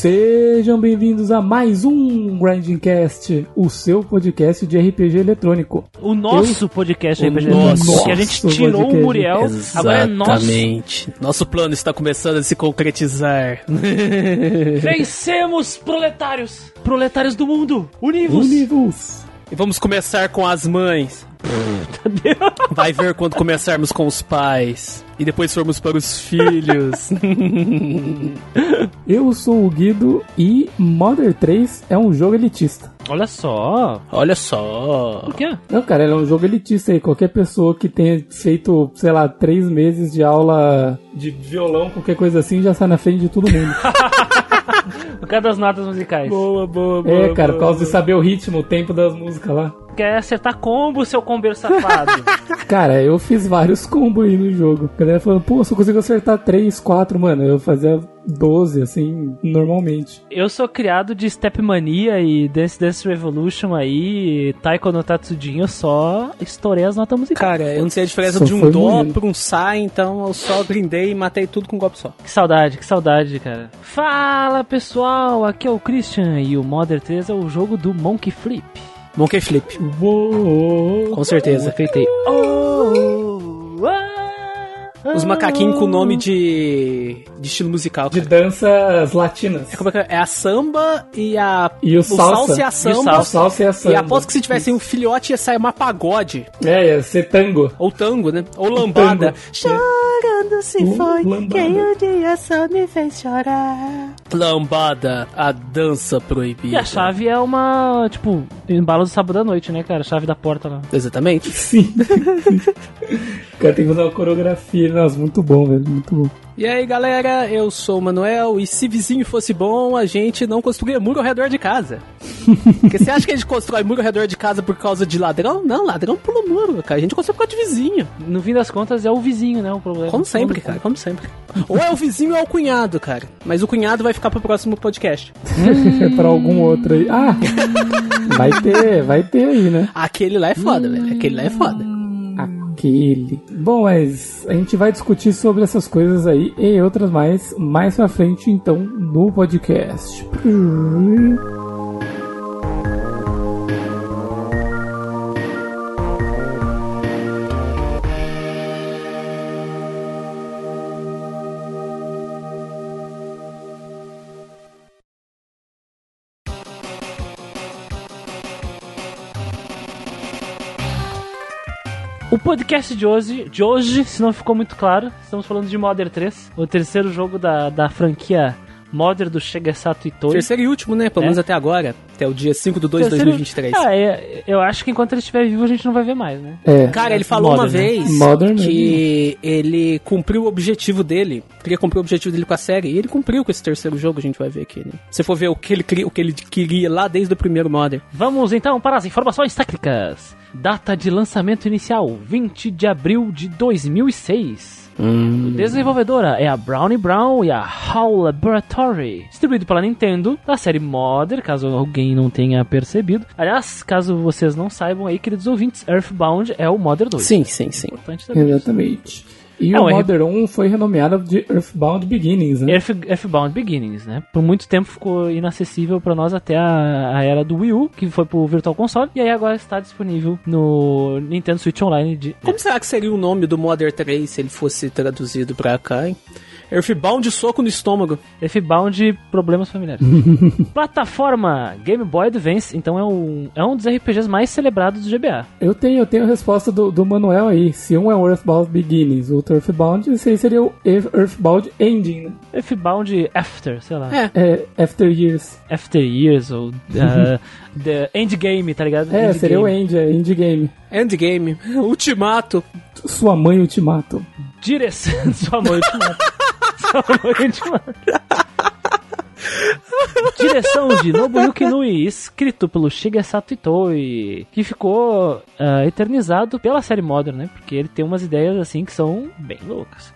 Sejam bem-vindos a mais um Grindcast, o seu podcast de RPG eletrônico. O nosso podcast O RPG nosso eletrônico, que a gente tirou podcast. o Muriel, agora é nosso. Exatamente. Nosso plano está começando a se concretizar. Vencemos, proletários! Proletários do mundo! Univos! Univos. E vamos começar com as mães. Vai ver quando começarmos com os pais. E depois formos para os filhos. Eu sou o Guido e Modern 3 é um jogo elitista. Olha só! Olha só. Por quê? Não, cara, ele é um jogo elitista aí. Qualquer pessoa que tenha feito, sei lá, três meses de aula de violão, qualquer coisa assim, já sai na frente de todo mundo. Por causa das notas musicais. Boa, boa, boa. é, cara, por boa, causa de saber o ritmo, o tempo das músicas lá. Quer acertar combo, seu combeiro safado? Cara, eu fiz vários combos aí no jogo. A galera falando, pô, só consigo acertar 3, 4, mano. Eu fazia 12, assim, normalmente. Eu sou criado de Step Mania e Dance Dance Revolution aí, Taiko no Tatsujin, eu só estourei as notas musicais. Cara, eu não sei a diferença Só de um dó pra um sai, então eu só grindei e matei tudo com um golpe só. Que saudade, que saudade, cara. Fala pessoal, aqui é o Christian e o Modern 3 é o jogo do Monkey Flip. Monkey Flip, Uou! com certeza. Feitei. Oh, ah, Os macaquinhos com nome de, de estilo musical, De cara. danças latinas. É, como é, que é? É a samba e a... E o salsa salsa. e a E o samba. O salsa e a E samba. aposto que se tivesse um filhote ia sair uma pagode. É, ia ser tango. Ou tango, né? Ou lambada. tango. Chorando se Uh, foi lambada. quem o dia só me fez chorar. Lambada, a dança proibida. E a chave é uma, tipo, embalo do sábado à noite, né, cara? A chave da porta lá. Exatamente. Sim. o cara tem que fazer uma coreografia. Nossa, muito bom, velho. Muito bom. E aí, galera, eu sou o Manuel e se vizinho fosse bom, a gente não construía muro ao redor de casa. Porque você acha que a gente constrói muro ao redor de casa por causa de ladrão? Não, ladrão pula o muro, cara. A gente constrói por causa de vizinho. No fim das contas, é o vizinho, né, o problema. Como sempre, cara, como sempre. Ou é o vizinho ou é o cunhado, cara. Mas o cunhado vai ficar pro próximo podcast. É pra algum outro aí. Ah! vai ter, vai ter aí, né? Aquele lá é foda, velho. Aquele lá é foda. Aquele. Bom, mas a gente vai discutir sobre essas coisas aí e outras mais mais pra frente, então, no podcast. O podcast de hoje, de hoje, se não ficou muito claro, estamos falando de Modern 3, o terceiro jogo da, da franquia Modern do Shigesato Itoi. Terceiro e último, né? Pelo É. menos até agora. Até o dia 5 de 2 de Terceiro- 2023. Ah, é, eu acho que enquanto ele estiver vivo a gente não vai ver mais, né? É. Cara, ele falou uma Modern, né? vez Modern que ele cumpriu o objetivo dele. Queria cumprir o objetivo dele com a série. E ele cumpriu com esse terceiro jogo, a gente vai ver aqui, né? Se for ver o que ele, o que ele queria lá desde o primeiro Modern. Vamos então para as informações técnicas. Data de lançamento inicial: 20 de abril de 2006. Desenvolvedora é a Brownie Brown e a HAL Laboratory. Distribuído pela Nintendo, da série Modern, caso alguém não tenha percebido. Aliás, caso vocês não saibam aí, queridos ouvintes, Earthbound é o Modern 2. Sim, sim, sim. Importante saber isso. E É, o R- Modern 1 foi renomeado de Earthbound Beginnings, né? Earth, Earthbound Beginnings, né? Por muito tempo ficou inacessível pra nós até a, a era do Wii U, que foi pro Virtual Console, e aí agora está disponível no Nintendo Switch Online de Como será que seria o nome do Modern 3 se ele fosse traduzido pra cá, hein? Earthbound soco no estômago. Earthbound Problemas Familiares. Plataforma Game Boy Advance, então é um, é um dos RPGs mais celebrados do GBA. Eu tenho, eu tenho a resposta do, do Manuel aí. Se um é o Earthbound Beginnings, o outro Earthbound, esse aí seria o Earth- Earthbound Ending, né? Earthbound After, sei lá. É. É, After Years. After Years, ou uh, The Endgame, tá ligado? É, seria o Endgame. End, é Endgame. Endgame. Ultimato. Sua mãe Ultimato. Direção. Sua mãe Ultimato. Direção de Nobuyuki Nui, escrito pelo Shigesato Itoi, que ficou ah, eternizado pela série Modern, né? Porque ele tem umas ideias assim que são bem loucas.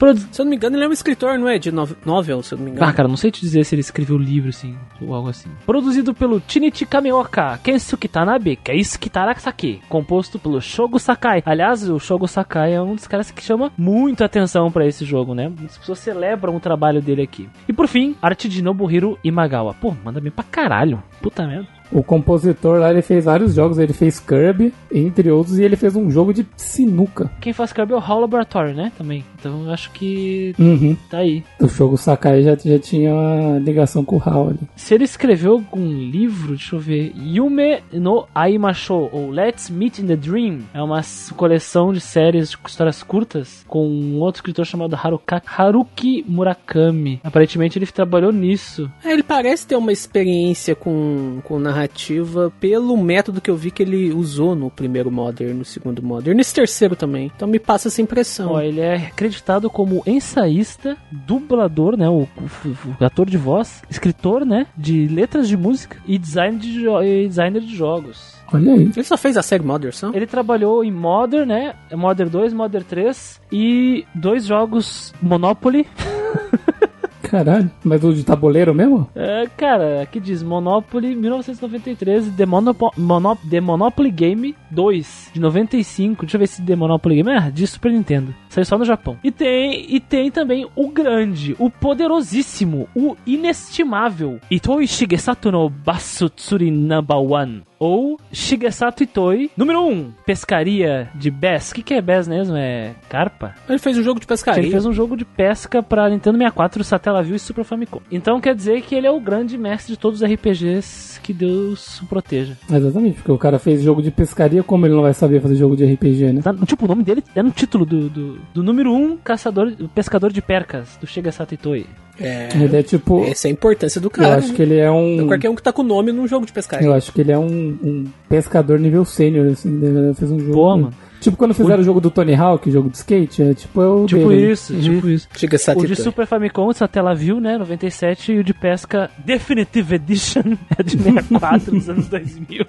Produ... Se eu não me engano, ele é um escritor, não é? De novel, se eu não me engano. Ah, cara, não sei te dizer se ele escreveu livro, assim, ou algo assim. Produzido pelo Chinichi Kameoka, Kensuke Tanabe, Keisuke Tarasaki, composto pelo Shogo Sakai. Aliás, o Shogo Sakai é um dos caras que chama muita atenção para esse jogo, né? As pessoas celebram o trabalho dele aqui. E por fim, arte de Nobuhiro Imagawa. Pô, manda bem pra caralho. Puta merda. O compositor lá, ele fez vários jogos, ele fez Kirby, entre outros, e ele fez um jogo de sinuca. Quem faz Kirby é o Hall Laboratory, né? Também. Então eu acho que uhum. tá aí. O jogo Sakai já, já tinha uma ligação com o Hall ali. Se ele escreveu algum livro, deixa eu ver. Yume no Aimasho, ou Let's Meet in the Dream, é uma coleção de séries de histórias curtas com um outro escritor chamado Haruka, Haruki Murakami. Aparentemente ele trabalhou nisso. É, ele parece ter uma experiência com, com narrativa narrativa pelo método que eu vi que ele usou no primeiro Modern, no segundo Modern, nesse terceiro também. Então me passa essa impressão. Ó, ele é acreditado como ensaísta, dublador, né, o, o, o ator de voz, escritor, né, de letras de música e design de e designer de jogos. Olha aí. Ele só fez a série Modern, só? Ele trabalhou em Modern, né? Modern 2, Modern 3 e dois jogos Monopoly. Caralho, mas o de tabuleiro mesmo? É, cara, aqui diz Monopoly 1993 The, Monop The Monopoly Game 2 de 95. Deixa eu ver se The Monopoly Game. Ah, de Super Nintendo. Saiu só no Japão. E tem, e tem também o grande, o poderosíssimo, o inestimável Itoi Shigesato no Basutsuri Number One ou Shigesato Itoi. Número 1, um, pescaria de Bass. O que, que é Bass mesmo? É carpa? Ele fez um jogo de pescaria. Ele fez um jogo de pesca pra Nintendo 64, Satellaview e Super Famicom. Então quer dizer que ele é o grande mestre de todos os RPGs que Deus o proteja. Exatamente, porque o cara fez jogo de pescaria, como ele não vai saber fazer jogo de RPG, né? Tá, tipo, o nome dele é no título do, do, do número 1, um, caçador, pescador de percas, do Shigesato Itoi. É, ele é tipo. Essa é a importância do cara. Eu acho né? que ele é um. Não qualquer um que tá com nome num jogo de pescaria. Eu acho que ele é um, um pescador nível sênior, assim. Ele fez um jogo. Pô, mano. Tipo quando fizeram o... o jogo do Tony Hawk, jogo de skate, é tipo é o Tipo dele. isso, uhum. tipo isso. Chega o de Super Famicom, essa tela viu, né, 97, e o de pesca Definitive Edition é de 64 dos anos 2000.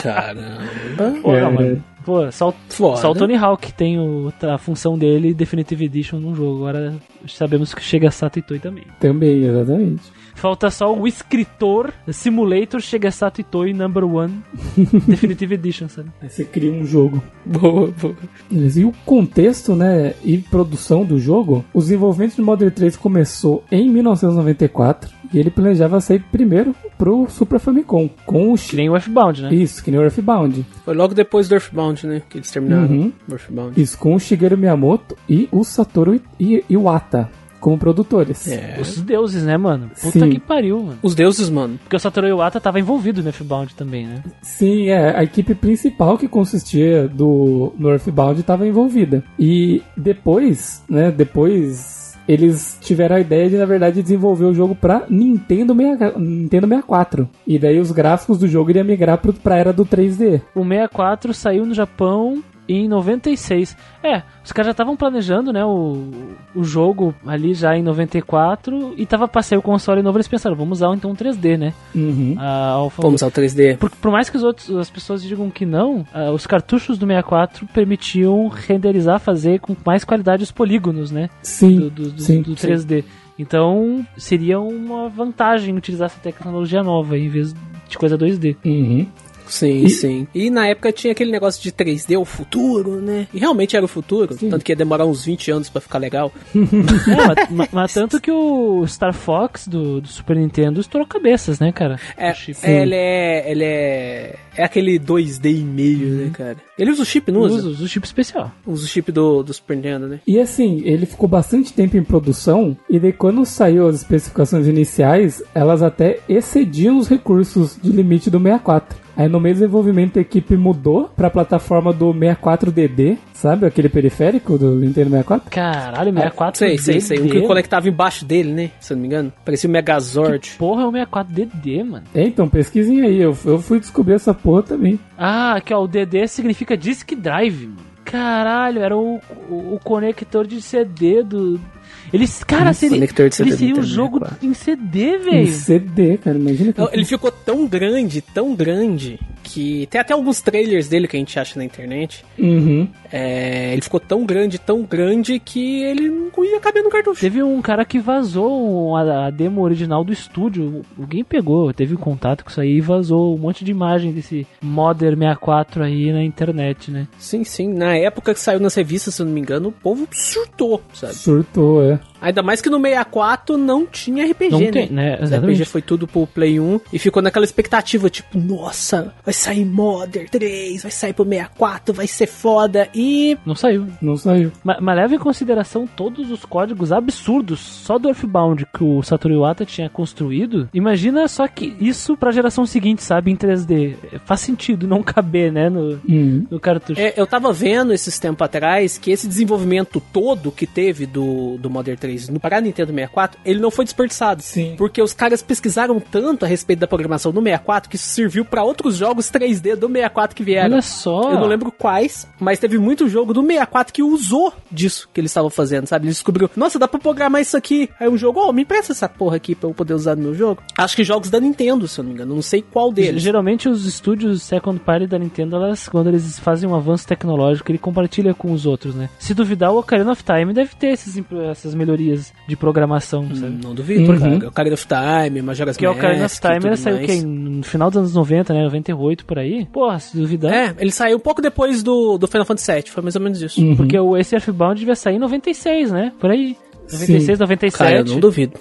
Caramba. Porra, é, mano. Pô, só, só o Tony Hawk tem o, a função dele Definitive Edition num jogo. Agora sabemos que chega a Sato Itoi também. Também, exatamente. Falta só o escritor Simulator Shigesato Itoi Number One Definitive Edition, sabe? Aí você cria um jogo. Boa, boa. E o contexto, né, e produção do jogo, o desenvolvimento de Modern 3 começou em 1994 e ele planejava sair primeiro pro Super Famicom, com o... Que nem o Earthbound, né? Isso, que nem o Earthbound. Foi logo depois do Earthbound, né, que eles terminaram Uhum. o Earthbound. Isso, com o Shigeru Miyamoto e o Satoru Iwata como produtores. É. Os deuses, né, mano? Puta Sim. que pariu, mano. Os deuses, mano. Porque o Satoru Iwata tava envolvido no Earthbound também, né? Sim, é, a equipe principal que consistia do no Earthbound estava envolvida. E depois, né, depois eles tiveram a ideia de, na verdade, desenvolver o jogo pra Nintendo, 6 Nintendo 64. E daí os gráficos do jogo iriam migrar pro, pra era do 3D. O 64 saiu no Japão em 96. É, os caras já estavam planejando, né, o, o jogo ali já em 94 e tava sair o console novo, eles pensaram, vamos usar então um 3D, né? Uhum. Vamos ao 3D. por, por mais que os outros, as pessoas digam que não, ah, os cartuchos do 64 permitiam renderizar, fazer com mais qualidade os polígonos, né? Sim, Do, do- do- sim, do 3D. Então, seria uma vantagem utilizar essa tecnologia nova em vez de coisa 2D. Uhum. Sim, E- sim. E na época tinha aquele negócio de 3D, o futuro, né? E realmente era o futuro. Tanto que ia demorar uns 20 anos pra ficar legal. É, mas, mas- mas tanto que o Star Fox do, do Super Nintendo estourou cabeças, né, cara? É, chip. ele é. Ele é. É aquele 2D e meio, né, cara? Ele usa o chip, não usa? Usa, usa o chip especial. Usa o chip do, do Super Nintendo, né? E assim, ele ficou bastante tempo em produção, e daí quando saiu as especificações iniciais, elas até excediam os recursos de limite do 64. Aí no meio do desenvolvimento a equipe mudou pra plataforma do 64DD, sabe? Aquele periférico do Nintendo 64. Caralho, 64 Sei, sei, sei. Um que conectava embaixo dele, né? Se eu não me engano. Parecia o Megazord. Porra, é o 64 DD, mano. É, então, pesquisem aí, eu, eu fui descobrir essa porra também. Ah, aqui ó, o DD significa Disk Drive, mano. Caralho, era o, o, o conector de CD do. Eles, cara, Isso, seria, ele seria um jogo 64. em CD, Em velho. CD, cara, imagina que ele ficou tão grande, tão grande, que tem até alguns trailers dele que a gente acha na internet. Uhum. É, ele ficou tão grande, tão grande que ele não ia caber no cartucho. Teve um cara que vazou a, a demo original do estúdio. Alguém pegou, teve contato com isso aí e vazou um monte de imagem desse Modern 64 aí na internet, né? Sim, sim. Na época que saiu nas revistas, se eu não me engano, o povo surtou, sabe? Surtou, é. Ainda mais que no 64 não tinha RPG, Não né? tem, né? RPG foi tudo pro Play 1 e ficou naquela expectativa, tipo, nossa, vai sair Modern 3, vai sair pro 64, vai ser foda. E Não saiu. Não saiu. Mas, mas leva em consideração todos os códigos absurdos só do Earthbound que o Satoru Iwata tinha construído. Imagina só que isso pra geração seguinte, sabe, em 3D. Faz sentido não caber, né, no, Uhum. no cartucho. É, eu tava vendo esses tempos atrás que esse desenvolvimento todo que teve do, do Modern 3 no para Nintendo 64, ele não foi desperdiçado. Sim. Porque os caras pesquisaram tanto a respeito da programação do 64 que isso serviu pra outros jogos 3D do 64 que vieram. Olha só. Eu não lembro quais, mas teve muito jogo do 64 que usou disso que eles estavam fazendo, sabe? Eles descobriram, nossa, dá pra programar isso aqui. Aí um jogo, ó, me empresta essa porra aqui pra eu poder usar no meu jogo. Acho que jogos da Nintendo, se eu não me engano. Não sei qual deles. Geralmente os estúdios second party da Nintendo, elas, quando eles fazem um avanço tecnológico, ele compartilha com os outros, né? Se duvidar, o Ocarina of Time deve ter esses, essas melhorias de programação, sabe? Não duvido, Uhum. cara. Ocarina of Time, Majora's Porque o Ocarina of Mask e Time saiu o mais. quê? No final dos anos 90, né? 98 por aí. Porra, se duvidar. É, ele saiu um pouco depois do, do Final Fantasy VII, foi mais ou menos isso. Uhum. Porque o esse Earthbound devia sair em 96, né? Por aí. 96, Sim. 97. Cara, eu não duvido.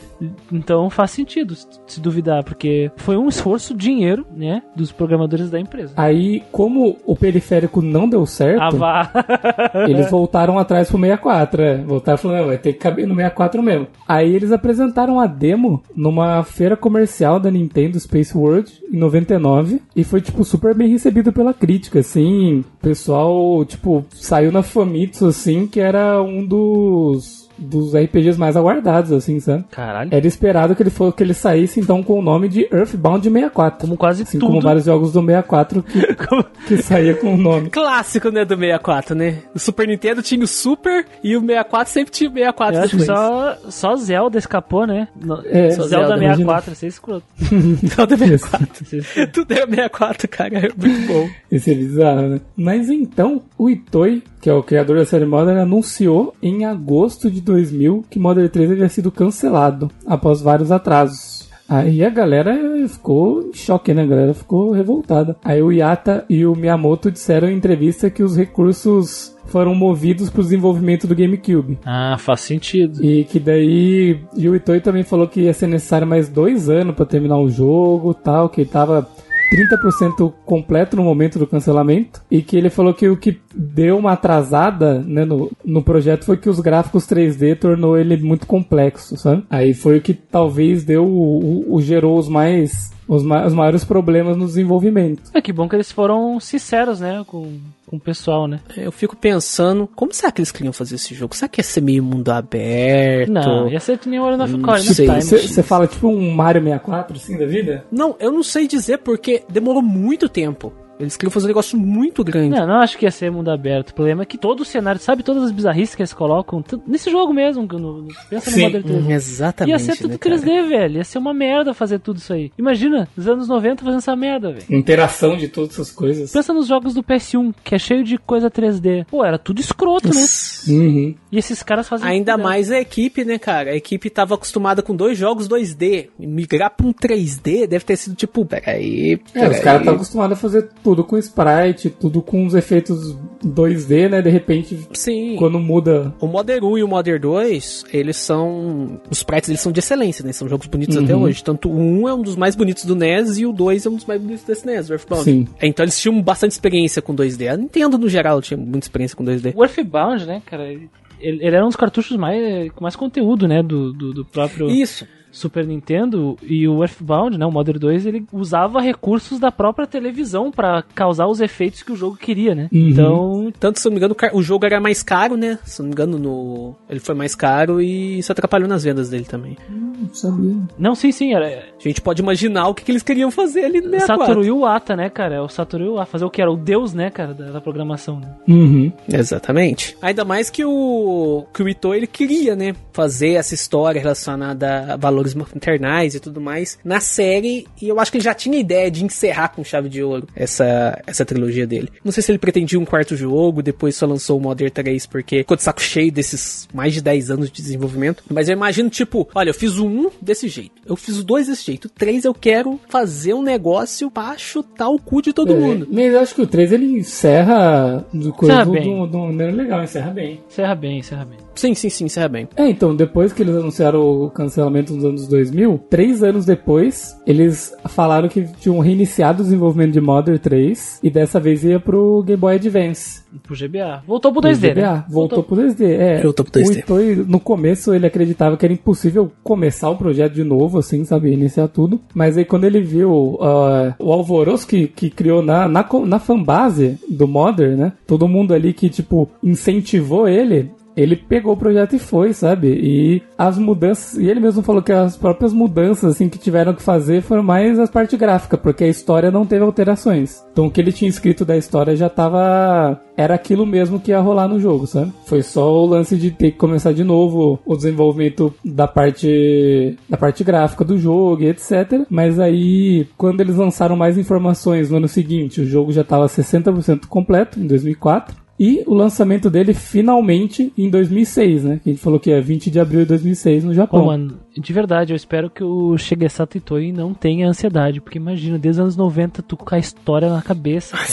Então faz sentido se- duvidar, porque foi um esforço, dinheiro, né? Dos programadores da empresa. Aí, como o periférico não deu certo, Ah, vá. eles voltaram atrás pro 64, é. Voltaram falando, "Não, vai ter que caber no 64 mesmo. Aí eles apresentaram a demo numa feira comercial da Nintendo Space World em 99 e foi, tipo, super bem recebido pela crítica, assim. O pessoal, tipo, saiu na Famitsu, assim, que era um dos dos RPGs mais aguardados, assim, sabe? Caralho. Era esperado que ele, for, que ele saísse, então, com o nome de Earthbound 64. Como quase Assim tudo. como vários jogos do 64 que, que saía com o nome. Clássico, né, do 64, né? O Super Nintendo tinha o Super e o 64 sempre tinha o 64 Eu acho que só, só Zelda escapou, né? No- É, só Zelda, Zelda 64, isso é escroto. Todo 64. Isso é. Tudo é 64, cara. É muito bom. Esse é bizarro, né? Mas então, o Itoi, que é o criador da série Modern, anunciou em agosto de 2000 que Modern 3 havia sido cancelado após vários atrasos. Aí a galera ficou em choque, né? A galera ficou revoltada. Aí o Yata e o Miyamoto disseram em entrevista que os recursos foram movidos para o desenvolvimento do GameCube. Ah, faz sentido. E que daí. E o Itoi também falou que ia ser necessário mais dois anos para terminar o jogo tal, que ele tava 30% completo no momento do cancelamento. E que ele falou que o que deu uma atrasada né, no, no projeto foi que os gráficos 3D tornou ele muito complexo, sabe? Aí foi o que talvez deu o, o- o gerou os mais. Os, ma- os maiores problemas no desenvolvimento. É que bom que eles foram sinceros, né? Com, com o pessoal, né? Eu fico pensando, como será que eles queriam fazer esse jogo? Será que ia ser meio mundo aberto? Não, ia ser que nem Ocarina of sei. Você fala tipo um Mario 64, assim, da vida? Não, eu não sei dizer porque demorou muito tempo. Eles queriam fazer um negócio muito grande. Não, não acho que ia ser mundo aberto. O problema é que todo o cenário, sabe todas as bizarrices que eles colocam? Nesse jogo mesmo, no, no- pensa Sim. no Modern 3. Hum, exatamente. Ia ser tudo né, 3D, cara? velho. Ia ser uma merda fazer tudo isso aí. Imagina, nos anos 90 fazendo essa merda, velho. Interação de todas essas coisas. Pensa nos jogos do PS1, que é cheio de coisa 3D. Pô, era tudo escroto, né? Uhum. E esses caras fazem. Ainda tudo, né? mais a equipe, né, cara? A equipe tava acostumada com dois jogos 2D. Migrar pra um 3D deve ter sido tipo, peraí. É, peraí. os caras estão acostumados a fazer tudo com sprite, tudo com os efeitos 2D, né? De repente, Sim. quando muda. O Modern 1 e o Modern 2, eles são. Os sprites eles são de excelência, né? São jogos bonitos até hoje. Tanto o 1 é um dos mais bonitos do NES e o 2 é um dos mais bonitos desse NES, o Earthbound. Sim. Então eles tinham bastante experiência com 2D. A Nintendo, no geral, tinha muita experiência com 2D. O Earthbound, né, cara? Ele, ele era um dos cartuchos mais, com mais conteúdo, né? Do, do, do próprio. Isso. Super Nintendo e o Earthbound, né, o Modern 2, ele usava recursos da própria televisão pra causar os efeitos que o jogo queria, né? Uhum. Então, Tanto, se eu não me engano, o o jogo era mais caro, né? Se eu não me engano, no... ele foi mais caro e isso atrapalhou nas vendas dele também. Não sabia. não, sim, sim, era A gente pode imaginar o que, que eles queriam fazer ali no 64. Satoru Iwata, né, cara? É o Satoru Iwata, fazer o que era o deus, né, cara, da, da programação, né? Uhum. Exatamente. Ainda mais que o, que o Ito, ele queria, né? Fazer essa história relacionada a valores maternais e tudo mais na série. E eu acho que ele já tinha ideia de encerrar com chave de ouro essa, essa trilogia dele. Não sei se ele pretendia um quarto jogo, depois só lançou o Modern 3 porque ficou de saco cheio desses mais de 10 anos de desenvolvimento. Mas eu imagino, tipo, olha, eu fiz o 1 desse jeito, eu fiz o 2 desse jeito, o 3 eu quero fazer um negócio pra chutar o cu de todo É, mundo. Mas eu acho que o 3 ele encerra do coisa do- bem. do- de uma maneira legal, encerra bem. Encerra bem, encerra bem. Sim, sim, sim, encerra bem. É, então, depois que eles anunciaram o cancelamento nos anos 2000, três anos depois, eles falaram que tinham reiniciado o desenvolvimento de Modern 3 e dessa vez ia pro Game Boy Advance. Pro GBA. Voltou pro O 2D, GBA, né? Voltou pro 2D. É, Voltou pro 2D. O Itoi, no começo, ele acreditava que era impossível começar o projeto de novo, assim, sabe? Iniciar tudo. Mas aí, quando ele viu ah, o alvoroço que, que criou na, na, na fanbase do Modern, né? Todo mundo ali que, tipo, incentivou ele. Ele pegou o projeto e foi, sabe? E as mudanças. E ele mesmo falou que as próprias mudanças, assim, que tiveram que fazer foram mais as partes gráficas, porque a história não teve alterações. Então o que ele tinha escrito da história já tava. Era aquilo mesmo que ia rolar no jogo, sabe? Foi só o lance de ter que começar de novo o desenvolvimento da parte. da parte gráfica do jogo e etc. Mas aí, quando eles lançaram mais informações no ano seguinte, o jogo já tava 60% completo, em 2004. E o lançamento dele finalmente em 2006, né? A gente falou que é 20 de abril de 2006 no Japão. Pô, mano, de verdade, eu espero que o Shigesato Itoi não tenha ansiedade, porque imagina, desde os anos 90 tu com a história na cabeça, cara.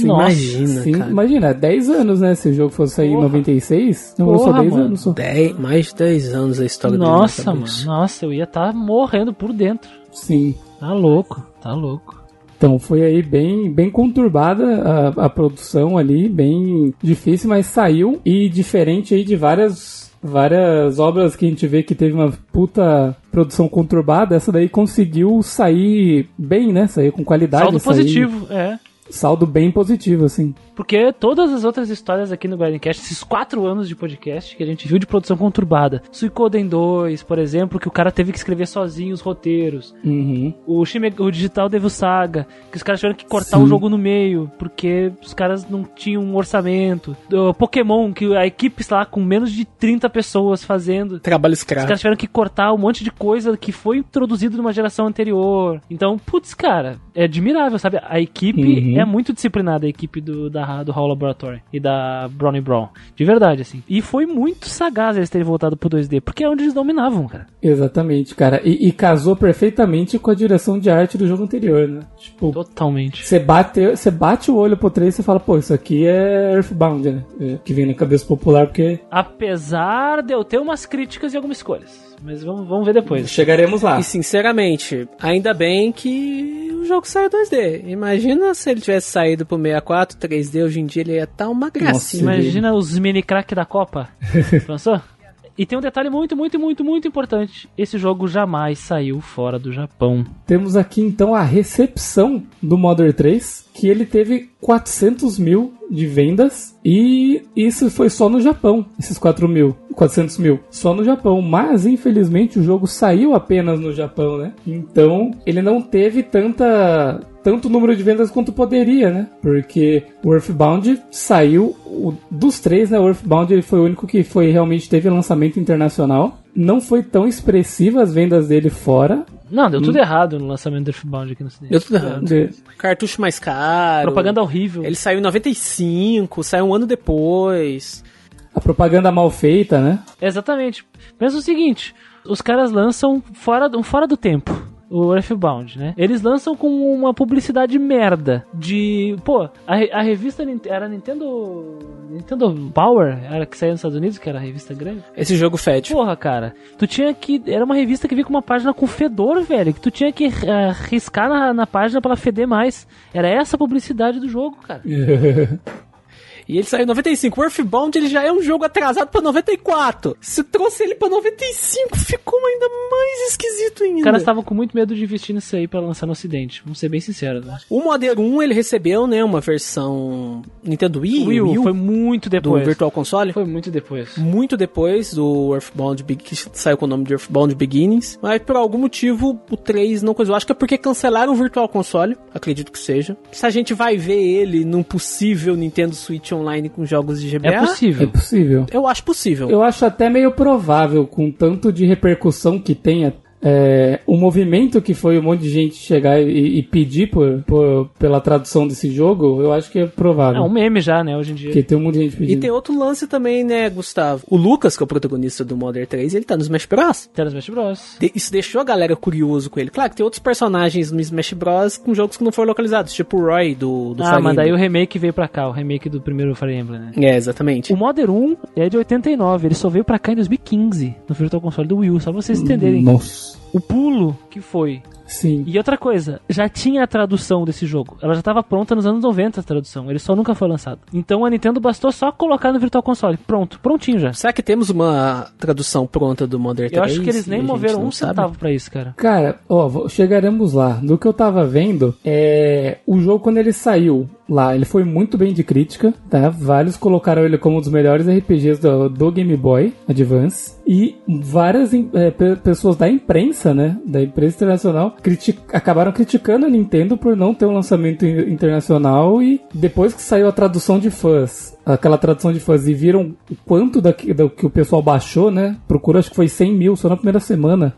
Nossa, Imagina, Sim, cara. imagina, 10 anos, né? Se o jogo fosse sair em Porra. 96, demorou só Porra, 10 mano. anos só. Dez, mais de 10 anos a história Nossa, mano, nossa, eu ia estar morrendo por dentro. Sim. Tá louco, tá louco. Então foi aí bem, bem conturbada a, a produção ali, bem difícil, mas saiu e diferente aí de várias várias obras que a gente vê que teve uma puta produção conturbada, essa daí conseguiu sair bem, né? Sair com qualidade. Saldo sair- positivo, é. Saldo bem positivo, assim. Porque todas as outras histórias aqui no Grindcast, esses quatro anos de podcast que a gente viu de produção conturbada, Suicoden 2, por exemplo, que o cara teve que escrever sozinho os roteiros, Uhum. o, Shime, o Digital Devil Saga, que os caras tiveram que cortar Sim. o jogo no meio, porque os caras não tinham um orçamento. O Pokémon, que a equipe está lá com menos de 30 pessoas fazendo. Trabalho Os escravo. caras tiveram que cortar um monte de coisa que foi introduzido numa geração anterior. Então, putz, cara, é admirável, sabe? A equipe Uhum. É muito disciplinada, a equipe do, da, do Hall Laboratory e da Brownie Brown. De verdade, assim. E foi muito sagaz eles terem voltado pro 2D, porque é onde eles dominavam, cara. Exatamente, cara. E, e casou perfeitamente com a direção de arte do jogo anterior, né? Tipo, Totalmente. Você bate, você bate o olho pro 3 e você fala, pô, isso aqui é Earthbound, né? É, que vem na cabeça popular, porque Apesar de eu ter umas críticas e algumas escolhas. Mas vamos, vamos ver depois. chegaremos lá. E sinceramente, ainda bem que o jogo saiu 2D. Imagina se ele tivesse saído pro 64, 3D, hoje em dia ele ia estar uma gracinha. Imagina os mini crack da Copa. Pensou? E tem um detalhe muito, muito, muito, muito importante. Esse jogo jamais saiu fora do Japão. Temos aqui então a recepção do Modern 3, que ele teve 400 mil de vendas e isso foi só no Japão, esses 4 mil, 400 mil, só no Japão. Mas infelizmente o jogo saiu apenas no Japão, né? Então ele não teve tanta tanto número de vendas quanto poderia, né? Porque o Earthbound saiu o- dos três, né? O Earthbound ele foi o único que foi realmente teve lançamento internacional. Não foi tão expressiva as vendas dele fora, Não, deu tudo errado no lançamento do Earthbound aqui no cinema. Deu tudo errado. de- Cartucho mais caro. Propaganda horrível. Ele saiu em 95, saiu um ano depois. A propaganda mal feita, né? Exatamente. Pensa o seguinte: os caras lançam fora, do- fora do tempo. O Earthbound, né? Eles lançam com uma publicidade merda. De. Pô, a, a revista era Nintendo. Nintendo Power? Era que saía nos Estados Unidos, que era a revista grande? Esse jogo fede. Porra, cara. Tu tinha que. Era uma revista que vinha com uma página com fedor, velho. Que tu tinha que eh, riscar na, na página pra ela feder mais. Era essa a publicidade do jogo, cara. E ele saiu em 95. O Earthbound ele já é um jogo atrasado pra 94. Se trouxe ele pra 95, ficou ainda mais esquisito ainda. Os caras estavam com muito medo de investir nisso aí pra lançar no ocidente. Vamos ser bem sinceros, né? O Modern 1 ele recebeu, né, uma versão Nintendo Wii, Wii Wii foi muito do depois. Virtual Console. Foi muito depois. Muito depois do Earthbound Big, que saiu com o nome de Earthbound Beginnings. Mas por algum motivo o 3 não coisa. Eu acho que é porque cancelaram o Virtual Console. Acredito que seja. Se a gente vai ver ele num possível Nintendo Switch online com jogos de GBA? É É possível. possível. Eu acho possível. Eu acho até meio provável, com tanto de repercussão que tenha. É, o movimento que foi um monte de gente chegar e, e pedir por, por- pela tradução desse jogo, eu acho que é É provável. um meme já, né, hoje em dia. Porque tem um monte de gente E pedindo. tem outro lance também, né, Gustavo? O Lucas, que é o protagonista do Modern 3, ele tá no Smash Bros. Tem no Smash Bros. De- Isso deixou a galera curioso com ele. Claro que tem outros personagens no Smash Bros. com jogos que não foram localizados, tipo o Roy do, do ah, Fire mas daí o remake veio pra cá, o remake do primeiro Fire Emblem, né? É, exatamente. O Modern 1 é de 89, ele só veio pra cá em 2015, no Virtual Console do Wii U, só pra vocês entenderem Nossa. O pulo que foi. Sim. E outra coisa, já tinha a tradução desse jogo. Ela já estava pronta nos anos 90 a tradução, ele só nunca foi lançado. Então a Nintendo bastou só colocar no Virtual Console. Pronto, prontinho já. Será que temos uma tradução pronta do Modern 3? Eu acho que eles nem moveram um sabe? centavo pra isso, cara. Cara, ó, chegaremos lá. Do que eu tava vendo, é. O jogo, quando ele saiu lá, ele foi muito bem de crítica, tá? Vários colocaram ele como um dos melhores RPGs do, do Game Boy Advance. E várias é, pe- pessoas da imprensa, né? Da imprensa internacional, criti- acabaram criticando a Nintendo por não ter um lançamento in- internacional. E depois que saiu a tradução de fãs, aquela tradução de fãs, e viram o quanto daqui, do que o pessoal baixou, né? Procura, acho que foi 100 mil só na primeira semana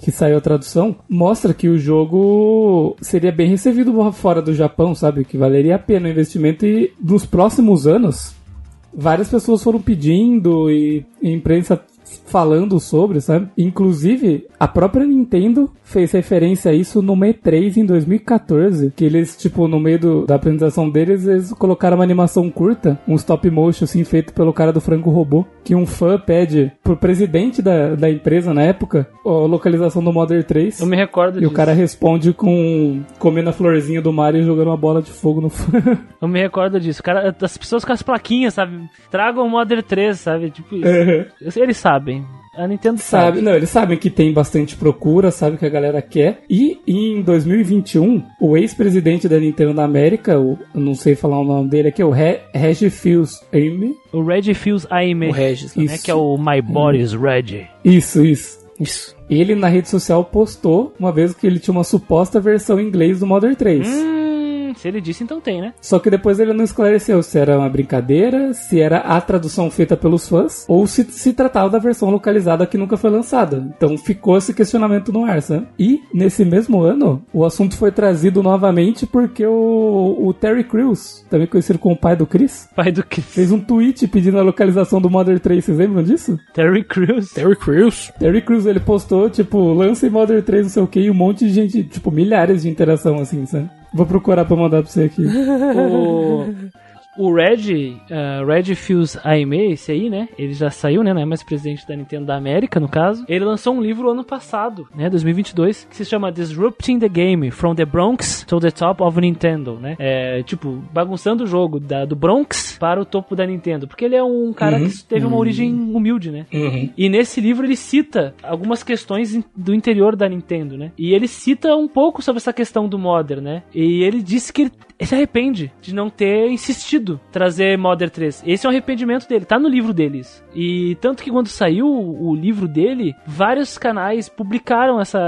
que saiu a tradução, mostra que o jogo seria bem recebido fora do Japão, sabe? Que valeria a pena o investimento e nos próximos anos várias pessoas foram pedindo e a imprensa falando sobre, sabe? Inclusive, a própria Nintendo fez referência a isso no E3 em 2014, que eles, tipo, no meio do- da apresentação deles, eles colocaram uma animação curta, um stop motion, assim, feito pelo cara do Franco Robô, que um fã pede pro presidente da, da empresa na época, a localização do Modern 3. Eu me recordo E disso. o cara responde com comendo a florzinha do Mario e jogando uma bola de fogo no fã. Eu me recordo disso. Cara, as pessoas com as plaquinhas, sabe? Tragam o Modern 3, sabe? Tipo isso. Eles sabem. A Nintendo sabe. Sabe, não, eles sabem que tem bastante procura, sabe que a galera quer. E em 2021, o ex-presidente da Nintendo da América, o, eu não sei falar o nome dele aqui, é o Re, Reggie Fils-Aimé. O Reggie Fils Aime. O Regis. né? Isso. Que é o My Body's Reggie. Isso, isso. Isso. Ele na rede social postou uma vez que ele tinha uma suposta versão em inglês do Modern 3. Hum, se ele disse, então tem, né? Só que depois ele não esclareceu se era uma brincadeira, se era a tradução feita pelos fãs, ou se se tratava da versão localizada que nunca foi lançada. Então ficou esse questionamento no ar, sabe? E nesse mesmo ano, o assunto foi trazido novamente porque o, o Terry Crews, também conhecido como o pai do Chris, Pai do que? fez um tweet pedindo a localização do Modern 3. Vocês lembram disso? Terry Crews. Terry Crews. Terry Crews, ele postou, tipo, lance Modern 3, não sei o que, e um monte de gente, tipo, milhares de interação, assim, sabe? Vou procurar pra mandar pra você aqui. O, o Red, uh, Red Fuse Aime, esse aí, né? Ele já saiu, né? Não é mais presidente da Nintendo da América, no caso. Ele lançou um livro ano passado, né? 2022, que se chama Disrupting the Game, From the Bronx to the Top of Nintendo, né? É, tipo, bagunçando o jogo da, do Bronx para o topo da Nintendo. Porque ele é um cara Uhum. que teve uma origem humilde, né? Uhum. E nesse livro ele cita algumas questões do interior da Nintendo, né? E ele cita um pouco sobre essa questão do Modern, né? E ele disse que ele se arrepende de não ter insistido trazer Modern 3. Esse é um arrependimento dele, tá no livro deles. E tanto que quando saiu o livro dele, vários canais publicaram essa,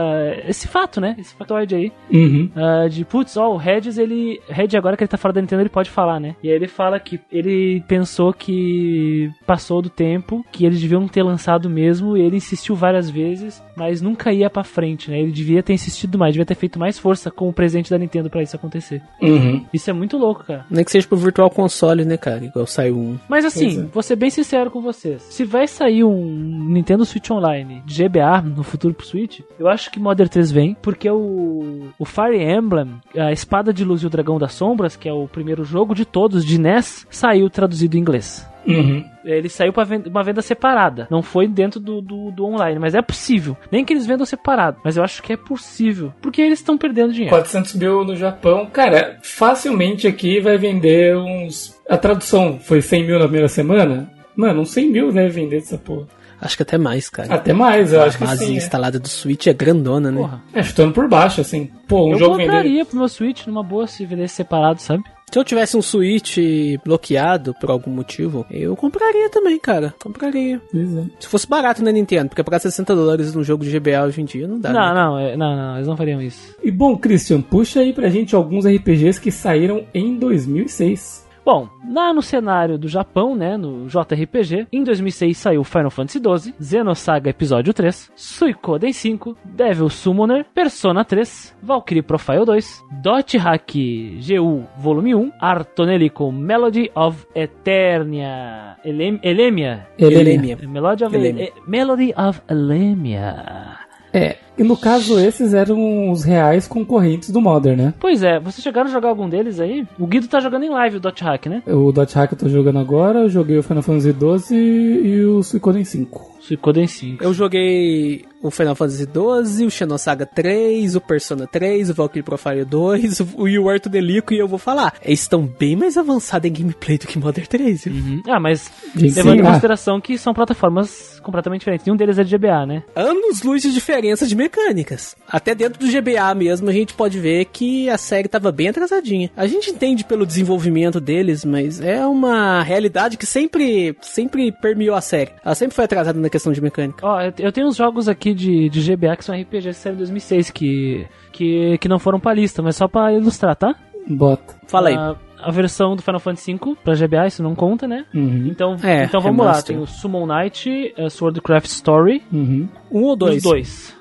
esse fato, né? Esse factoide aí. Uhum. Ah, de putz, ó, o Regis, ele. Red, agora que ele tá fora da Nintendo, ele pode falar, né? E aí ele fala que ele pensou que passou do tempo, que eles deviam ter lançado mesmo, e ele insistiu várias vezes, mas nunca ia pra frente, né? Ele devia ter insistido mais, devia ter feito mais força com o presente da Nintendo pra isso acontecer. Uhum. Isso é muito louco, cara. Nem que seja pro Virtual Console, né, cara? Igual saiu um. Mas assim, é. vou ser bem sincero com vocês. Se vai sair um Nintendo Switch Online de GBA no futuro pro Switch, eu acho que Modern 3 vem, porque o, o Fire Emblem, a Espada de Luz e o Dragão das Sombras, que é o primeiro jogo de todos de NES, saiu traduzido em inglês. Uhum. Ele saiu para uma venda separada. Não foi dentro do, do, do online, mas é possível. Nem que eles vendam separado, mas eu acho que é possível. Porque eles estão perdendo dinheiro. 400 mil no Japão. Cara, facilmente aqui vai vender uns. A tradução foi 100 mil na primeira semana? Mano, uns 100 mil deve vender essa porra. Acho que até mais, cara. Até mais, eu acho a que base sim. é. instalada do Switch é grandona, né? Porra. É, chutando por baixo, assim. Pô, um eu jogo vender. compraria pro meu Switch numa boa se vendesse separado, sabe? Se eu tivesse um Switch bloqueado por algum motivo, eu compraria também, cara. Compraria. Pois é. Se fosse barato na Nintendo, porque pagar 60 dólares num jogo de GBA hoje em dia não dá. Não, né? não, é- não, não, eles não fariam isso. E bom, Christian, puxa aí pra gente alguns RPGs que saíram em 2006. Bom, lá no cenário do Japão, né, no JRPG, em 2006 saiu Final Fantasy XII, Xenosaga Episódio 3, Suicoden 5, Devil Summoner, Persona 3, Valkyrie Profile 2, Dot Hack GU Volume 1, Artonelico Melody of Eternia, Elem Elemia, Elemia. Melody of, Elemia. Melody of Elemia. É, e no caso esses eram os reais concorrentes do Modern, né? Pois é, vocês chegaram a jogar algum deles aí? O Guido tá jogando em live o Dot Hack, né? O Dot Hack eu tô jogando agora, eu joguei o Final Fantasy XII e o Suicoden 5. Suicoden 5. Eu joguei o Final Fantasy XII, o Xenosaga 3, o Persona 3, o Valkyrie Profile 2 o, e o Arto Delico, e eu vou falar, eles estão bem mais avançados em gameplay do que Modern 3, viu? Uhum. Ah, mas levando em ah. consideração que são plataformas completamente diferentes. Nenhum deles é de GBA, né? Anos luz de diferença de mecânicas. Até dentro do GBA mesmo, a gente pode ver que a série tava bem atrasadinha. A gente entende pelo desenvolvimento deles, mas é uma realidade que sempre, sempre permeou a série. Ela sempre foi atrasada na questão de mecânica. Ó, eu- eu tenho uns jogos aqui de, de GBA que são RPGs de série 2006 que, que, que não foram pra lista, mas só pra ilustrar, tá? Bota. Fala aí. A, a versão do Final Fantasy V pra GBA, isso não conta, né? Uhum. Então, É, então vamos lá. remaster. Tem o Summon Knight, a Swordcraft Story, Uhum. Um ou dois? os dois.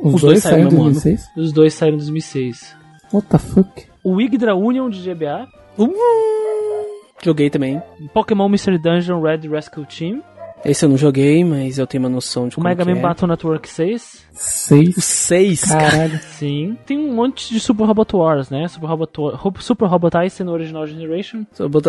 Os, Os dois dois saíram em saíram ano. 2006? Os dois saíram em 2006. What the fuck? O Yggdra Union de GBA, Uh, joguei também. Pokémon Mystery Dungeon Red Rescue Team, Esse eu não joguei, mas eu tenho uma noção de o como Mega que Man é. Battle Network 6, O Seis? 6, cara. Caralho. Sim. Tem um monte de Super Robot Wars, né? Super Robot, Super Robot Ice no Original Generation.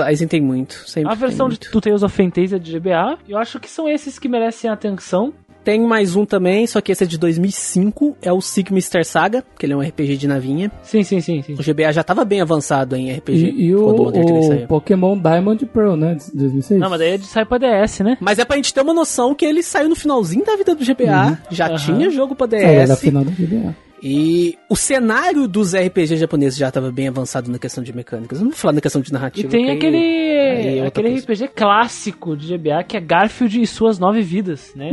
Aí tem muito. Sempre A versão tem de, muito. do Tales of Fantasia de GBA. Eu acho que são esses que merecem atenção. Tem mais um também, só que esse é de 2005. É o Sigma Star Saga, que ele é um RPG de navinha. Sim, sim, sim, sim. O GBA já tava bem avançado em RPG. E, e o, o Modern 3 o saiu. Pokémon Diamond e Pearl, né? De 2006. Não, mas daí é de sai pra DS, né? Mas é pra gente ter uma noção que ele saiu no finalzinho da vida do GBA, já Aham. tinha jogo pra É, era a DS. final da GBA. E o cenário dos RPG japoneses já tava bem avançado na questão de mecânicas. Não vou falar na questão de E narrativa. tem que aí- aquele, aí é outra aquele coisa. RPG clássico de GBA que é Garfield e suas nove vidas, né?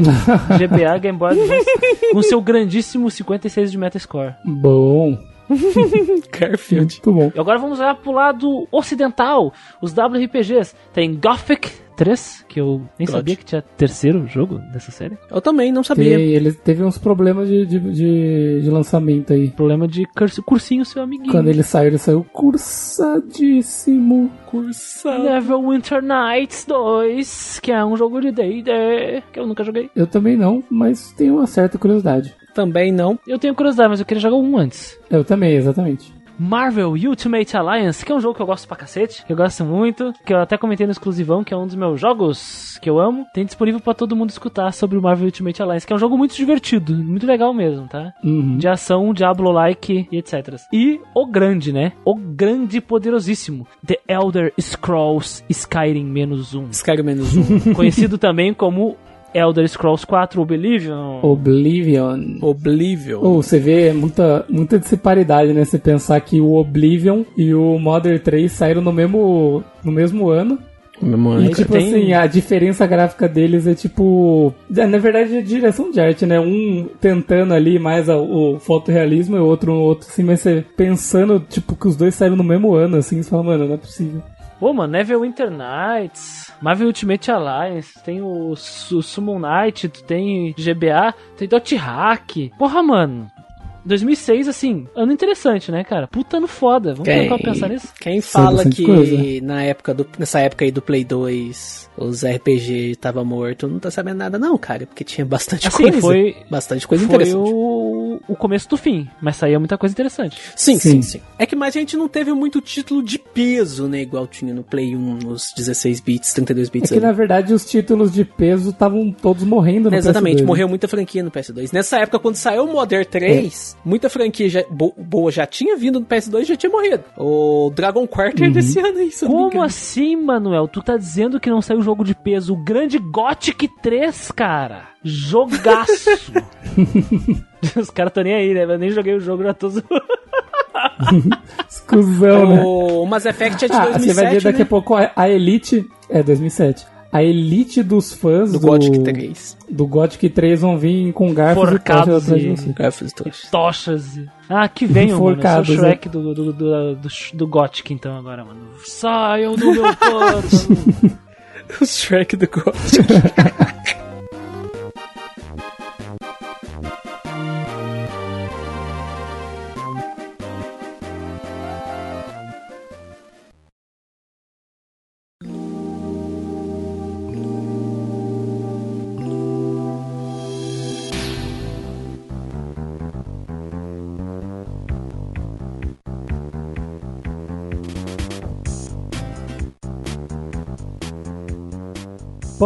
GBA Game Boy Advance com seu grandíssimo 56 de Metascore. Bom. Garfield. Muito bom. E agora vamos lá pro lado ocidental, os WRPGs. Tem Gothic 3, que eu nem God. sabia que tinha terceiro jogo dessa série. Eu também não sabia. Tem, ele teve uns problemas de, de, de, de lançamento aí. Problema de curso- cursinho seu amiguinho. Quando ele saiu, ele saiu cursadíssimo. Cursa. Neverwinter Nights 2, que é um jogo de D&D, que eu nunca joguei. Eu também não, mas tenho uma certa curiosidade. Também não. Eu tenho curiosidade, mas eu queria jogar um antes. Eu também, exatamente. Marvel Ultimate Alliance, que é um jogo que eu gosto pra cacete, que eu gosto muito, que eu até comentei no exclusivão, que é um dos meus jogos que eu amo. Tem disponível pra todo mundo escutar sobre o Marvel Ultimate Alliance, que é um jogo muito divertido, muito legal mesmo, tá? Uhum. De ação, Diablo-like e etc. E o grande, né? O grande e poderosíssimo. The Elder Scrolls Skyrim menos um. Skyrim menos um. Conhecido também como Elder Scrolls 4 Oblivion. Oblivion. Oblivion. Ou você vê muita, muita disparidade, né? Você pensar que o Oblivion e o Modern 3 saíram no mesmo, no mesmo ano. E, Aí tipo tem- assim, a diferença gráfica deles é tipo. é, Na verdade, é direção de arte, né? Um tentando ali mais a- o fotorrealismo e o outro, o outro assim, mas você pensando, tipo, que os dois saíram no mesmo ano, assim, você fala, mano, não é possível. Pô, mano, Neverwinter Nights, Marvel Ultimate Alliance, tem o, Su- Summon Knight, tu tem GBA, tem Dot Hack. Porra, mano. 2006, assim, ano interessante, né, cara? Puta ano foda. Vamos Quem- pra pensar nisso? Quem fala que coisa. na época do, nessa época aí do Play 2 os RPG tava morto, não tá sabendo nada não, cara, porque tinha bastante Assim, coisa. foi- bastante coisa Foi interessante. o, o começo do fim, mas saía muita coisa interessante. Sim, sim, Sim. sim, É que mais a gente não teve muito título de peso, né, igual tinha no Play 1, nos 16 bits, 32 É bits. que ali. na verdade os títulos de peso estavam todos morrendo no Exatamente, PS2, né? morreu muita franquia no PS2. Nessa época, quando saiu o Modern 3, muita franquia já- bo- boa já tinha vindo no PS2 e já tinha morrido. O Dragon Quarter desse ano me Como assim, Manuel? Tu tá dizendo que não saiu jogo de peso? O grande Gothic 3, cara. Jogaço. Os caras tão nem aí, né? Eu nem joguei o jogo, já tô zoando. Exclusão, né? O Mass Effect é de Ah, 2007, você vai ver daqui né? a pouco a, a Elite. É, 2007. a elite dos fãs Do Gothic 3. do Gothic 3 vão vir com garfos Forcados e tochas atrás e- de você. Garfos trouxas. Tochas. Ah, que venham, mano. Eu sou o Shrek do, do, do, do, do Gothic, então, agora, mano. Saiam do meu pântano. O Shrek do Gothic.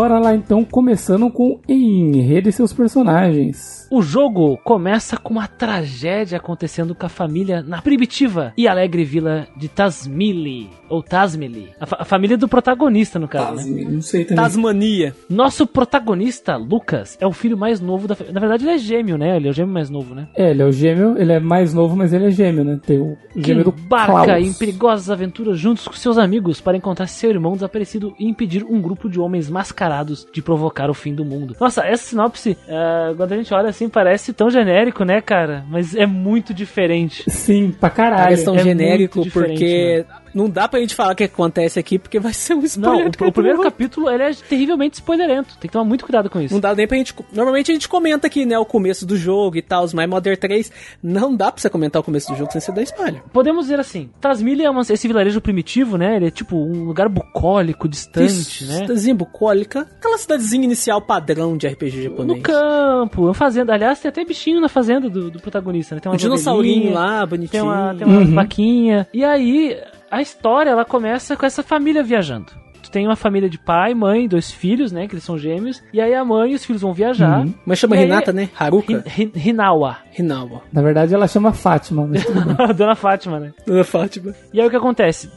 Bora lá então, começando com enredo e seus personagens. O jogo começa com uma tragédia acontecendo com a família na primitiva e alegre vila de Tasmili, ou Tasmili. A, fa- a família do protagonista, no caso, né? Não sei também. Tasmania. Nosso protagonista, Lucas, é o filho mais novo da família. Na verdade, ele é gêmeo, né? Ele é o gêmeo mais novo, né? É, ele é o gêmeo, ele é mais novo, mas ele é gêmeo, né? Tem o Que gêmeo do embarca Klaus. em perigosas aventuras juntos com seus amigos para encontrar seu irmão desaparecido e impedir um grupo de homens mascarados de provocar o fim do mundo. Nossa, essa sinopse, eh, quando a gente olha assim, parece tão genérico, né, cara? Mas é muito diferente. Sim, pra caralho. Parece tão é genérico porque não dá pra gente falar o que acontece aqui porque vai ser um Não, spoiler. o, o primeiro capítulo ele é terrivelmente spoilerento. Tem que tomar muito cuidado com isso. Não dá nem pra gente. Normalmente a gente comenta aqui, né, o começo do jogo e tal, os My Mother 3. Não dá pra você comentar o começo do jogo sem você dar spoiler. Podemos dizer assim, Tasmilha é uma- esse vilarejo primitivo, né? Ele é tipo um lugar bucólico, distante, né? Cidadezinha bucólica. Aquela cidadezinha inicial padrão de RPG japonês. No campo, uma fazenda. Aliás, tem até bichinho na fazenda do, do protagonista, né? Tem Um dinossaurinho lá, bonitinho. Tem uma, tem uma Uhum. vaquinha. E aí, a história, ela começa com essa família viajando. Tu tem uma família de pai, mãe, dois filhos, né? Que eles são gêmeos. E aí a mãe e os filhos vão viajar. Uhum. Mas chama E aí- Renata, né? Haruka? Hin- Hin- Hinawa. Hinawa. Na verdade, ela chama Fátima. Mas tudo bem. A Dona Fátima, né? Dona Fátima. E aí o que acontece?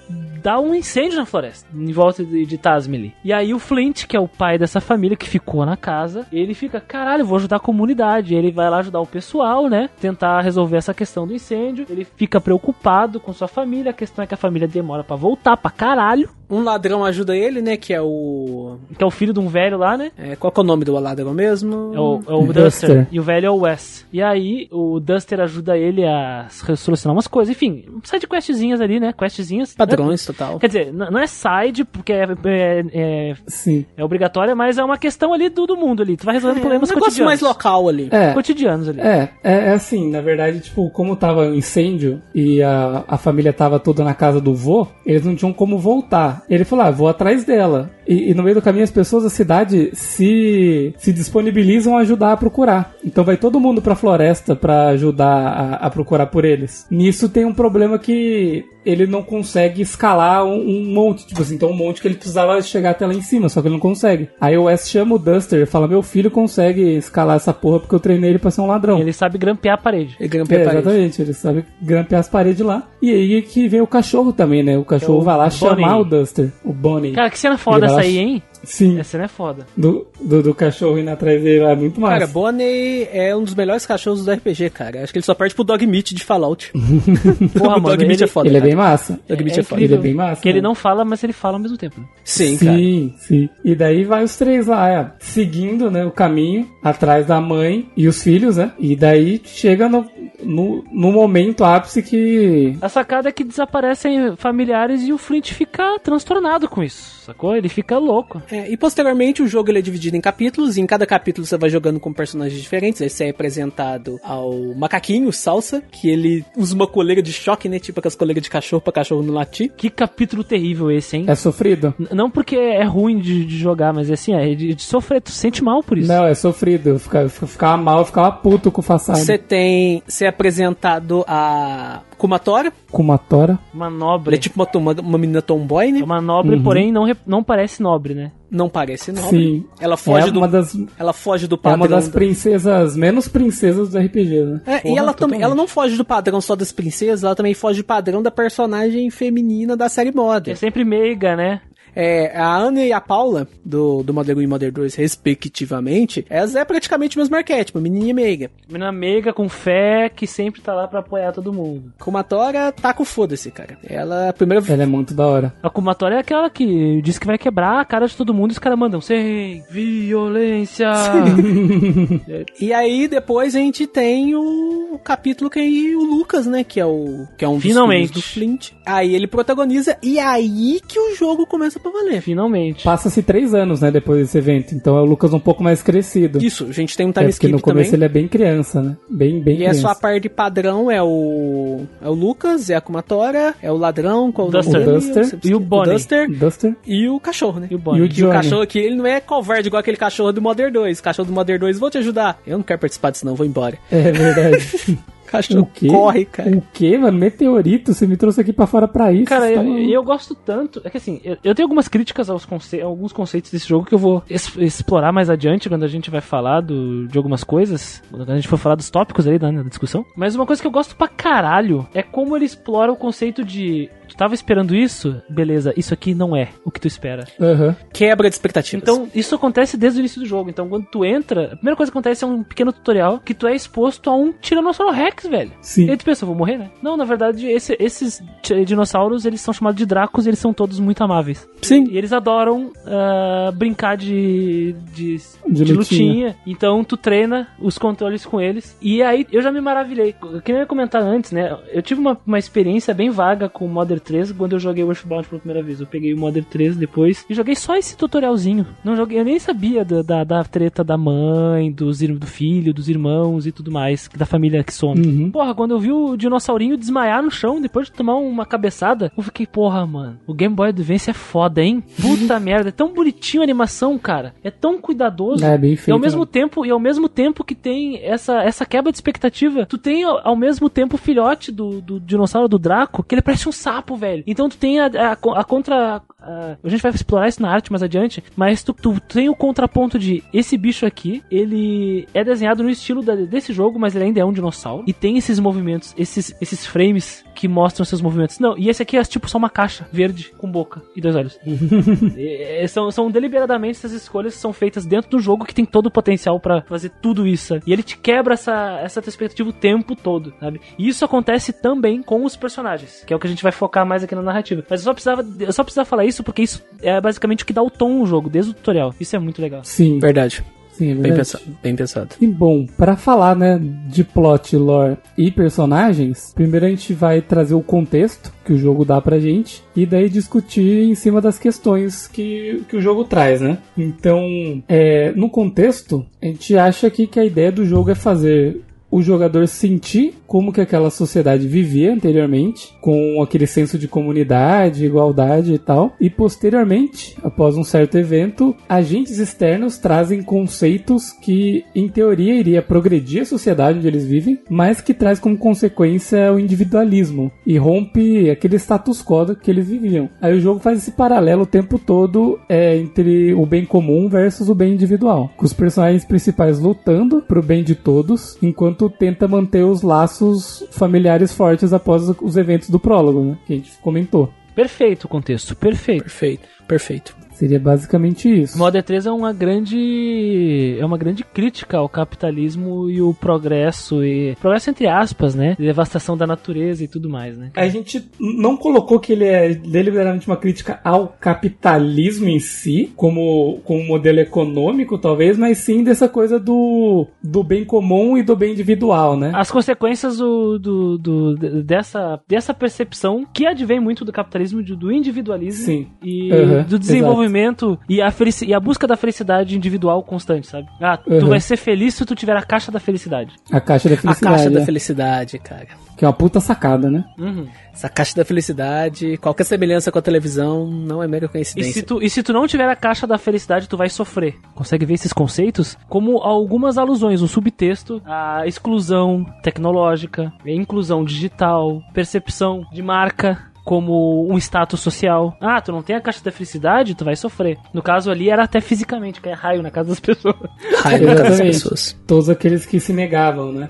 Dá um incêndio na floresta, em volta de, de Tasmili. E aí o Flint, que é o pai dessa família que ficou na casa, ele fica, caralho, vou ajudar a comunidade. Ele vai lá ajudar o pessoal, né? Tentar resolver essa questão do incêndio. Ele fica preocupado com sua família. A questão é que a família demora pra voltar pra caralho. Um ladrão ajuda ele, né? Que é o. Que é o filho de um velho lá, né? é, qual que é o nome do ladrão mesmo? É o, é o Duster. Duster. E o velho é o Wes. E aí, o Duster ajuda ele a solucionar umas coisas. Enfim, precisa de questzinhas ali, né? Questzinhas. Padrões, total. Quer dizer, não é side, porque é, é, é, Sim. é obrigatória, mas é uma questão ali do, do mundo ali. Tu vai resolvendo É, um problemas negócio cotidianos. mais local ali. É, Cotidianos ali. É, é, é assim, na verdade, tipo, como tava um incêndio e a, a família tava toda na casa do vô, eles não tinham como voltar. Ele falou, ah, vou atrás dela. E, e no meio do caminho as pessoas da cidade se, se disponibilizam a ajudar a procurar. Então vai todo mundo pra floresta pra ajudar a, a procurar por eles. Nisso tem um problema que ele não consegue escalar um, um monte, tipo assim, então um monte que ele precisava chegar até lá em cima, só que ele não consegue. Aí o Wes chama o Duster e fala, meu filho consegue escalar essa porra porque eu treinei ele pra ser um ladrão. Ele sabe grampear a parede. Ele grampeia É, a parede. exatamente, ele sabe grampear as paredes lá. E aí que vem o cachorro também, né? O cachorro É o vai lá Bonnie. chamar o Duster, o Bonnie. Cara, que cena foda essa aí, hein? Sim, Essa cena é foda. do, do, do cachorro indo atrás dele lá, é muito massa. Cara, Bonnie é um dos melhores cachorros do RPG, cara. Acho que ele só perde pro Dog Meat de Fallout. Porra, o mano, Dog Meat ele- é foda. ele é cara. bem massa. Dog Meat é, foda. Ele é bem massa, Que ele né? não fala, mas ele fala ao mesmo tempo. né? Sim, cara. Sim, sim. E daí vai os três lá, é, seguindo né, o caminho, atrás da mãe e os filhos, né? E daí chega no, no, no momento ápice que. A sacada é que desaparecem familiares e o Flint fica transtornado com isso, sacou? Ele fica louco. É, e posteriormente o jogo ele é dividido em capítulos, e em cada capítulo você vai jogando com personagens diferentes. Aí você é apresentado ao macaquinho, Salsa, que ele usa uma coleira de choque, né? Tipo aquelas coleiras de cachorro pra cachorro não latir. Que capítulo terrível esse, hein? É sofrido? N- Não porque é ruim de, de jogar, mas é assim, é de, de sofrer, tu se sente mal por isso. Não, é sofrido. Eu ficava, eu ficava mal, eu ficava puto com o Fassado. Você tem. Você é apresentado a Kumatora. Com uma nobre. é tipo uma, uma, uma menina tomboy, né? É uma nobre, Uhum. porém não, não parece nobre, né? Não parece nobre. Sim. Ela foge é do. das, Ela foge do é padrão. uma das da- princesas, menos princesas do RPG, né? É, e Porra, ela também, ela não foge do padrão só das princesas, ela também foge do padrão da personagem feminina da série É Modern. sempre meiga, né? É, a Ana e a Paula, do, do Modern 1 e Modern 2, respectivamente, elas é praticamente o mesmo arquétipo, menininha meiga. Menina meiga, com fé, que sempre tá lá pra apoiar todo mundo. Kumatora tá com foda-se, cara. Ela, a primeira Ela é muito da hora. A Kumatora é aquela que diz que vai quebrar a cara de todo mundo e os caras mandam sem violência. E aí depois a gente tem o, o capítulo que é o Lucas, né? Que é o que é um Finalmente. do Flint. Aí ele protagoniza e aí que o jogo começa pra valer. Finalmente. Passa-se três anos, né, depois desse evento. Então é o Lucas um pouco mais crescido. Isso, a gente tem um É time porque no skip também. começo ele é bem criança, né? Bem, bem E a criança. sua parte padrão é o é o Lucas, é a Kumatora, é o ladrão, qual Duster. O Duster. Eu sempre E o. Bonnie. Duster Duster. e o cachorro, né? E o Bonnie. E o E o cachorro aqui, ele não é covarde igual aquele cachorro do Modern 2. Cachorro do Modern 2, vou te ajudar. Eu não quero participar disso não, vou embora. É verdade. Cachorro O quê? corre, cara. o quê, mano? Meteorito? Você me trouxe aqui pra fora pra isso? Cara, tá eu, maluco? eu gosto tanto. É que assim, eu, eu tenho algumas críticas aos conce alguns conceitos desse jogo que eu vou es- explorar mais adiante quando a gente vai falar do, de algumas coisas. Quando a gente for falar dos tópicos aí da, da discussão. Mas uma coisa que eu gosto pra caralho é como ele explora o conceito de. Tu tava esperando isso? Beleza, isso aqui não é o que tu espera. Aham. Quebra de expectativas. Então, isso acontece desde o início do jogo. Então, quando tu entra, a primeira coisa que acontece é um pequeno tutorial que tu é exposto a um Tiranossauro Rex, velho. Sim. E aí tu pensa, eu vou morrer, né? Não, na verdade, esse- esses dinossauros, eles são chamados de Dracos e eles são todos muito amáveis. sim. E eles adoram ah, brincar de, de, De de lutinha. lutinha. Então tu treina os controles com eles. E aí eu já me maravilhei. Eu ia comentar antes, né? Eu tive uma, uma experiência bem vaga com o Modern 3 quando eu joguei o Earthbound pela primeira vez. Eu peguei o Modern 3 depois e joguei só esse tutorialzinho. Não joguei, eu nem sabia da, da, da treta da mãe, dos, do filho, dos irmãos e tudo mais, da família que some. Uhum. Porra, quando eu vi o dinossaurinho desmaiar no chão depois de tomar uma cabeçada, eu fiquei, porra, mano, o Game Boy Advance é foda, hein? Puta merda, é tão bonitinho a animação, cara. É tão cuidadoso. É, bem E ao feito. mesmo né? tempo, e ao mesmo tempo que tem essa, essa quebra de expectativa, tu tem ao, ao mesmo tempo o filhote do, do dinossauro do Draco, que ele parece um sapo, velho. Então tu tem a, a, a contra. A- a gente vai explorar isso na arte mais adiante, mas tu, tu tem o contraponto de esse bicho aqui, ele é desenhado no estilo da- desse jogo, mas ele ainda é um dinossauro. E tem esses movimentos, esses, esses frames que mostram seus movimentos. Não, e esse aqui é tipo só uma caixa verde com boca e dois olhos. É, são, são deliberadamente essas escolhas que são feitas dentro do jogo que tem todo o potencial pra fazer tudo isso. E ele te quebra essa, essa perspectiva o tempo todo, sabe? E isso acontece também com os personagens, que é o que a gente vai focar mais aqui na narrativa. Mas eu só precisava, eu só precisava falar isso porque isso é basicamente o que dá o tom no jogo, desde o tutorial. Isso é muito legal. Sim, Verdade. sim, é Bem verdade. pensado. Bem pensado. E bom, pra falar, né, de plot, lore e personagens, primeiro a gente vai trazer o contexto que o jogo dá pra gente e daí discutir em cima das questões que, que o jogo traz, né? Então, é, no contexto, a gente acha aqui que a ideia do jogo é fazer o jogador sentir como que aquela sociedade vivia anteriormente, com aquele senso de comunidade, igualdade e tal. E posteriormente, após um certo evento, agentes externos trazem conceitos que, em teoria, iria progredir a sociedade onde eles vivem, mas que traz como consequência o individualismo e rompe aquele status quo que eles viviam. Aí o jogo faz esse paralelo o tempo todo é, entre o bem comum versus o bem individual, com os personagens principais lutando pro bem de todos, enquanto tenta manter os laços familiares fortes após os eventos do prólogo, né, que a gente comentou. Perfeito o contexto, perfeito. Perfeito. Perfeito. Seria basicamente isso. Modern 3 é uma grande é uma grande crítica ao capitalismo e o progresso e progresso entre aspas, né? Devastação da natureza e tudo mais, né? A gente não colocou que ele é deliberadamente uma crítica ao capitalismo em si, como, como um modelo econômico, talvez, mas sim dessa coisa do, do bem comum e do bem individual, né? As consequências do, do, do- dessa, dessa percepção que advém muito do capitalismo, do individualismo Sim. e Aham, do desenvolvimento e a, felici- e a busca da felicidade individual constante, sabe? Ah, tu Aham. vai ser feliz se tu tiver a caixa da felicidade. A caixa da A felicidade. caixa da é. felicidade, cara. Que é uma puta sacada, né? Uhum. Essa caixa da felicidade, qualquer semelhança com a televisão não é mera E coincidência. se, tu, e se tu não tiver a caixa da felicidade, tu vai sofrer. Consegue ver esses conceitos como algumas alusões, um subtexto, a exclusão tecnológica, a inclusão digital, percepção de marca como um status social. Ah, tu não tem a caixa da felicidade, tu vai sofrer. No caso ali era até fisicamente, que é raio na casa das pessoas. Raiva na cara das pessoas. Todos aqueles que se negavam, né?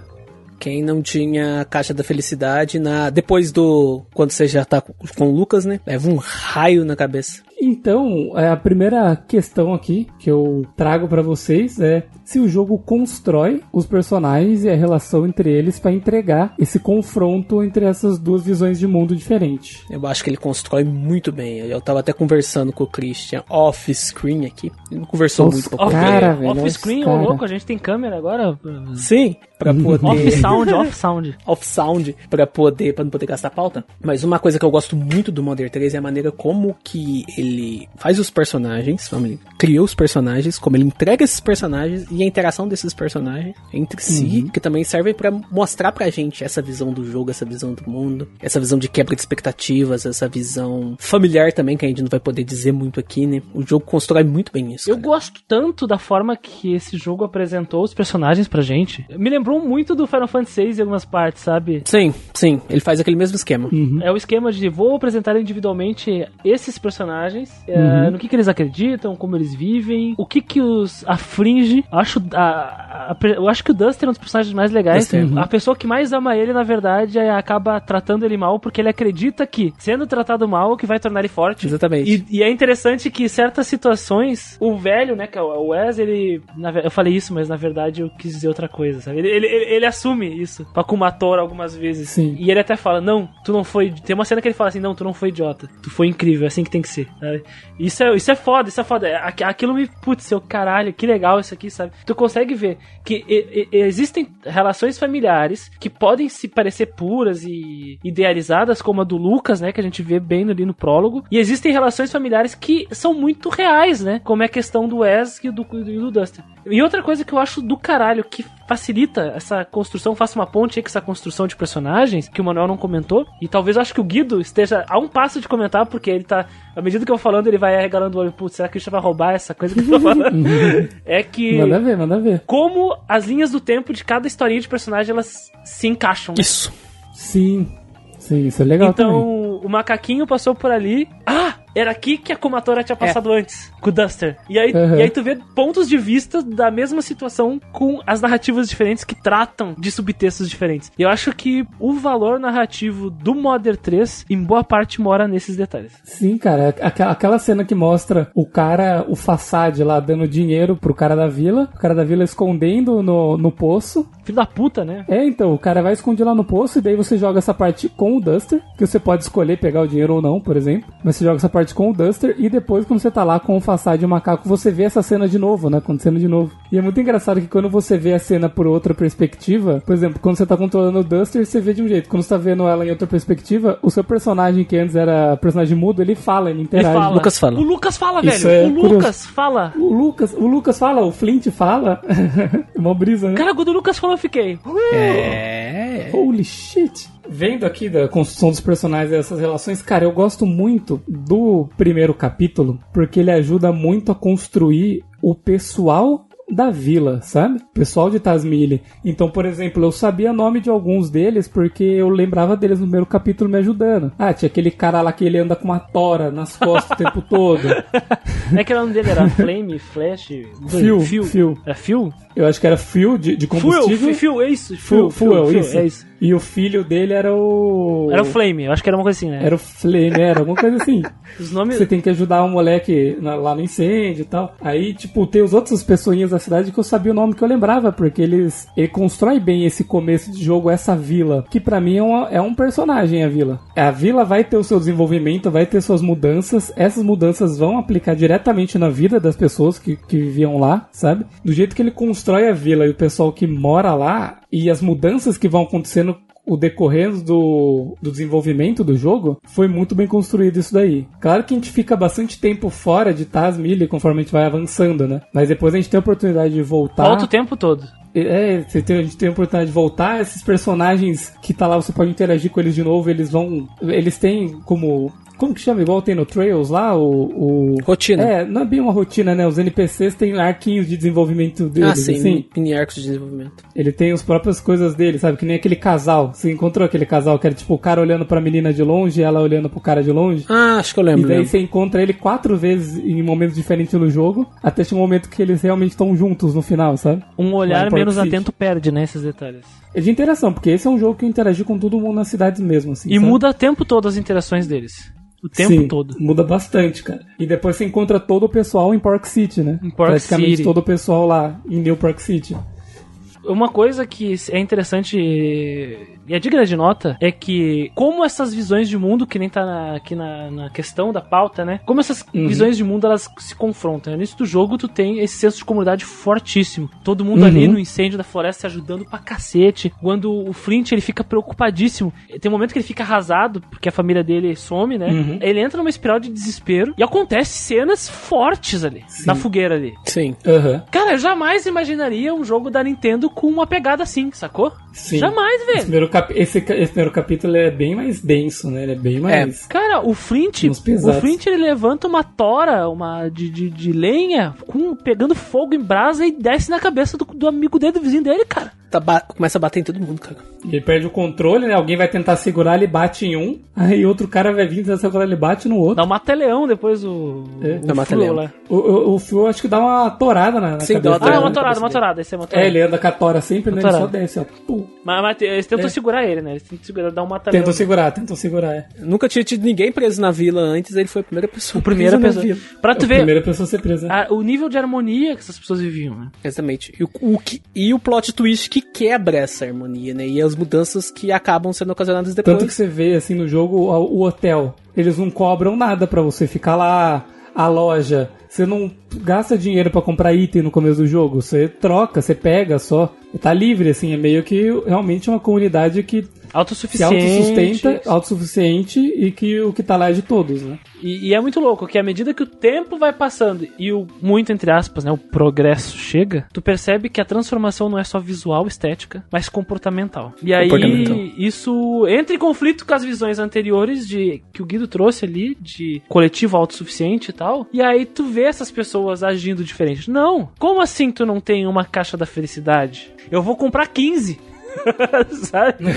Quem não tinha a caixa da felicidade na depois do quando você já tá com com o Lucas, né? Leva um raio na cabeça. Então, é, a primeira questão aqui que eu trago pra vocês é se o jogo constrói os personagens e a relação entre eles pra entregar esse confronto entre essas duas visões de mundo diferentes. Eu acho que ele constrói muito bem. Eu tava até conversando com o Christian off-screen aqui. Ele não conversou Off- muito pra Off, poder- Cara, velho, off-screen, ô louco, a gente tem câmera agora. Sim, pra poder... Off-sound, off-sound. off-sound pra poder para não poder gastar pauta. Mas uma coisa que eu gosto muito do Modern 3 é a maneira como que ele faz os personagens, como ele criou os personagens, como ele entrega esses personagens e a interação desses personagens entre si, que também serve pra mostrar pra gente essa visão do jogo, essa visão do mundo, essa visão de quebra de expectativas, essa visão familiar também que a gente não vai poder dizer muito aqui, né? O jogo constrói muito bem isso. Eu cara. gosto tanto da forma que esse jogo apresentou os personagens pra gente. Me lembrou muito do Final Fantasy VI em algumas partes, sabe? Sim, sim, ele faz aquele mesmo esquema. É o esquema de vou apresentar individualmente esses personagens, é, no que, que eles acreditam, como eles vivem, o que que os afringe. Acho, a, a- eu acho que o Duster é um dos personagens mais legais. Duster. A pessoa que mais ama ele, na verdade, é- acaba tratando ele mal porque ele acredita que, sendo tratado mal, que vai tornar ele forte. Exatamente. E, e é interessante que certas situações, o velho, né, que é o Wes, ele. na eu falei isso, mas na verdade eu quis dizer outra coisa, sabe? Ele, ele, ele- ele assume isso pra Kumatora algumas vezes. Sim. E ele até fala: Não, tu não foi. Tem uma cena que ele fala assim: Não, tu não foi idiota. Tu foi incrível, é assim que tem que ser. Isso, é, isso é foda, isso é foda. É, aqu- Aquilo me. Putz, seu caralho, que legal isso aqui, sabe? Tu consegue ver que e- e- existem relações familiares que podem se parecer puras e idealizadas, como a do Lucas, né? Que a gente vê bem ali no prólogo. E existem relações familiares que são muito reais, né? Como é a questão do Wes e do, e do Duster. E outra coisa que eu acho do caralho, que facilita essa construção, faça uma ponte aí com essa construção de personagens, que o Manuel não comentou. E talvez eu acho que o Guido esteja a um passo de comentar, porque ele tá. À medida que eu vou falando, ele vai regalando o olho. Putz, será que o Christian vai roubar essa coisa que eu tô falando? é que. Manda ver, manda ver. Como as linhas do tempo de cada historinha de personagem elas se encaixam. Isso. Sim, sim, isso é legal também. Então, o macaquinho passou por ali. Ah! Era aqui que a Kumatora tinha passado antes, com o Duster. E aí, Uhum. e aí tu vê pontos de vista da mesma situação com as narrativas diferentes que tratam de subtextos diferentes. E eu acho que o valor narrativo do Modern 3, em boa parte, mora nesses detalhes. Sim, cara, aquela, aquela cena que mostra o cara, o façade lá dando dinheiro pro cara da vila, o cara da vila escondendo no, no poço. Filho da puta, né? É, então, o cara vai esconder lá no poço e daí você joga essa parte com o Duster, que você pode escolher pegar o dinheiro ou não, por exemplo. Mas você joga essa parte com o Duster e depois, quando você tá lá com o façade e o macaco, você vê essa cena de novo, né? Acontecendo de novo. E é muito engraçado que quando você vê a cena por outra perspectiva, por exemplo, quando você tá controlando o Duster, você vê de um jeito. Quando você tá vendo ela em outra perspectiva, o seu personagem, que antes era personagem mudo, ele fala, ele Ele interage. fala. Lucas fala. O Lucas fala, Isso velho. é o curioso. Lucas fala. O Lucas, o Lucas fala, o Flint fala. Uma brisa, né? Cara, quando o Lucas falou, eu fiquei. É. Holy shit! Vendo aqui da construção dos personagens e essas relações, cara, eu gosto muito do primeiro capítulo, porque ele ajuda muito a construir o pessoal da vila, sabe? O pessoal de Tasmile. Então, por exemplo, eu sabia nome de alguns deles porque eu lembrava deles no primeiro capítulo me ajudando. Ah, tinha aquele cara lá que ele anda com uma tora nas costas o tempo todo. É que o nome dele era Flame, Flash, Fio, Fio. Fio. É Fio? Eu acho que era fio de, de combustível. Fio, Fio, é isso. Fuel, fuel, isso. É isso. E o filho dele era o. Era o Flame, eu acho que era uma coisa assim, né? Era o Flame, era alguma coisa assim. Os nomes. Você tem que ajudar o moleque na- lá no incêndio e tal. Aí, tipo, tem os outros pessoinhas da cidade que eu sabia o nome que eu lembrava, porque eles. Ele constrói bem esse começo de jogo, essa vila, que pra mim é, uma- é um personagem, a vila. A vila vai ter o seu desenvolvimento, vai ter suas mudanças. Essas mudanças vão aplicar diretamente na vida das pessoas que, que viviam lá, sabe? Do jeito que ele constrói a vila e o pessoal que mora lá, e as mudanças que vão acontecendo o decorrer do, do desenvolvimento do jogo, foi muito bem construído isso daí. Claro que a gente fica bastante tempo fora de Tasmilha conforme a gente vai avançando, né? Mas depois a gente tem a oportunidade de voltar. Volta o tempo todo. É, você tem- a gente tem a oportunidade de voltar. Esses personagens que tá lá, você pode interagir com eles de novo. Eles vão. Eles têm como. Como que chama? Igual tem no Trails lá, o. o... Rotina. É, não é bem uma rotina, né? Os NPCs têm arquinhos de desenvolvimento deles, ah, sim, assim. mini arcos de desenvolvimento. Ele tem as próprias coisas dele, sabe? Que nem aquele casal. Você encontrou aquele casal que era tipo o cara olhando pra menina de longe e ela olhando pro cara de longe? Ah, acho que eu E lembro. daí lembro. você encontra ele quatro vezes em momentos diferentes no jogo, até um momento que eles realmente estão juntos no final, sabe? Um olhar Park menos atento perde, né, esses detalhes. É de interação, porque esse é um jogo que eu interagi com todo mundo nas cidades mesmo, assim. E sabe? muda o tempo todo as interações deles. O tempo Sim, todo. Muda bastante, cara. E depois você encontra todo o pessoal em Park City, né? Em Park Praticamente City. todo o pessoal lá em New Park City. Uma coisa que é interessante e é digna de nota é que, como essas visões de mundo, que nem tá na- aqui na, na questão da pauta, né? Como essas Uhum. visões de mundo elas se confrontam. No início do jogo, tu tem esse senso de comunidade fortíssimo. Todo mundo Uhum. ali no incêndio da floresta se ajudando pra cacete. Quando o Flint ele fica preocupadíssimo, tem um momento que ele fica arrasado porque a família dele some, né? Uhum. Ele entra numa espiral de desespero e acontece cenas fortes ali, na fogueira ali. Sim. Cara, eu jamais imaginaria um jogo da Nintendo com uma pegada assim, sacou? Sim. Jamais, Esse velho. primeiro, cap- esse, esse primeiro capítulo é bem mais denso, né? Ele é bem mais. Cara, o Flint, o. Flint ele levanta uma tora, uma de, de, de lenha, com, pegando fogo em brasa e desce na cabeça do, do amigo dele, do vizinho dele, cara. Tá ba- começa a bater em todo mundo, cara. Ele perde o controle, né? Alguém vai tentar segurar, ele bate em um. Aí outro cara vai vir tentar segurar, ele bate no outro. Dá um mata-leão depois o. É, o dá mata-leão. Lá. O, o, o Phil acho que dá uma torada na, na Sim, cabeça dá uma Ah, dele, é uma né? torada, uma torada, esse é uma É, torada. ele anda com a tora sempre, né? Ele só desce, ó. Pum. Mas, mas eles tentam É. segurar ele, né? Eles tentam segurar, dar um. Tentam segurar, tentam segurar. É. Nunca tinha tido ninguém preso na vila antes, ele foi a primeira pessoa. O primeira pessoa. vila. Pra tu a ver primeira pessoa a ser presa. a- o nível de harmonia que essas pessoas viviam, né? Exatamente. E o, o que- e o plot twist que quebra essa harmonia, né? E as mudanças que acabam sendo ocasionadas depois. Tanto que você vê, assim, no jogo, o, o hotel. Eles não cobram nada pra você ficar lá, a loja. Você não gasta dinheiro pra comprar item no começo do jogo. Você troca, você pega só. Tá livre, assim. É meio que realmente uma comunidade que se Autossuficiente. autossustenta, autossuficiente e que o que tá lá é de todos, né? E, e é muito louco que à medida que o tempo vai passando e o muito entre aspas, né, o progresso chega, tu percebe que a transformação não é só visual, estética, mas comportamental. E aí isso entra em conflito com as visões anteriores de que o Guido trouxe ali de coletivo autossuficiente e tal. E aí tu vê essas pessoas agindo diferente. Não. Como assim tu não tem uma caixa da felicidade? Eu vou comprar 15. Sabe?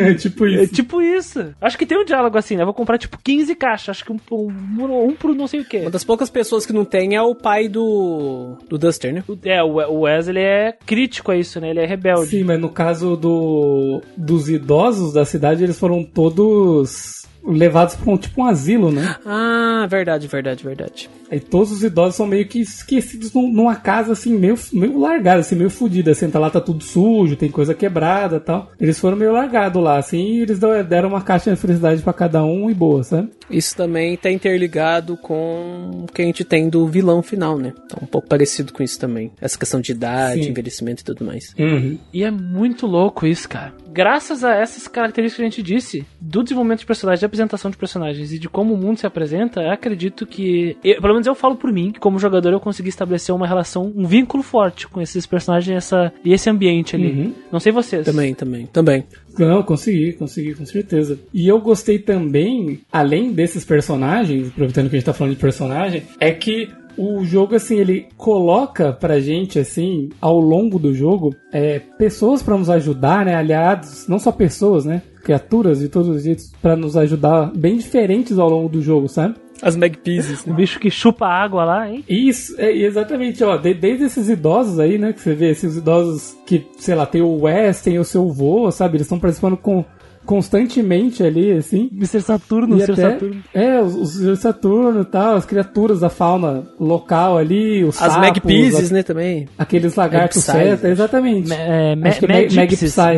É tipo É isso. tipo isso. Acho que tem um diálogo assim, né? Vou comprar tipo 15 caixas. Acho que um, um, um pro não sei o quê. Uma das poucas pessoas que não tem é o pai do, do Duster, né? É, o o Wesley é crítico a isso, né? Ele é rebelde. Sim, mas no caso do, dos idosos da cidade, eles foram todos levados pra um, tipo um asilo, né? Ah, verdade, verdade, verdade. Aí todos os idosos são meio que esquecidos num- numa casa assim, meio, meio largada, assim, meio fodida. Assim, tá lá, tá tudo sujo, tem coisa quebrada e tal. Eles foram meio largados lá, assim, e eles deram uma caixa de felicidade pra cada um e boa, sabe? Isso também tá interligado com o que a gente tem do vilão final, né? Tá um pouco parecido com isso também. Essa questão de idade, Sim. envelhecimento e tudo mais. Uhum. E é muito louco isso, cara. Graças a essas características que a gente disse, do desenvolvimento de personagens, de apresentação de personagens e de como o mundo se apresenta, eu acredito que. eu- pelo menos eu falo por mim, que como jogador eu consegui estabelecer uma relação, um vínculo forte com esses personagens e essa, e esse ambiente ali. Uhum. Não sei vocês. Também, também, também. Não, consegui, consegui, com certeza. E eu gostei também, além desses personagens, aproveitando que a gente tá falando de personagem, é que o jogo, assim, ele coloca pra gente, assim, ao longo do jogo, é, pessoas pra nos ajudar, né? Aliados, não só pessoas, né? Criaturas de todos os jeitos pra nos ajudar, bem diferentes ao longo do jogo, sabe? As Magpieces, O bicho que chupa água lá, hein? Isso, é, exatamente, ó, de- desde esses idosos aí, né, que você vê, esses idosos que, sei lá, tem o Wes, tem o seu vô, sabe, eles estão participando com, constantemente ali, assim. Mr. Saturno, Sr. até, Saturno. é, os, os de Saturno e tal, as criaturas da fauna local ali, os As sapos, a- né, também. aqueles lagartos seta, exatamente. Ma- É, ma- é.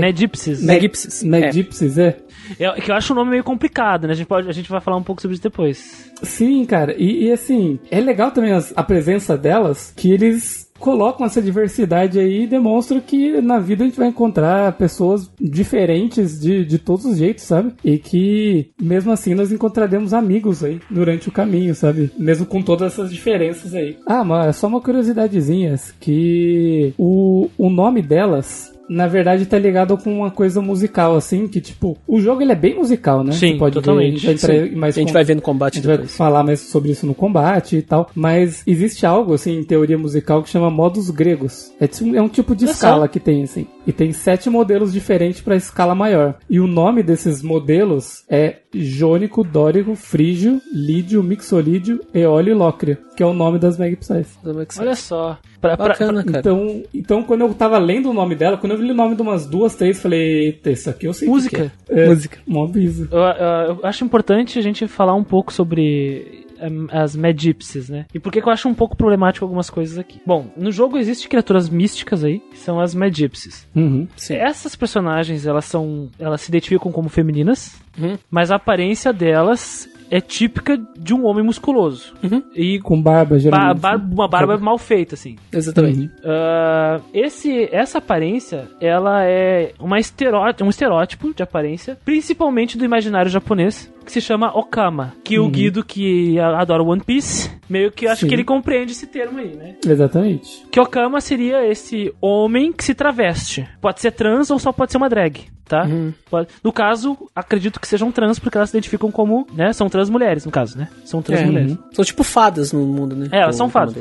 Magipsies. Magpieces. Magipsies, é. É, que eu acho o nome meio complicado, né? A gente, pode, a gente vai falar um pouco sobre isso depois. Sim, cara, e, e assim, é legal também as- a presença delas, que eles colocam essa diversidade aí e demonstram que na vida a gente vai encontrar pessoas diferentes de, de todos os jeitos, sabe? E que mesmo assim nós encontraremos amigos aí durante o caminho, sabe? Mesmo com todas essas diferenças aí. Ah, mas só uma curiosidadezinha, que o, o nome delas na verdade tá ligado com uma coisa musical, assim, que tipo, o jogo ele é bem musical, né? Sim, pode totalmente. Ver, a gente vai Sim. mais a gente com- vai ver no a combate gente vai depois. falar mais sobre isso no combate e tal. Mas existe algo, assim, em teoria musical que chama modos gregos. É, tipo- é um tipo de Olha escala só. que tem, assim. E tem sete modelos diferentes para escala maior. E o nome desses modelos é Jônico, Dórico, Frígio, Lídio, Mixolídio, Eólio e Lócria, que é o nome das Megapsies. Olha só. Pra, pra- Bacana, cara. Então, então, quando eu tava lendo o nome dela, quando eu vi o nome de umas duas, três, falei, eita, isso aqui eu sei. o que Música. que é. É, Música. Mó brisa. Eu, eu- eu acho importante a gente falar um pouco sobre as Mad Gypsies, né? E por que que eu acho um pouco problemático algumas coisas aqui. Bom, no jogo existem criaturas místicas aí, que são as Mad Gypsies. Uhum. Essas personagens, elas são. Elas se identificam como femininas, Uhum. mas a aparência delas é típica de um homem musculoso. Uhum. E Com barba, ba- geralmente. bar- uma barba mal feita, assim. Exatamente. Uhum. Ah, esse, essa aparência, ela é uma esteró um estereótipo de aparência, principalmente do imaginário japonês, que se chama Okama. Que o Guido, que adora One Piece, meio que acho Sim. que ele compreende esse termo aí, né? Exatamente. Que Okama seria esse homem que se traveste. Pode ser trans ou só pode ser uma drag, tá? Pode- No caso, acredito que sejam trans porque elas se identificam como, né? São trans mulheres, no caso, né? São trans É. mulheres. São tipo fadas no mundo, né? É, elas são fadas.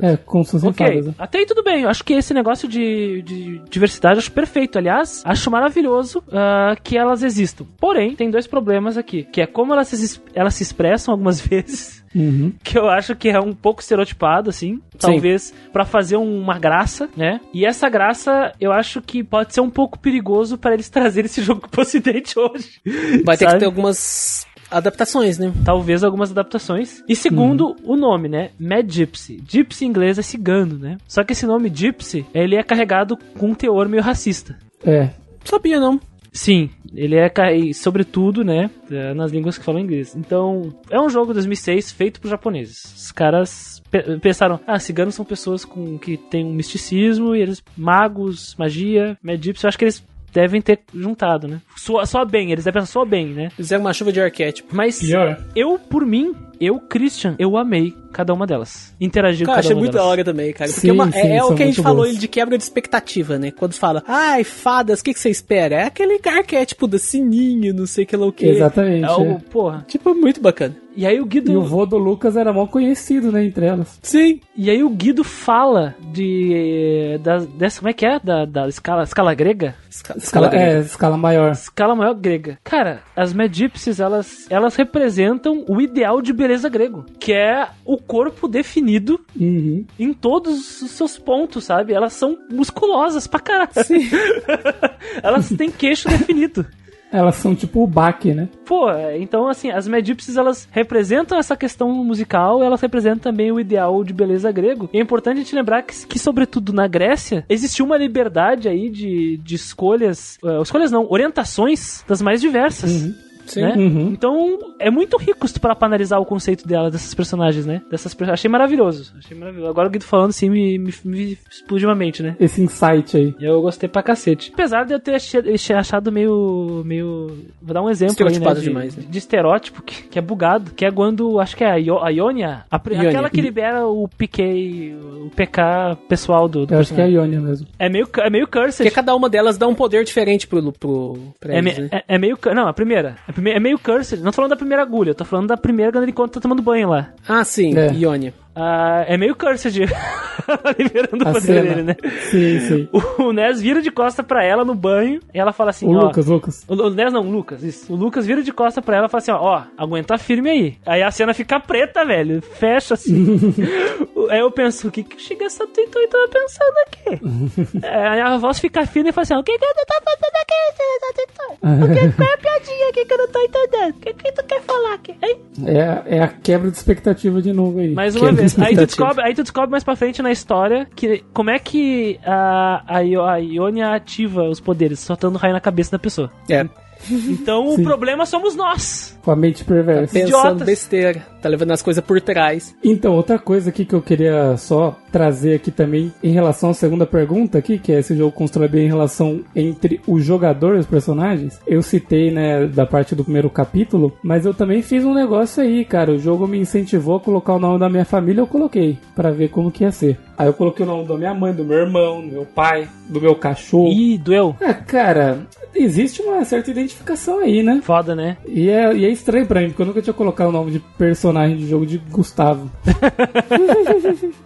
É, como se fossem Ok, fadas, né? até aí tudo bem. Eu acho que esse negócio de, de diversidade eu acho perfeito. Aliás, acho maravilhoso ah, que elas existam. Porém, tem dois problemas aqui. Que é como elas se, elas se expressam algumas vezes. Uhum. Que eu acho que é um pouco estereotipado, assim. Talvez pra fazer uma graça, né? E essa graça, eu acho que pode ser um pouco perigoso para eles trazerem esse jogo pro ocidente hoje. Vai ter Sabe? que ter algumas adaptações, né? Talvez algumas adaptações. E segundo, Uhum. o nome, né? Mad Gypsy. Gypsy em inglês é cigano, né? Só que esse nome Gypsy, ele é carregado com um teor meio racista. É. Sabia, não. Sim, ele é, sobretudo, né, é, nas línguas que falam inglês. Então, é um jogo 2006 feito por japoneses. Os caras pe- pensaram, ah, ciganos são pessoas com que têm um misticismo, e eles, magos, magia, Gypsy, eu acho que eles devem ter juntado, né? Soa, soa bem, eles devem pensar soa bem, né? Fizeram uma chuva de arquétipo. Mas Pior. eu, por mim, eu, Christian, eu amei cada uma delas. Interagir Cara, com cada achei uma muito delas. da hora também, cara. Porque Sim, é, uma- sim, é- é o que a gente falou de quebra de expectativa, né? Quando fala, ai, fadas, o que, que você espera? É aquele arquétipo da sininho, não sei que lá o que. Exatamente. É o, é. porra. Tipo, muito bacana. E aí o Guido. E o vô do Lucas era mal conhecido, né, entre elas. Sim. E aí o Guido fala de. Da, dessa. Como é que é? Da, da escala, escala grega? Escala, Escala, grega. é, escala maior. Escala maior grega. Cara, as Mad Gypsies, elas, elas representam o ideal de beleza grego. Que é o corpo definido Uhum. em todos os seus pontos, sabe? Elas são musculosas pra caralho. elas têm queixo definido. Elas são tipo o baque, né? Pô, então assim, as Mad Gypsies, elas representam essa questão musical, elas representam também o ideal de beleza grego. E é importante a gente lembrar que, que, sobretudo na Grécia, existiu uma liberdade aí de, de escolhas, eh, escolhas não, orientações das mais diversas. Sim. Né? Uhum. Então, é muito rico se tu parar pra analisar o conceito dela, dessas personagens, né? Dessas, per- achei maravilhoso. Achei maravilhoso. Agora o Guido falando assim me, me, me explodiu uma mente, né? Esse insight aí. Eu gostei pra cacete. Apesar de eu ter ach- achado meio. meio. Vou dar um exemplo aí, né? De, demais, né? de estereótipo que, que é bugado. Que é quando. Acho que é a, Io, a Ionia. a Ionia. Aquela que libera o PK. O PK pessoal do. do Eu acho que é a. Ionia mesmo. é meio, é meio cursed. Porque cada uma delas dá um poder diferente pro, pro, É, eles, me- né? é- é meio. Não, a primeira. A primeira é meio cursed. Não tô falando da primeira agulha, eu tô falando da primeira quando ele conta tá tomando banho lá. Ah, sim, É. Ionia. Ah, é meio cursed. liberando o poder cena. dele, né? Sim, sim. O Ness vira de costa pra ela no banho e ela fala assim: O ó. Lucas, Lucas. O, o Ness não, o Lucas, isso. O Lucas vira de costa pra ela e fala assim: ó, ó, aguenta firme aí. Aí a cena fica preta, velho. Fecha assim. aí eu penso: o que que o Shigesato Itoi tava pensando aqui? É, aí a voz fica fina e fala assim: o que que tu tá fazendo aqui, Shigesato Itoi? O que, qual é a piadinha aqui que eu não tô entendendo? O que que tu quer falar aqui? Hein? É, é a quebra de expectativa de novo aí. Mais uma vez. Aí tu, descobre, aí tu descobre mais pra frente na história que como é que a, a, a Ionia ativa os poderes, soltando raio na cabeça da pessoa. É. Então o problema somos nós. Com a mente perversa. Pensando Idiotas. besteira. Tá levando as coisas por trás. Então, outra coisa aqui que eu queria só trazer aqui também em relação à segunda pergunta aqui, que é esse jogo constrói bem em relação entre o jogador e os personagens. Eu citei, né, da parte do primeiro capítulo, mas eu também fiz um negócio aí, cara. O jogo me incentivou a colocar o nome da minha família, eu coloquei, pra ver como que ia ser. Aí eu coloquei o nome da minha mãe, do meu irmão, do meu pai, do meu cachorro. Ih, doeu. Ah, cara, existe uma certa identificação aí, né? Foda, né? E é, e é estranho pra mim, porque eu nunca tinha colocado o nome de personagem de jogo de Gustavo.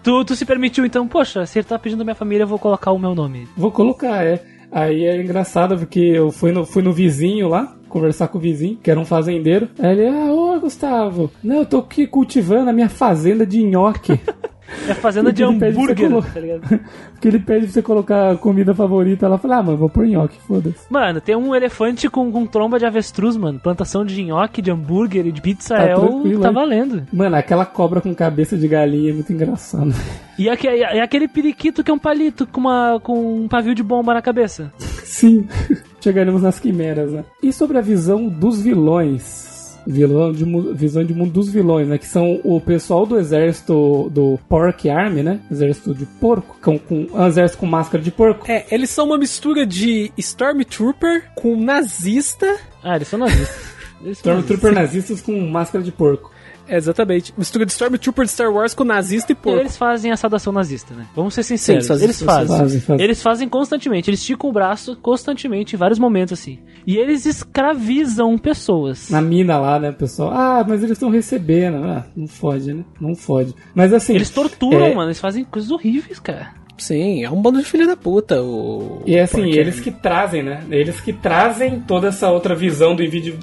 Tu, tu se permitiu, então, poxa, se ele tá pedindo a minha família, eu vou colocar o meu nome. Vou colocar, é. Aí é engraçado porque eu fui no, fui no vizinho lá, conversar com o vizinho, que era um fazendeiro. Aí ele, ah, ô Gustavo, não, eu tô aqui cultivando a minha fazenda de nhoque. É fazenda de hambúrguer, colo- tá ligado? Porque ele pede pra você colocar a comida favorita lá. Falei, ah, mano, vou pôr nhoque, foda-se. Mano, tem um elefante com, com tromba de avestruz, mano. Plantação de nhoque, de hambúrguer e de pizza Tá é o. Tá valendo. Mano, aquela cobra com cabeça de galinha é muito engraçado. E, aque- e aquele periquito que é um palito com, uma, com um pavio de bomba na cabeça. Sim, chegaremos nas quimeras, né? E sobre a visão dos vilões? Vilão de, visão de mundo dos vilões, né? Que são o pessoal do exército do Pork Army, né? Exército de porco, com, com um exército com máscara de porco. É, eles são uma mistura de Stormtrooper com nazista. Ah, eles são nazistas. Stormtrooper nazistas com máscara de porco. É, exatamente. Mistura de Stormtrooper de Star Wars com nazista e E porco. Eles fazem a saudação nazista, né? Vamos ser sinceros. Sim, fazem- eles fazem. fazem, fazem. Eles fazem constantemente. Eles esticam o braço constantemente em vários momentos, assim. E eles escravizam pessoas. Na mina lá, né, pessoal? Ah, mas eles estão recebendo. Ah, não fode, né? Não fode. Mas assim. Eles torturam, É. mano. Eles fazem coisas horríveis, cara. Sim, é um bando de filho da puta. O... E é assim, Pork eles que trazem, né? Eles que trazem toda essa outra visão do,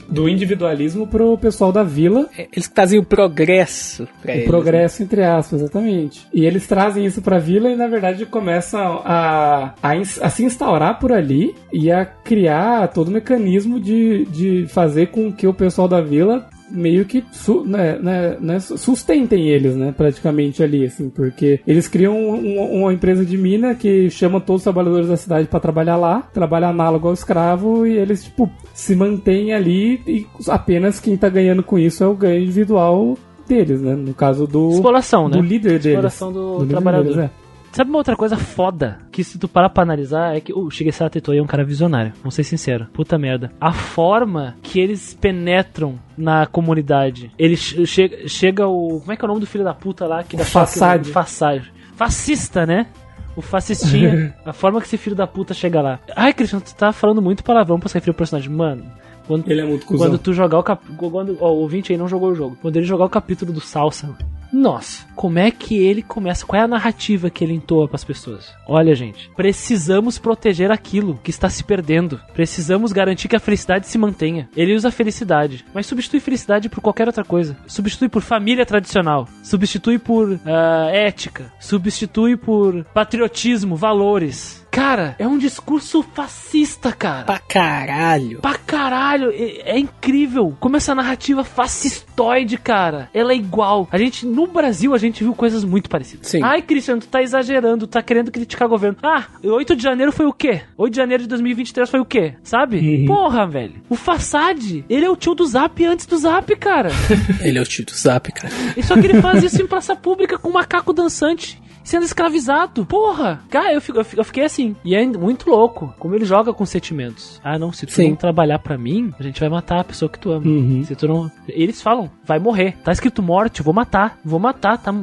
do individualismo pro pessoal da vila. É, Eles trazem o progresso pra O eles. progresso, entre aspas, exatamente. E eles trazem isso pra vila e, na verdade, começam a, a, a se instaurar por ali e a criar todo o mecanismo de, de fazer com que o pessoal da vila meio que né, né, né, sustentem eles, né, praticamente ali, assim, porque eles criam um- um- uma empresa de mina que chama todos os trabalhadores da cidade pra trabalhar lá, trabalha análogo ao escravo e eles, tipo, se mantêm ali e apenas quem tá ganhando com isso é o ganho individual deles, né, no caso do, Exploração, né? do líder deles. Exploração do líder trabalhador. deles, é. Sabe uma outra coisa foda? Que se tu parar pra analisar é que o Shigesato Itoi é um cara visionário. Vamos ser sincero. Puta merda. A forma que eles penetram na comunidade. Ele che- chega, o. Como é que é o nome do filho da puta lá? Que no- Fassade. Fassade. Fascista, né? O fascistinha. a forma que esse filho da puta chega lá. Ai, Cristiano, tu tá falando muito palavrão pra se referir ao personagem. Mano. Quando, Ele é muito cuzão. quando tu jogar o cap... quando ó, o ouvinte aí não jogou o jogo. Quando ele jogar o capítulo do Salsa, nossa, como é que ele começa? Qual é a narrativa que ele entoa pras pessoas? Olha, gente, precisamos proteger aquilo que está se perdendo. Precisamos garantir que a felicidade se mantenha. Ele usa felicidade, mas substitui felicidade por qualquer outra coisa. Substitui por família tradicional, substitui por ah, ética, substitui por patriotismo, valores. Cara, é um discurso fascista, cara. Pra caralho. Pra caralho, é, é incrível como essa narrativa fascistoide, cara, ela é igual. A gente, no Brasil, a gente viu coisas muito parecidas. Sim. Ai, Cristiano, tu tá exagerando, tu tá querendo criticar o governo. Ah, 8 de janeiro foi o quê? 8 de janeiro de 2023 foi o quê? Sabe? Uhum. Porra, velho. O Fassade, ele é o tio do Zap antes do Zap, cara. Ele é o tio do Zap, cara. E só que ele faz isso em praça pública com um macaco dançante. Sendo escravizado. Porra! Cara, eu, fico- eu fico- eu fiquei assim. E é muito louco como ele joga com sentimentos. Ah, não, se tu Sim. não trabalhar pra mim, a gente vai matar a pessoa que tu ama. Uhum. Se tu não. Eles falam, vai morrer. Tá escrito morte, vou matar. Vou matar, tá?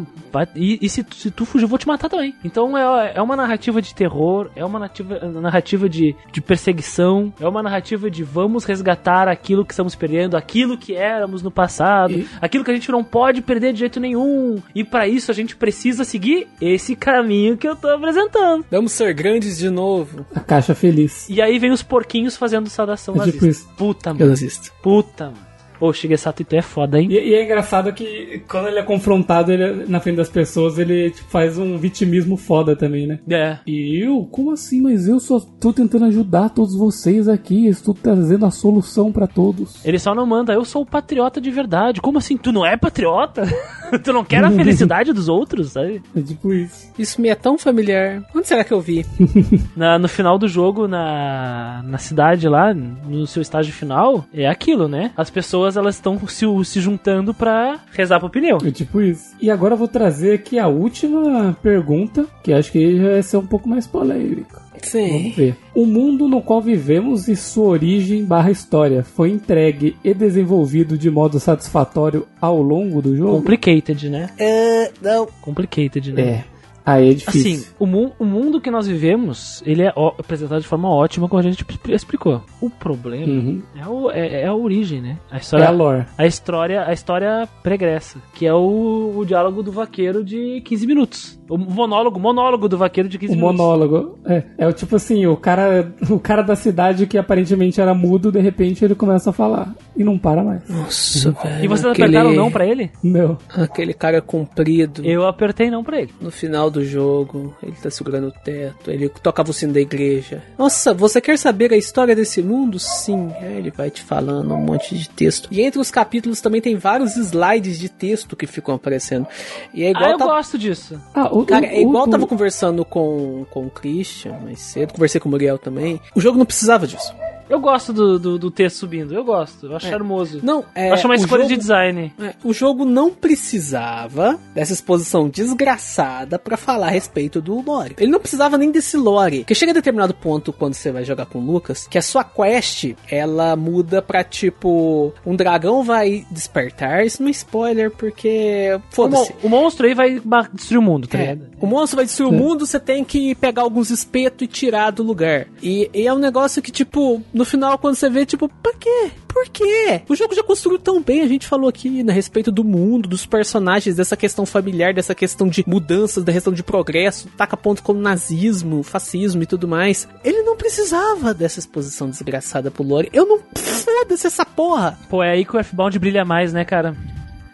E, e se, tu- se tu fugir, eu vou te matar também. Então é, é uma narrativa de terror, é uma narrativa, narrativa de, de perseguição, é uma narrativa de vamos resgatar aquilo que estamos perdendo, aquilo que éramos no passado, E- aquilo que a gente não pode perder de jeito nenhum. E pra isso a gente precisa seguir esse caminho que eu tô apresentando. Vamos ser grandes de novo. A caixa feliz. E aí vem os porquinhos fazendo saudação É nazista. tipo isso. Puta, Eu mano. nazisto. Puta, mano. Ô, Shigesato Ito é foda, hein? E, e é engraçado que quando ele é confrontado ele, na frente das pessoas, ele tipo, faz um vitimismo foda também, né? É. E eu? Como assim? Mas eu só tô tentando ajudar todos vocês aqui. Estou trazendo a solução pra todos. Ele só não manda, eu sou o patriota de verdade. Como assim? Tu não é patriota? tu não quer a felicidade dos outros, sabe? É tipo isso. Isso me é tão familiar. Onde será que eu vi? Na- no final do jogo, na, na cidade lá, no seu estágio final, é aquilo, né? As pessoas, elas estão se, se juntando pra rezar pro pneu. É tipo isso. E agora eu vou trazer aqui a última pergunta, que acho que já vai ser um pouco mais polêmica. Vamos ver. O mundo no qual vivemos e sua origem barra história foi entregue e desenvolvido de modo satisfatório ao longo do jogo? Complicated, né? É, não. Complicated, né? É. Aí é difícil. Assim, o, mu o mundo que nós vivemos, ele é apresentado de forma ótima, como a gente explicou. O problema Uhum. é, o- é- é a origem, né? A É história, a lore. a história, a história pregressa, que é o, o diálogo do vaqueiro de 15 minutos. O monólogo, monólogo do vaqueiro de 15 O minutos. monólogo. É, é o tipo assim, o cara, o cara da cidade que aparentemente era mudo, de repente ele começa a falar. E não para mais. Nossa, velho. E vocês aquele, apertaram não pra ele? Não. Aquele cara comprido. Eu apertei não pra ele. No final do jogo, ele tá segurando o teto, ele tocava o sino da igreja. Nossa, você quer saber a história desse mundo? Sim. Aí ele vai te falando um monte de texto. E entre os capítulos também tem vários slides de texto que ficam aparecendo. E é igual ah, eu tá- gosto disso. Ah, o, Cara, o- é igual o- eu tava conversando com, com o Christian mais cedo, conversei com o Muriel também. O jogo não precisava disso. Eu gosto do, do, do texto subindo, eu gosto, eu acho É. charmoso. Não, é. eu acho uma o escolha jogo- de design. É, o jogo não precisava dessa exposição desgraçada pra falar a respeito do lore. Ele não precisava nem desse lore. Porque chega a determinado ponto quando você vai jogar com o Lucas, que a sua quest, ela muda pra tipo, um dragão vai despertar. Isso não é spoiler, porque O, foda-se. o monstro aí vai destruir o mundo, tá É, ligado? o monstro vai destruir o mundo, você tem que pegar alguns espetos e tirar do lugar. E, e é um negócio que, tipo, no final, quando você vê, tipo, pra quê? Por quê? O jogo já construiu tão bem, a gente falou aqui né, a respeito do mundo, dos personagens, dessa questão familiar, dessa questão de mudanças, da questão de progresso, taca ponto como nazismo, fascismo e tudo mais. Ele não precisava dessa exposição desgraçada pro lore. Eu não. Foda-se essa porra! Pô, é aí que o F-Bound brilha mais, né, cara?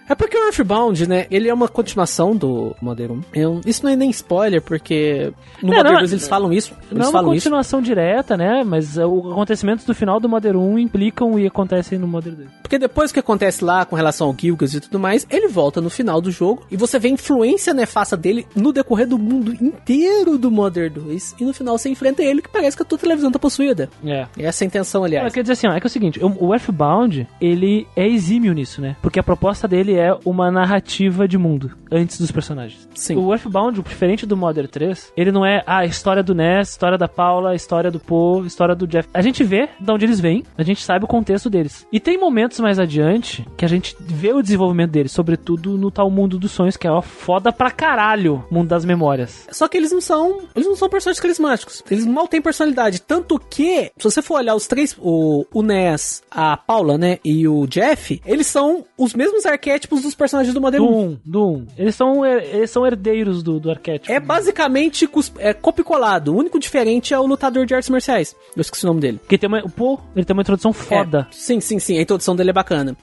É porque o Earthbound, né, ele é uma continuação do Modern 1. Eu- isso não é nem spoiler, porque no É, Modern não, 2 eles falam isso. Eles Não é uma falam isso. continuação direta, né? Mas os acontecimentos do final do Modern 1 implicam e acontecem no Modern 2. Porque depois que acontece lá com relação ao Gilgas e tudo mais, ele volta no final do jogo e você vê a influência nefasta dele no decorrer do mundo inteiro do Modern 2. E no final você enfrenta ele que parece que a tua televisão tá possuída. É. Essa é a intenção, Não, aliás. quer dizer assim, ó, é que é o seguinte, o, o Earthbound, ele é exímio nisso, né? Porque a proposta dele é uma narrativa de mundo, antes dos personagens. Sim. O Earthbound, diferente do Modern 3, ele não é ah, a história do Ness, história da Paula, história do Poe, história do Jeff. A gente vê de onde eles vêm, a gente sabe o contexto deles. E tem momentos mais adiante que a gente vê o desenvolvimento deles, sobretudo no tal mundo dos sonhos, que é ó, foda pra caralho, mundo das memórias. Só que eles não são. Eles não são personagens carismáticos. Eles mal têm personalidade. Tanto que, se você for olhar os três, o, o Ness, a Paula, né? E o Jeff, eles são os mesmmos arquétipos dos personagens do Modern Do 1. 1, do 1. Eles são, eles são herdeiros do, do arquétipo. É basicamente cus- é, copia e colado. O único diferente é o lutador de artes marciais. Eu esqueci o nome dele. Porque tem uma, Poe, ele tem uma introdução foda. É, sim, sim, sim. A introdução dele é bacana.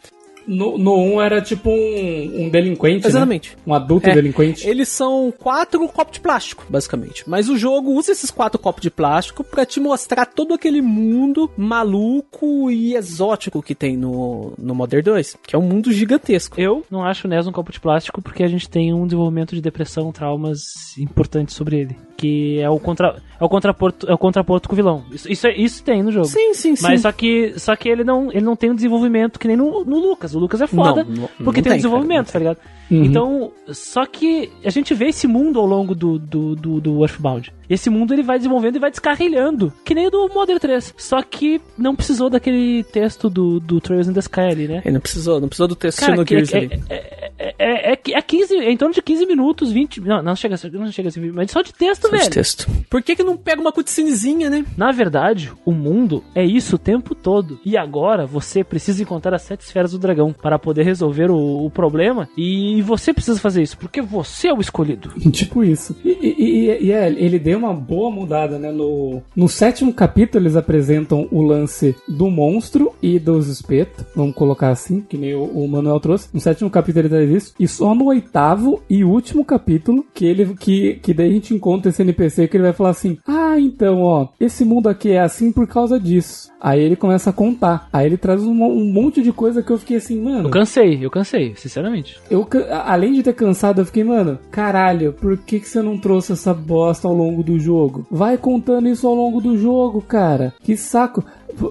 No, no 1 era tipo um, um delinquente, Exatamente. né? Um adulto É, delinquente. Eles são quatro copos de plástico, basicamente. Mas o jogo usa esses quatro copos de plástico pra te mostrar todo aquele mundo maluco e exótico que tem no, no Modern 2, que é um mundo gigantesco. Eu não acho o Ness um copo de plástico porque a gente tem um desenvolvimento de depressão, traumas importantes sobre ele. Que é o, contra, é o contraponto, é o contraponto com o vilão. Isso, isso, é- isso tem no jogo. Sim, sim, sim. Mas só que, só que ele não, ele não tem um desenvolvimento que nem no, no Lucas. O Lucas é foda Não, não- porque não tem, tem, desenvolvimento, tá ligado? Uhum. Então, só que a gente vê esse mundo ao longo do, do, do, do Earthbound. Esse mundo ele vai desenvolvendo e vai descarrilhando, que nem o do Modern 3. Só que não precisou daquele texto do, do Trails in the Sky ali, né? Ele não precisou, não precisou do texto Cara, no que- Gears é, ali. é, é, é, é, é 15, é em torno de 15 minutos, 20. Não, não chega, não chega a ser, mas só de texto, Só de velho. texto. Por que que não pega uma cutscenezinha, né? Na verdade, o mundo é isso o tempo todo. E agora você precisa encontrar as sete esferas do dragão para poder resolver o, o problema. E você precisa fazer isso, porque você é o escolhido. Tipo isso. E, e- e- e é, ele deu uma boa mudada, né? No, no sétimo capítulo, eles apresentam o lance do monstro e dos espetos. Vamos colocar assim, que nem o, o Manuel trouxe. No sétimo capítulo ele traz isso. E só no oitavo e último capítulo que ele que, que daí a gente encontra esse NPC que ele vai falar assim: Ah, então, ó, esse mundo aqui é assim por causa disso. Aí ele começa a contar. Aí ele traz um, um monte de coisa que eu fiquei assim, mano. Eu cansei, eu cansei, sinceramente. Eu, além de ter cansado, eu fiquei, mano, caralho, por que, que você não trouxe essa bosta ao longo do jogo? Vai contando isso ao longo do jogo, cara. Que saco.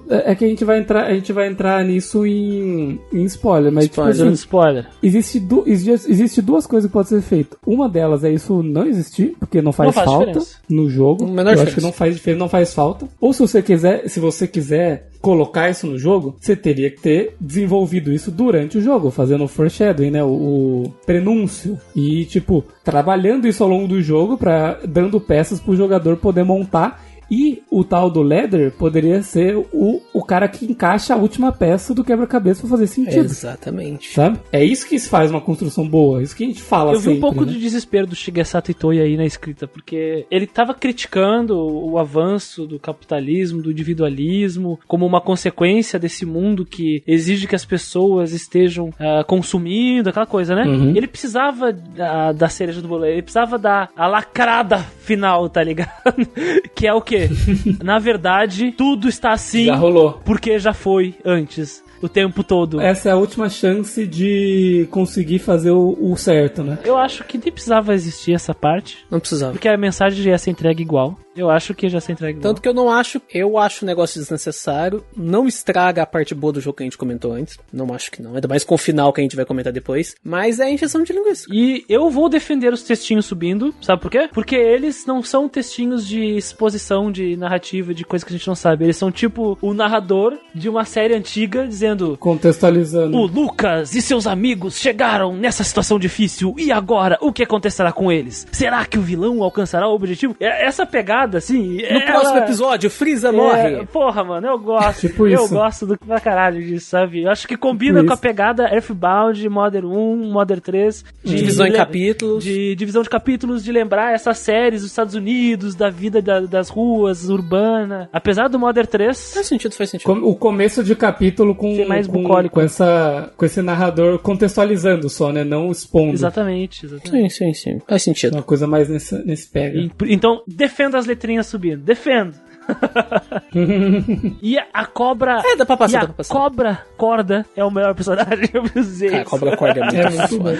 É é que a gente vai entrar, a gente vai entrar nisso em, em spoiler, mas Spoiler. tipo assim, Spoiler. existe du- existe, existe duas coisas que podem ser feitas. Uma delas é isso não existir, porque não faz, Não faz falta diferença. no jogo. Menor Eu acho diferença. que não faz diferença, não faz falta. Ou se você quiser, se você quiser colocar isso no jogo, você teria que ter desenvolvido isso durante o jogo, fazendo o foreshadowing, né, o, o prenúncio e tipo trabalhando isso ao longo do jogo para dando peças pro jogador poder montar e o tal do Leather poderia ser o, o cara que encaixa a última peça do quebra-cabeça pra fazer sentido. Exatamente. Sabe? É isso que faz uma construção boa. Isso que a gente fala Eu vi sempre, um pouco né? de desespero do Shigesato Itoi aí na escrita, porque ele tava criticando o avanço do capitalismo, do individualismo, como uma consequência desse mundo que exige que as pessoas estejam ah, consumindo, aquela coisa, né? Uhum. Ele precisava da, da cereja do bolo, ele precisava da a lacrada final, tá ligado? que é o quê? Na verdade, tudo está assim Já rolou. porque já foi antes, o tempo todo. Essa é a última chance de conseguir fazer o, o certo, né? Eu acho que nem precisava existir essa parte. Não precisava. Porque a mensagem já ia ser entregue igual. Eu acho que já ser entregue igual. Tanto que eu não acho, eu acho o negócio desnecessário, não estraga a parte boa do jogo que a gente comentou antes, não acho que não, ainda mais com o final que a gente vai comentar depois, mas é injeção de linguiça. E eu vou defender os textinhos subindo, sabe por quê? Porque eles não são textinhos de exposição, de narrativa, de coisa que a gente não sabe. Eles são tipo o narrador de uma série antiga dizendo: Contextualizando. O Lucas e seus amigos chegaram nessa situação difícil e agora o que acontecerá com eles? Será que o vilão alcançará o objetivo? É- Essa pegada, assim. No próximo episódio, Freeza morre. Porra, mano, eu gosto. Tipo eu isso. gosto do pra caralho disso, sabe? Eu acho que combina Tipo com a isso. pegada Earthbound, Modern 1, Modern 3. De Divisão em lem- capítulos. De divisão de capítulos, de lembrar essas séries dos Estados Unidos, da vida da- das ruas, urbana. Apesar do Modern 3. Faz sentido, faz sentido. O começo de capítulo com, Ser mais com, bucólico. com, essa, com esse narrador contextualizando só, né? Não expondo. Exatamente, exatamente. Sim, sim, sim. Faz sentido. Uma coisa mais nesse, nesse pega. E- Então, defenda as letrinhas subindo. Defendo. e a, a cobra. É, dá pra passar, e dá a pra passar. cobra corda é o melhor personagem. Eu preciso dizer Cara, isso. cobra corda é muito É muito foda.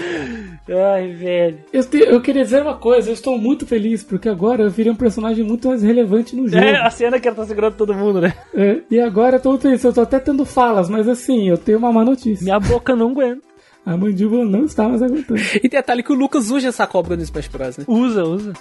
Ai, velho. Eu, te- eu queria dizer uma coisa, eu estou muito feliz, porque agora eu virei um personagem muito mais relevante no jogo. É, a cena que ela tá segurando todo mundo, né? É, e agora eu tô feliz, eu tô até tendo falas, mas assim, eu tenho uma má notícia. Minha boca não aguenta. A mandíbula não está mais aguentando. E detalhe que o Lucas usa essa cobra no Smash Bros, né? Usa, usa.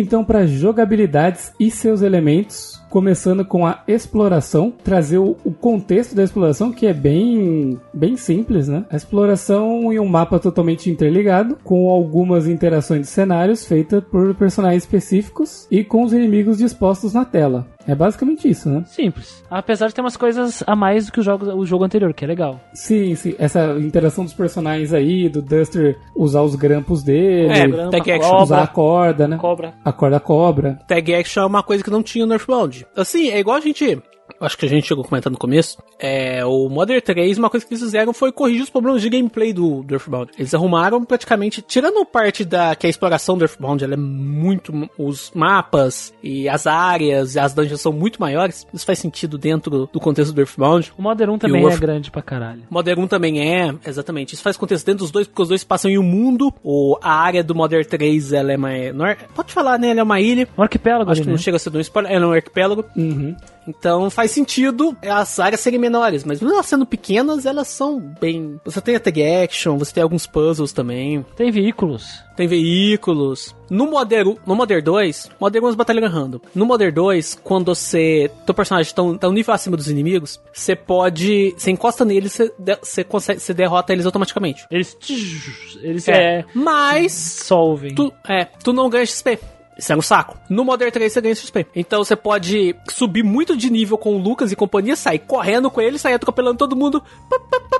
Então para jogabilidades e seus elementos, começando com a exploração, trazer o, contexto da exploração, que é bem, bem simples, né? A exploração em um mapa totalmente interligado, com algumas interações de cenários feitas por personagens específicos e com os inimigos dispostos na tela. É basicamente isso, né? Simples. Apesar de ter umas coisas a mais do que o jogo, o jogo anterior, que é legal. Sim, sim. Essa interação dos personagens aí, do Duster usar os grampos dele, É, Grampa, tag action. cobra, usar a corda, né? Cobra. A corda cobra. Tag action é uma coisa que não tinha no Earthbound. Assim, é igual a gente. Acho que a gente chegou a comentar no começo. É, o Modern 3, uma coisa que eles fizeram foi corrigir os problemas de gameplay do, do Earthbound. Eles arrumaram praticamente, tirando parte da que a exploração do Earthbound ela é muito. Os mapas e as áreas e as dungeons são muito maiores. Isso faz sentido dentro do contexto do Earthbound. O Modern 1 também o é Earth- grande pra caralho. Modern 1 também é, exatamente. Isso faz contexto dentro dos dois, porque os dois passam em um mundo. O, a área do Modern 3 ela é menor. Pode falar, né? Ela é uma ilha. Um arquipélago Acho que né? não chega a ser um spoiler, é um arquipélago. Uhum. Então faz sentido as áreas serem menores, mas elas sendo pequenas, elas são bem. Você tem a tag action, você tem alguns puzzles também, Tem veículos. tem veículos. No Modern, no Modern 2, Modern 1 é batalha random. No Modern 2, quando você. Teu personagem tá um, tá um nível acima dos inimigos, você pode. Você encosta neles, você, você consegue. Você derrota eles automaticamente. Eles. Eles é. Mas solvem. tu, é, tu não ganha XP. Isso é um saco. No Modern 3 você ganha XP. Então você pode subir muito de nível com o Lucas e companhia, sair correndo com ele, sair atropelando todo mundo. Pá, pá, pá.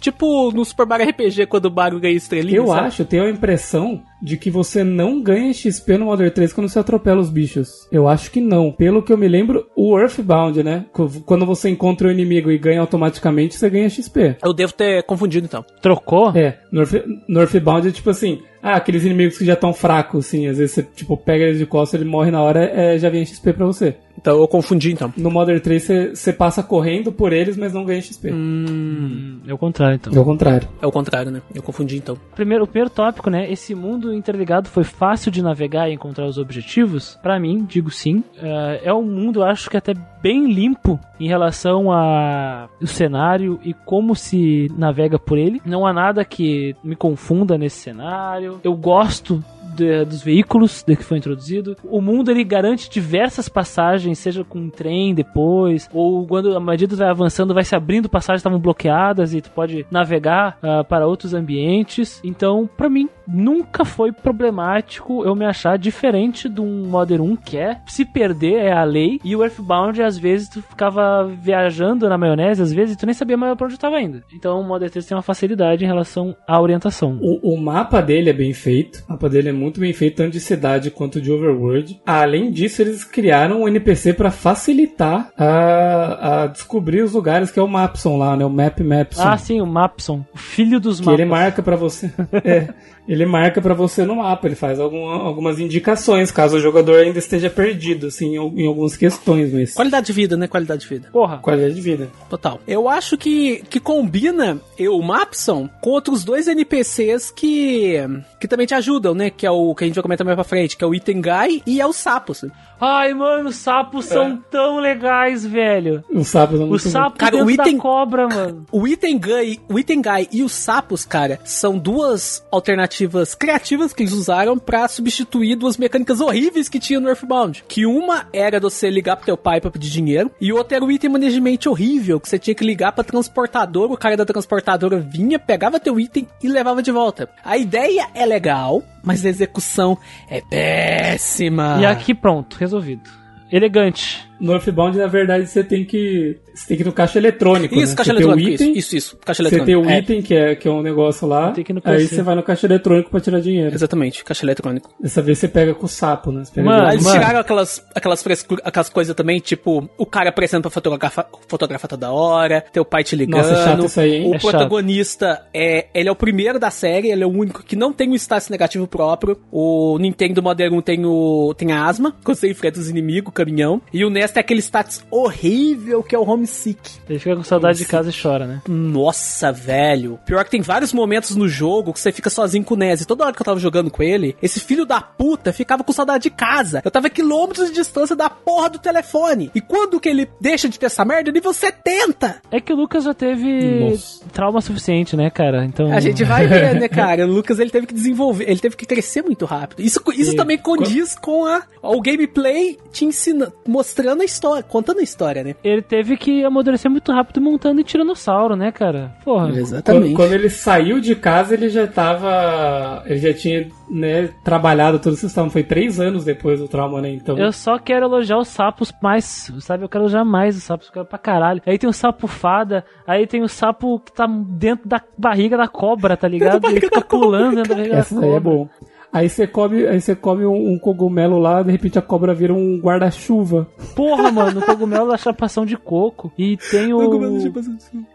Tipo no Super Mario RPG, quando o Mario ganha estrelinha. Eu sabe? acho, tenho a impressão de que você não ganha XP no Modern 3 quando você atropela os bichos. Eu acho que não. Pelo que eu me lembro, o Earthbound, né? Qu- Quando você encontra o inimigo e ganha automaticamente, você ganha XP. Eu devo ter confundido então. Trocou? É, no, Earth, no Earthbound é tipo assim, Ah, aqueles inimigos que já estão fracos, assim. Às vezes você, tipo, pega eles de costas, ele morre na hora, é, já vem XP pra você. Então eu confundi então. No Modern 3 você, passa correndo por eles, mas não ganha XP. Hum, é o contrário, então. É o contrário. É o contrário, né? Eu confundi então. Primeiro, o primeiro tópico, né? Esse mundo interligado foi fácil de navegar e encontrar os objetivos? Pra mim, digo sim. É, é um mundo, eu acho que até bem limpo em relação a o cenário e como se navega por ele. Não há nada que me confunda nesse cenário. Eu gosto de- dos veículos de que foi introduzido. O mundo ele garante diversas passagens, seja com um trem depois, ou quando a medida vai avançando, vai se abrindo passagens estavam bloqueadas e tu pode navegar ah, para outros ambientes. Então, pra mim, nunca foi problemático eu me achar diferente de um Modern 1 que é se perder é a lei e o Earthbound às vezes tu ficava viajando na maionese às vezes tu nem sabia mais pra onde tu tava indo. Então o Modern 3 tem uma facilidade em relação à orientação. O, o mapa dele é bem feito. O mapa dele é muito bem feito, tanto de cidade quanto de overworld. Além disso, eles criaram um NPC pra facilitar a, a descobrir os lugares, que é o Mapson lá, né? O Map Mapson. Ah, sim, o Mapson, o filho dos que mapas. ele marca pra você. é, ele marca pra você no mapa. Ele faz algum- algumas indicações, caso o jogador ainda esteja perdido, assim, em, em algumas questões, mas. Qualidade de vida, né? Qualidade de vida. Porra, Qualidade de vida. Total. Eu acho que, que combina eu, o Mapson com outros dois NPCs que, que também te ajudam, né? Que é o que a gente vai comentar mais pra frente, que é o Item Guy e é o Sapos. Ai, mano, os sapos são tão legais, velho. Os sapos são O muito sapo Cara, o item- da cobra, mano. O Item Guy, o Item Guy e os Sapos, cara, são duas alternativas criativas que eles usaram pra substituir duas mecânicas horríveis que tinha no Earthbound. Que uma era você ligar pro teu pai pra pedir dinheiro, e outra era o item management horrível, que você tinha que ligar pra transportadora, o cara da transportadora vinha, pegava teu item e levava de volta. A ideia é legal, mas a execução é péssima. E aqui pronto, resolvido. Elegante. No Earthbound, na verdade, você tem que. Você tem que ir no caixa eletrônico. Isso, né? caixa você tem o eletrônico, item, isso, isso, isso, caixa Você eletrônico. tem o É, item, que é, que é um negócio lá. Aí você vai no caixa eletrônico pra tirar dinheiro. Exatamente, caixa eletrônico. Dessa vez você pega com o sapo, né? Você Mano, eles mano. tiraram aquelas, aquelas, aquelas coisas também, tipo, o cara aparecendo pra fotografar, fotografar toda hora, teu pai te ligando. Nossa, é chato isso aí, hein? O É chato. protagonista, é, ele é o primeiro da série, ele é o único que não tem um status negativo próprio. O Nintendo Modern 1 tem, o, tem a asma, quando você enfrenta os inimigos, o caminhão. E o NES tem aquele status horrível que é o Homesick. Ele fica com saudade de casa e chora, né? Nossa, velho. Pior que tem vários momentos no jogo que você fica sozinho com o Ness. E toda hora que eu tava jogando com ele, esse filho da puta ficava com saudade de casa. Eu tava a quilômetros de distância da porra do telefone. E quando que ele deixa de ter essa merda? Nível 70. É que o Lucas já teve Nossa. trauma suficiente, né, cara? Então. A gente vai ver, né, cara? O Lucas, ele teve que desenvolver, ele teve que crescer muito rápido. Isso, isso também condiz com a, o gameplay te ensina, mostrando a história, contando a história, né? Ele teve que amadurecer muito rápido montando em Tiranossauro, né, cara? Porra. Quando, quando ele saiu de casa, ele já tava. Ele já tinha, né, trabalhado todo esse sistema. Foi três anos depois do trauma, né? Então. Eu só quero elogiar os sapos mais, sabe? Eu quero elogiar mais os sapos, eu quero pra caralho. Aí tem o sapo fada, aí tem o sapo que tá dentro da barriga da cobra, tá ligado? Ele fica pulando dentro da barriga da Essa daí é cobra. bom. Aí você come, aí você come um, um cogumelo lá, de repente a cobra vira um guarda-chuva. Porra, mano, o cogumelo da chapação de coco. E tem o.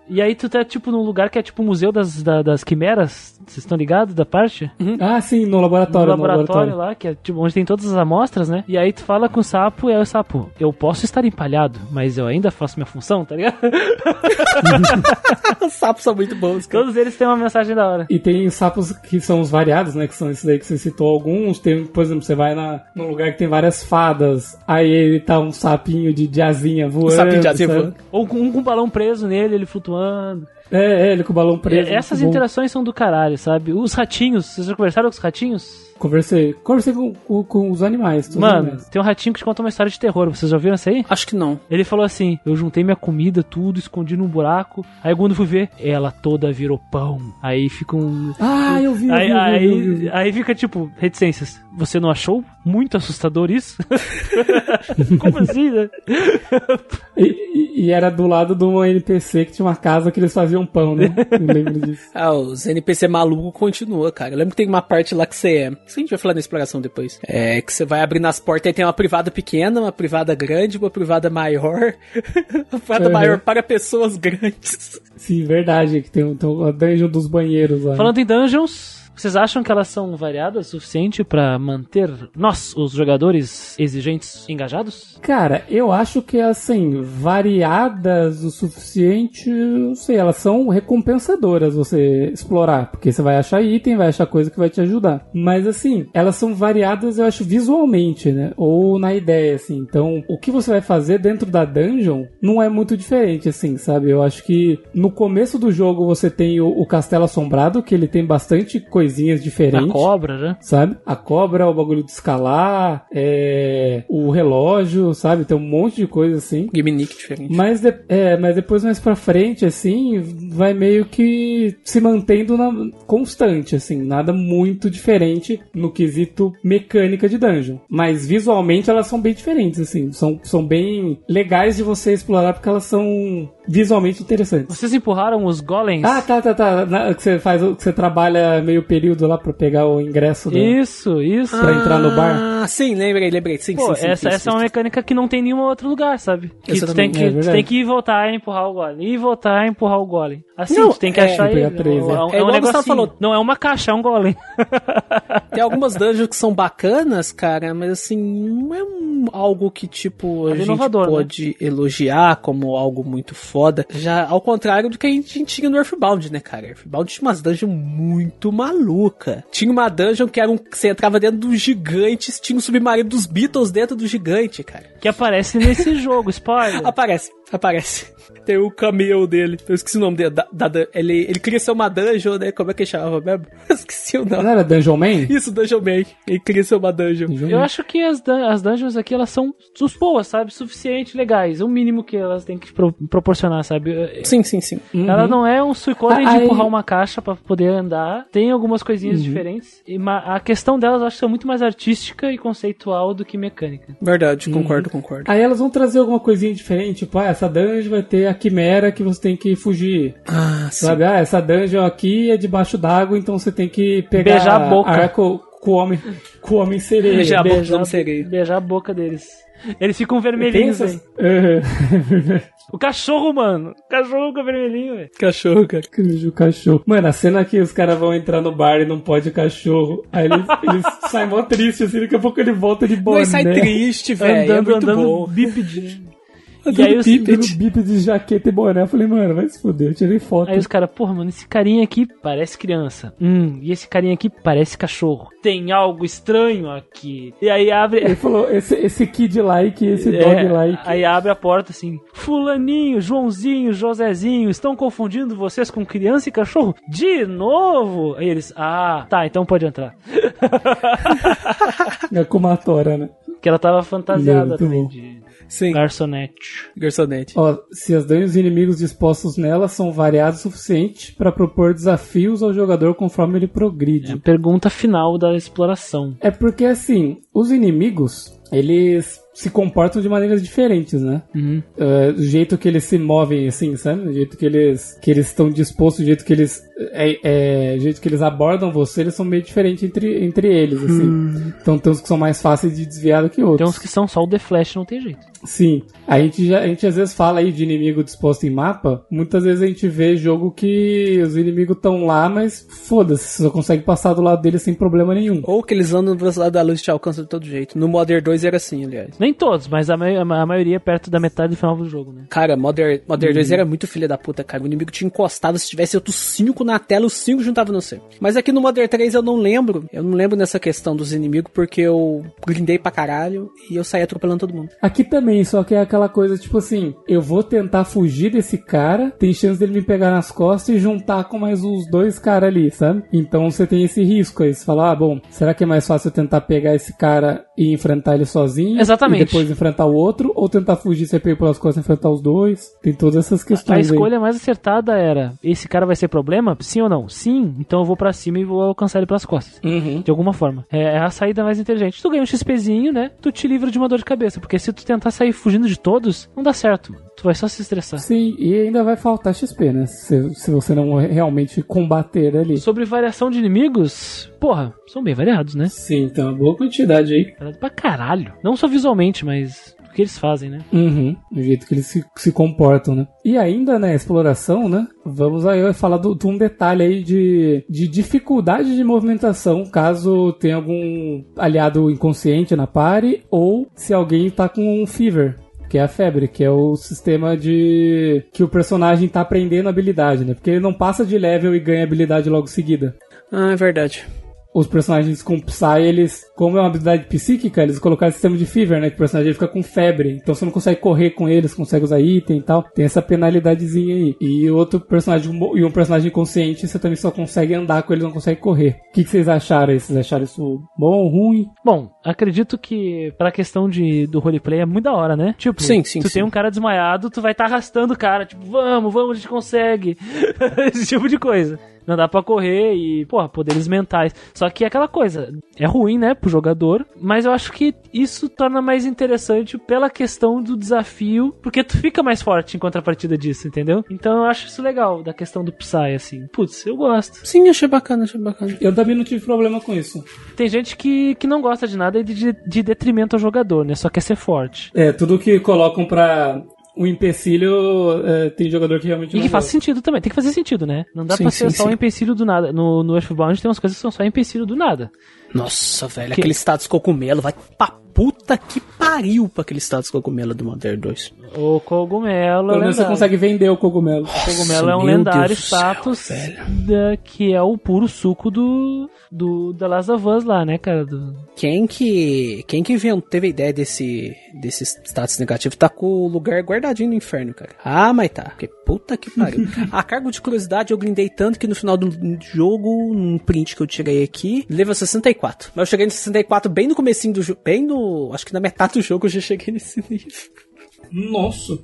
E aí tu tá, tipo, num lugar que é tipo o museu das, da- das quimeras. Vocês estão ligados da parte? Ah, sim, no No laboratório. No laboratório laboratório. lá, que é tipo onde tem todas as amostras, né? E aí tu fala com o sapo e aí o sapo, eu posso estar empalhado, mas eu ainda faço minha função, tá ligado? Os sapos são muito bons, cara. Todos eles têm uma mensagem da hora. E tem sapos que são os variados, né? Que são esses daí que você citou alguns. Tem, por exemplo, você vai na, num lugar que tem várias fadas. Aí ele tá um sapinho de, asinha voando. sapinho de sabe? voando. Ou com um com um balão preso nele, ele flutuando. 嗯 É, é, ele com o balão preso. É, Essas interações são do caralho, sabe? Os ratinhos, vocês já conversaram com os ratinhos? Conversei. Conversei com, com, com os animais. os Mano, animais. tem um ratinho que te conta uma história de terror, vocês já ouviram isso aí? Acho que não. Ele falou assim: Eu juntei minha comida, tudo, escondi num buraco. Aí quando fui ver, ela toda virou pão. Aí fica um. Ah, eu vi, eu vi, Aí, eu vi, aí, eu vi, eu vi. aí fica tipo, reticências. Você não achou muito assustador isso? Como assim, né? E, e- e era do lado de uma NPC que tinha uma casa que eles faziam pão, né? Eu lembro disso. Ah, os NPC maluco continua, cara. Eu lembro que tem uma parte lá que você. Isso a gente vai falar na exploração depois. É que você vai abrindo as portas e tem uma privada pequena, uma privada grande, uma privada maior. uma privada Uhum. maior para pessoas grandes. Sim, verdade. Que tem, tem a dungeon dos banheiros lá. Falando em dungeons, Vocês acham que elas são variadas o suficiente pra manter nós, os jogadores exigentes, engajados? Cara, eu acho que assim, variadas o suficiente, não sei, elas são recompensadoras você explorar, porque você vai achar item, vai achar coisa que vai te ajudar. Mas assim, elas são variadas, eu acho, visualmente, né? Ou na ideia, assim. Então, o que você vai fazer dentro da dungeon não é muito diferente, assim, sabe? Eu acho que no começo do jogo você tem o, o Castelo Assombrado, que ele tem bastante coisinhas diferentes. A cobra, né? Sabe? A cobra, o bagulho de escalar, é, o relógio, sabe? Tem um monte de coisa assim. Gimmick diferente. Mas, de- é, mas depois mais pra frente, assim, vai meio que se mantendo na, constante, assim, nada muito diferente no quesito mecânica de dungeon. Mas visualmente elas são bem diferentes, assim, são, são bem legais de você explorar porque elas são visualmente interessantes. Vocês empurraram os golems? Ah, tá, tá, tá. Na- que você faz, que você trabalha meio período lá pra pegar o ingresso do. Isso, isso. Pra entrar no bar? Ah, sim, lembrei, lembrei. Sim, Pô, sim, sim, essa, sim, essa é uma mecânica que não tem em nenhum outro lugar, sabe? Que tu tem que, é tu tem que voltar e empurrar o golem. E voltar e empurrar o golem. Assim, Não, tu tem que é- achar ele. três, é, é. um- É é um igual o Gustavo negocinho. falou. Não é uma caixa, é um golem. Tem algumas dungeons que são bacanas, cara, mas assim, não é um- algo que, tipo, a Nada gente inovador, né? pode elogiar como algo muito foda. Já ao contrário do que a gente tinha no Earthbound, né, cara? Earthbound tinha umas dungeons muito maluca. Tinha uma dungeon que era um. que Você entrava dentro dos gigantes, tinha um submarino dos Beatles dentro do gigante, cara. Que aparece nesse jogo, spoiler. Aparece, aparece. Tem o cameo dele. Eu esqueci o nome dele. da- da- ele, ele queria ser uma dungeon, né? Como é que chamava mesmo? Eu esqueci o nome. Não era Dungeon Man? Isso, Dungeon Man. Ele queria ser uma dungeon. Dungeon Eu Man. acho que as, as dungeons aqui, elas são boas, sabe? Suficiente, legais. O mínimo que elas têm que pro- proporcionar, sabe? Sim, sim, sim. Ela não é um Suicoden Ah, de empurrar uma caixa pra poder andar. Tem algumas coisinhas diferentes. E a questão delas eu acho que é muito mais artística e conceitual do que mecânica. Verdade, concordo, concordo. Aí elas vão trazer alguma coisinha diferente, tipo, ah, essa dungeon vai ter a quimera que você tem que fugir. Ah, sim. Sabe? Ah, essa dungeon aqui é debaixo d'água, então você tem que pegar Beijar a boca. arco com o homem, com o homem sereia. Beijar a boca Beijar, do sereia. beijar a boca deles. Eles ficam vermelhinhos, essas... velho. Aham. O cachorro, mano. O cachorro fica vermelhinho, velho. Cachorro, cara. o cachorro. Mano, a cena que os caras vão entrar no bar e não pode o cachorro. Aí eles, eles saem mó triste, assim, daqui a pouco ele volta de boné. Não, sai triste, velho. É andando, muito andando bom. bípede. E aí os- bípede. De jaqueta e boné. Eu falei, mano, vai se fuder. Eu tirei foto. Aí os caras, porra, mano, esse carinha aqui parece criança. Hum, e esse carinha aqui parece cachorro. Tem algo estranho aqui. E aí abre. Ele falou, esse, esse kid like, esse É, dog like. Aí abre a porta assim: Fulaninho, Joãozinho, Josézinho, estão confundindo vocês com criança e cachorro? De novo? Aí eles, ah, tá, então pode entrar. É com uma tora, né? Que ela tava fantasiada também de Sim, garçonete. garçonete. Ó, se as dungeons e inimigos dispostos nela são variados o suficiente para propor desafios ao jogador conforme ele É a progride. pergunta final da exploração. É porque assim, os inimigos, eles se comportam de maneiras diferentes, né? Uhum. É, o jeito que eles se movem, assim, sabe? O jeito que eles que eles estão dispostos, o jeito que eles é, é, o jeito que eles abordam você, eles são meio diferentes entre, entre eles, assim. Então tem uns que são mais fáceis de desviar do que outros. Tem uns que são só o The Flash, não tem jeito. Sim. A gente, já, a gente às vezes fala aí de inimigo disposto em mapa. Muitas vezes a gente vê jogo que os inimigos estão lá, mas foda-se, você só consegue passar do lado deles sem problema nenhum. Ou que eles andam na velocidade da luz e te alcançam de todo jeito. No Modern 2 era assim, aliás. Nem todos, mas a, mai- a maioria é perto da metade do final do jogo, né? Cara, Modern, Modern 2 era muito filha da puta, cara. O inimigo te encostava, se tivesse outros 5 na tela, os 5 juntavam no você. Mas aqui no Modern 3 eu não lembro. Eu não lembro nessa questão dos inimigos, porque eu grindei pra caralho e eu saí atropelando todo mundo. Aqui também, só que é aquela coisa tipo assim: eu vou tentar fugir desse cara, tem chance dele me pegar nas costas e juntar com mais uns dois caras ali, sabe? Então você tem esse risco aí. Você fala, ah, bom, será que é mais fácil eu tentar pegar esse cara e enfrentar ele sozinho? Exatamente. E depois enfrentar o outro? Ou tentar fugir, você pega pelas costas e enfrentar os dois? Tem todas essas A questões aí. escolha mais acertada era: esse cara vai ser problema? Sim ou não? Sim, então eu vou pra cima e vou alcançar ele pelas costas. Uhum. De alguma forma. É é a saída mais inteligente. Tu ganha um XPzinho, né? Tu te livra de uma dor de cabeça. Porque se tu tentar sair fugindo de todos, não dá certo. mano. Tu vai só se estressar. Sim, e ainda vai faltar XP, né? Se, se você não realmente combater ali. Sobre variação de inimigos, porra, são bem variados, né? Sim, então uma boa quantidade aí. Variado pra caralho. Não só visualmente, mas o que eles fazem, né? Uhum, o jeito que eles se, se comportam, né? E ainda na exploração, né? Vamos aí falar de um detalhe aí de, de dificuldade de movimentação caso tenha algum aliado inconsciente na pare ou se alguém tá com um fever, que é a febre, que é o sistema de que o personagem tá aprendendo habilidade, né? Porque ele não passa de level e ganha habilidade logo seguida. Ah, é verdade os personagens com Psy, eles, como é uma habilidade psíquica, eles colocaram sistema de Fever, né? Que o personagem fica com febre. Então você não consegue correr com eles, consegue usar item e tal. Tem essa penalidadezinha aí. E outro personagem, e um personagem consciente, você também só consegue andar com eles, não consegue correr. O que, que vocês acharam aí? Vocês acharam isso bom, ruim? Bom, acredito que pra questão de, do roleplay é muito da hora, né? Tipo, sim, sim, tu sim. tem um cara desmaiado, tu vai estar tá arrastando o cara. Tipo, vamos, vamos, a gente consegue. Esse tipo de coisa não dá para correr e, porra, poderes mentais. Só que é aquela coisa, é ruim, né, pro jogador, mas eu acho que isso torna mais interessante pela questão do desafio, porque tu fica mais forte em contrapartida disso, entendeu? Então eu acho isso legal, da questão do Psy, assim. Putz, eu gosto. Sim, achei bacana, achei bacana. Eu também não tive problema com isso. Tem gente que, que não gosta de nada de, de detrimento ao jogador, né? Só quer ser forte. É, tudo que colocam pra o empecilho é, tem jogador que realmente E que faz sentido também, tem que fazer sentido, né? Não dá sim, pra ser sim, só sim. um empecilho do nada. No, no Earthbound tem umas coisas que são só empecilho do nada. Nossa, velho, que... aquele status cogumelo vai pra puta que pariu pra aquele status cogumelo do Modern 2. O cogumelo. Pelo menos você consegue vender o cogumelo. o cogumelo é um lendário status céu, da, que é o puro suco do, do The Last of Us lá, né, cara? Do... Quem que quem que inventou, teve a ideia desse, desse status negativo tá com o lugar guardadinho no inferno, cara. Ah, mas tá. Porque puta que pariu. a cargo de curiosidade eu grindei tanto que no final do jogo, um print que eu tirei aqui, leva 64. Mas eu cheguei no 64 bem no comecinho do jogo, bem no Acho que na metade do jogo eu já cheguei nesse nível. Nossa!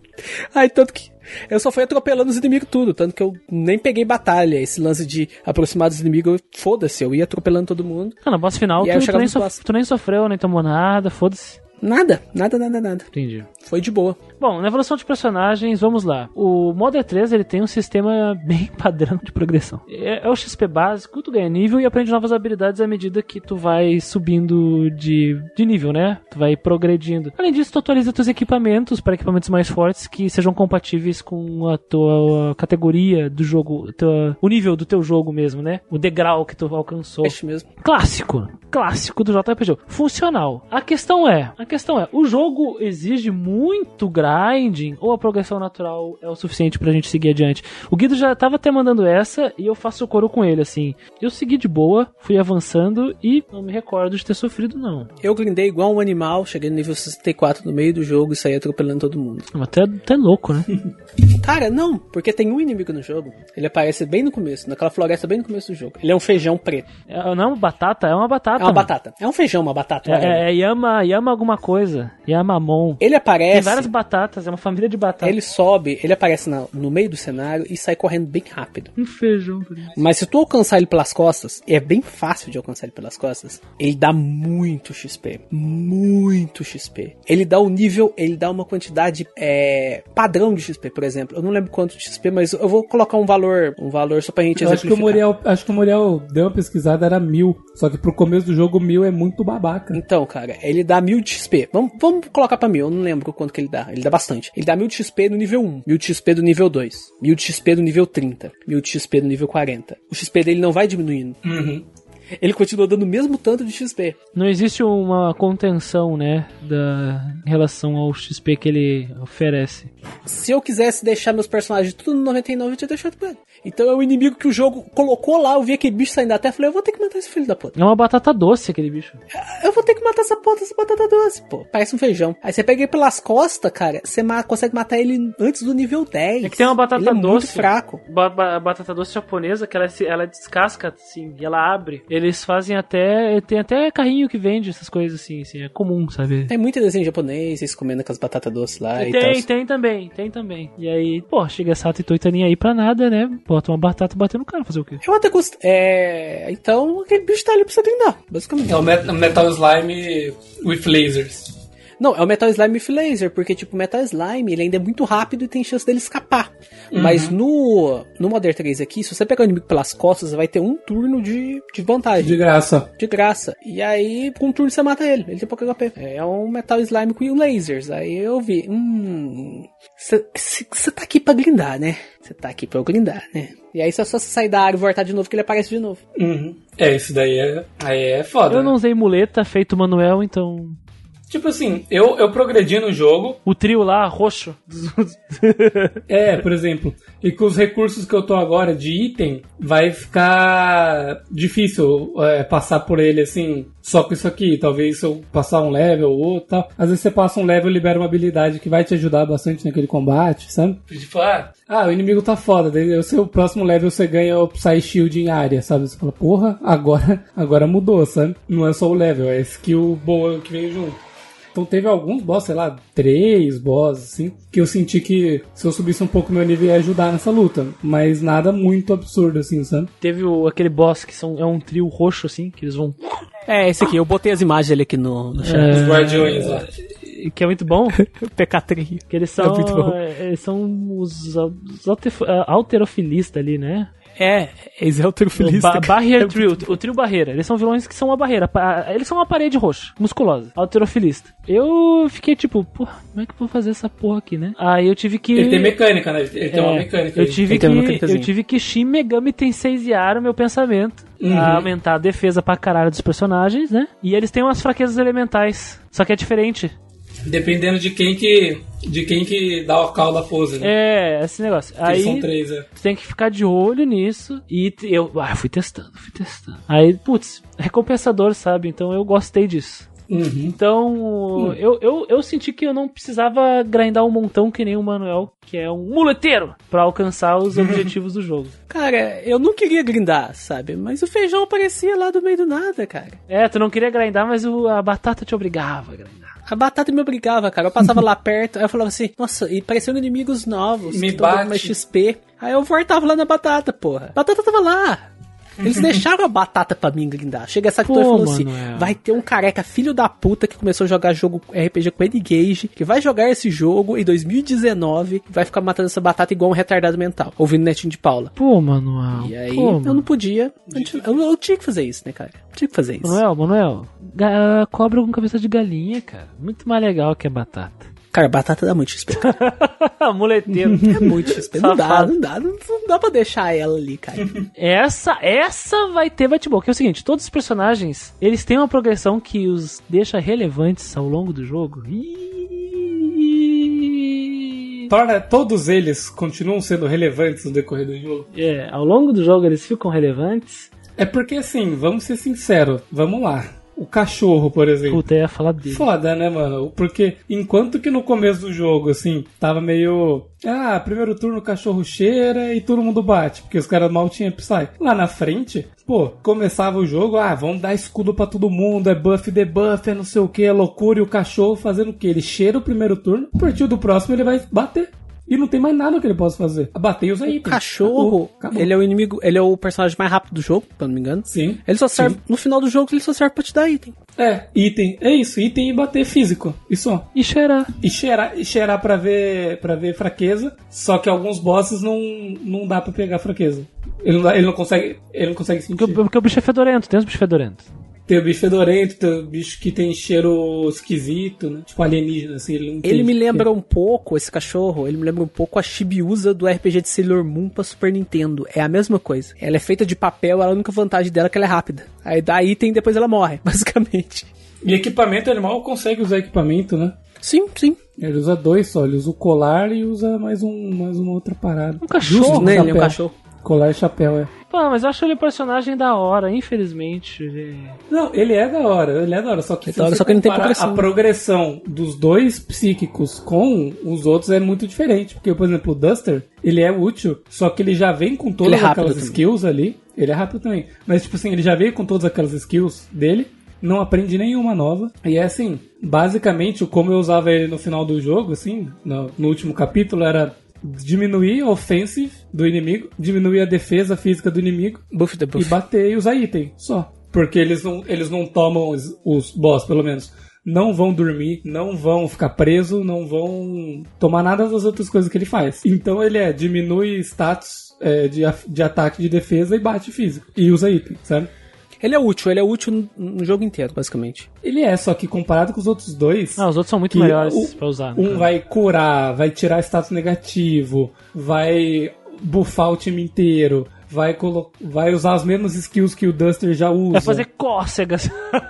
Aí, tanto que eu só fui atropelando os inimigos tudo, tanto que eu nem peguei batalha. Esse lance de aproximar dos inimigos, foda-se, eu ia atropelando todo mundo. Ah, no boss final tu, tu, nem sof tu, nem sofreu, nem tomou nada, foda-se. Nada, nada, nada, nada. Entendi. Foi de boa. Bom, na evolução de personagens, vamos lá. O Modern 3 ele tem um sistema bem padrão de progressão. É, é, o XP básico, tu ganha nível e aprende novas habilidades à medida que tu vai subindo de, de nível, né? Tu vai progredindo. Além disso, tu atualiza teus equipamentos para equipamentos mais fortes que sejam compatíveis com a tua categoria do jogo, tua, o nível do teu jogo mesmo, né? O degrau que tu alcançou. Este mesmo. Clássico. Clássico do JRPG. Funcional. A questão é, a questão é, o jogo exige muito grinding ou a progressão natural é o suficiente pra gente seguir adiante? O Guido já tava até mandando essa e eu faço o coro com ele, assim. Eu segui de boa, fui avançando e não me recordo de ter sofrido, não. Eu grindei igual um animal, cheguei no nível 64 no meio do jogo e saí atropelando todo mundo. Até, até louco, né? Cara, não, porque tem um inimigo no jogo. Ele aparece bem no começo, naquela floresta bem no começo do jogo. Ele é um feijão preto. É, não é uma batata, é uma batata. É uma batata. É um feijão, uma batata. É, é, é Yama, Yama alguma coisa. Yamamon. Ele aparece. Tem várias batatas, é uma família de batatas. Ele sobe, ele aparece na, no meio do cenário e sai correndo bem rápido. Um feijão. Mas se tu alcançar ele pelas costas, é bem fácil de alcançar ele pelas costas, ele dá muito XP. Muito XP. Ele dá o um nível, ele dá uma quantidade é, padrão de XP, por exemplo. Eu não lembro quanto de XP, mas eu vou colocar um valor, um valor só pra gente eu acho que o Muriel, acho que o Muriel deu uma pesquisada, era mil. Só que pro começo do jogo, mil é muito babaca. Então, cara, ele dá mil de XP. Vamos, vamos colocar pra mil, eu não lembro quanto que ele dá. Ele dá bastante. Ele dá mil de XP no nível 1, mil de XP do nível 2, mil de XP do nível 30, mil de XP do nível 40. O XP dele não vai diminuindo. Uhum ele continua dando o mesmo tanto de XP. Não existe uma contenção, né, da em relação ao XP que ele oferece. Se eu quisesse deixar meus personagens tudo no 99, eu tinha deixado pra ele. Então é o inimigo que o jogo colocou lá, eu vi aquele bicho saindo da terra, falei, eu vou ter que matar esse filho da puta. É uma batata doce aquele bicho. Eu vou ter que matar essa puta, essa batata doce, pô. Parece um feijão. Aí você pega ele pelas costas, cara, você ma consegue matar ele antes do nível 10. É que tem uma batata ele é doce. muito fraco. Ba ba batata doce japonesa que ela, ela descasca, assim, e ela abre. Eles fazem até. Tem até carrinho que vende essas coisas assim, assim, é comum, sabe? Tem muito desenho japonês, eles comendo com as batatas doces lá e, e Tem, tem também, tem também. E aí, pô, chega Sato e Toita nem aí pra nada, né? Bota uma batata batendo no cara, fazer o quê? Eu até gosto. É. Então, aquele bicho tá ali pra você grindar, basicamente. É o Metal Slime with lasers. Não, é o Metal Slime with Laser, porque, tipo, o Metal Slime, ele ainda é muito rápido e tem chance dele escapar. Uhum. Mas no, no Modern 3 aqui, se você pegar o inimigo pelas costas, vai ter um turno de, de vantagem. De graça. De graça. E aí, com um turno você mata ele. Ele tem pouco HP. É um Metal Slime com lasers. Aí eu vi, hum. Você tá aqui pra grindar, né? Você tá aqui pra eu grindar, né? E aí, se é só você sair da área e voltar de novo, que ele aparece de novo. Uhum. É, isso daí é, aí é foda. Eu não usei muleta, feito manuel, então. Tipo assim, eu, eu progredi no jogo. O trio lá, roxo. é, por exemplo. E com os recursos que eu tô agora de item, vai ficar difícil é, passar por ele assim, só com isso aqui. Talvez se eu passar um level ou outro tal. Às vezes você passa um level e libera uma habilidade que vai te ajudar bastante naquele combate, sabe? Tipo, ah, ah o inimigo tá foda. Daí o seu próximo level você ganha o Psy Shield em área, sabe? Você fala, porra, agora, agora mudou, sabe? Não é só o level, é skill boa que vem junto. Então teve alguns boss, sei lá, três boss, assim, que eu senti que se eu subisse um pouco meu nível ia ajudar nessa luta. Mas nada muito absurdo, assim, sabe? Teve o, aquele boss que são, é um trio roxo, assim, que eles vão. É, esse aqui, eu botei as imagens dele aqui no, no chat. É... Os guardiões lá. Que é muito bom. PK3. Que eles são. É eles são os, os alterofilistas ali, né? É, eles é o trio filista. Ba barrier é Trio, o trio barreira. Eles são vilões que são uma barreira. Eles são uma parede roxa, musculosa, alterofilista. Eu fiquei tipo, porra, como é que eu vou fazer essa porra aqui, né? Aí eu tive que. Ele tem mecânica, né? Ele tem uma mecânica. Eu tive que, eu tive que Shin Megami Tenseiziar o meu pensamento. Uhum. A aumentar a defesa pra caralho dos personagens, né? E eles têm umas fraquezas elementais. Só que é diferente. Dependendo de quem que de quem que dá o call da pose, né? É, esse negócio. Aí são três, é. Você tem que ficar de olho nisso e eu, ah, fui testando, fui testando. Aí, putz, recompensador, sabe? Então eu gostei disso. Uhum. Então, uhum. eu, eu, eu senti que eu não precisava grindar um montão que nem o Manuel, que é um muleteiro, para alcançar os objetivos do jogo. Cara, eu não queria grindar, sabe? Mas o feijão aparecia lá do meio do nada, cara. É, tu não queria grindar, mas o, a batata te obrigava a grindar. A batata me obrigava, cara. Eu passava lá perto, aí eu falava assim, nossa, e pareciam inimigos novos. Me bate. mais XP. Aí eu voltava lá na batata, porra. A batata tava lá. Eles deixaram a batata pra mim grindar. Chega essa que e falou assim: vai ter um careca filho da puta que começou a jogar jogo RPG com N-Gage, que vai jogar esse jogo em 2019 e vai ficar matando essa batata igual um retardado mental, ouvindo netinho de Paula. Pô, Manuel. E aí Pô, eu não podia. Eu, eu, tinha que fazer isso, né, cara? Eu tinha que fazer isso. Manuel, Manuel, cobra com cabeça de galinha, cara. Muito mais legal que a batata. Cara, batata dá muito XP. Muleteiro. É muito XP. Não dá, não dá, não, dá pra deixar ela ali, cara. Essa, essa vai ter Batball, que é o seguinte, todos os personagens, eles têm uma progressão que os deixa relevantes ao longo do jogo. E... Torna todos eles continuam sendo relevantes no decorrer do jogo. É, ao longo do jogo eles ficam relevantes. É porque assim, vamos ser sinceros, vamos lá o cachorro, por exemplo. Puta, ia falar dele. Foda, né, mano? Porque enquanto que no começo do jogo, assim, tava meio. Ah, primeiro turno o cachorro cheira e todo mundo bate, porque os caras mal tinham Psy. Lá na frente, pô, começava o jogo, ah, vamos dar escudo para todo mundo, é buff, debuff, é não sei o que, é loucura, e o cachorro fazendo o que? Ele cheira o primeiro turno, a partir do próximo ele vai bater. E não tem mais nada que ele possa fazer. Bater os aí. O cachorro, acabou. ele é o inimigo, ele é o personagem mais rápido do jogo, se não me engano. Sim. Ele só serve, sim. no final do jogo, ele só serve pra te dar item. É, item. É isso, item e bater físico. E só. E cheirar. E cheirar, e cheirar pra ver, pra ver fraqueza. Só que alguns bosses não, não dá pra pegar fraqueza. Ele não, ele não consegue. Ele não consegue sentir. Porque, porque o bicho é fedorento, tem os bichos fedorentos. Tem o bicho fedorento, tem o bicho que tem cheiro esquisito, né? Tipo alienígena, assim. Ele, ele me lembra um pouco, esse cachorro, ele me lembra um pouco a Chibiusa do RPG de Sailor Moon pra Super Nintendo. É a mesma coisa. Ela é feita de papel, a única vantagem dela é que ela é rápida. Aí dá item e depois ela morre, basicamente. E equipamento, o animal consegue usar equipamento, né? Sim, sim. Ele usa dois só, ele usa o colar e usa mais, um, mais uma outra parada. Um cachorro, Justo, né? Ele é um cachorro. Colar e chapéu, é. Pô, mas eu acho ele um personagem da hora, infelizmente. Ele... Não, ele é da hora, ele é da hora, só que, hora, só que ele tem progressão. a progressão dos dois psíquicos com os outros é muito diferente. Porque, por exemplo, o Duster, ele é útil, só que ele já vem com todas é aquelas também. skills ali. Ele é rápido também. Mas, tipo assim, ele já veio com todas aquelas skills dele não aprende nenhuma nova. E é assim, basicamente, como eu usava ele no final do jogo, assim, no, no último capítulo, era diminuir a offensive do inimigo, diminuir a defesa física do inimigo buff the buff. e bater e usar item, só. Porque eles não, eles não tomam os, os boss, pelo menos, não vão dormir, não vão ficar preso, não vão tomar nada das outras coisas que ele faz. Então ele é diminui status é, de, de ataque de defesa e bate físico. E usa item, sabe? Ele é útil, ele é útil no jogo inteiro, basicamente. Ele é, só que comparado com os outros dois. Ah, os outros são muito melhores o, pra usar. Um vai curar, vai tirar status negativo, vai bufar o time inteiro, vai, vai usar as mesmas skills que o Duster já usa. Vai fazer cócegas.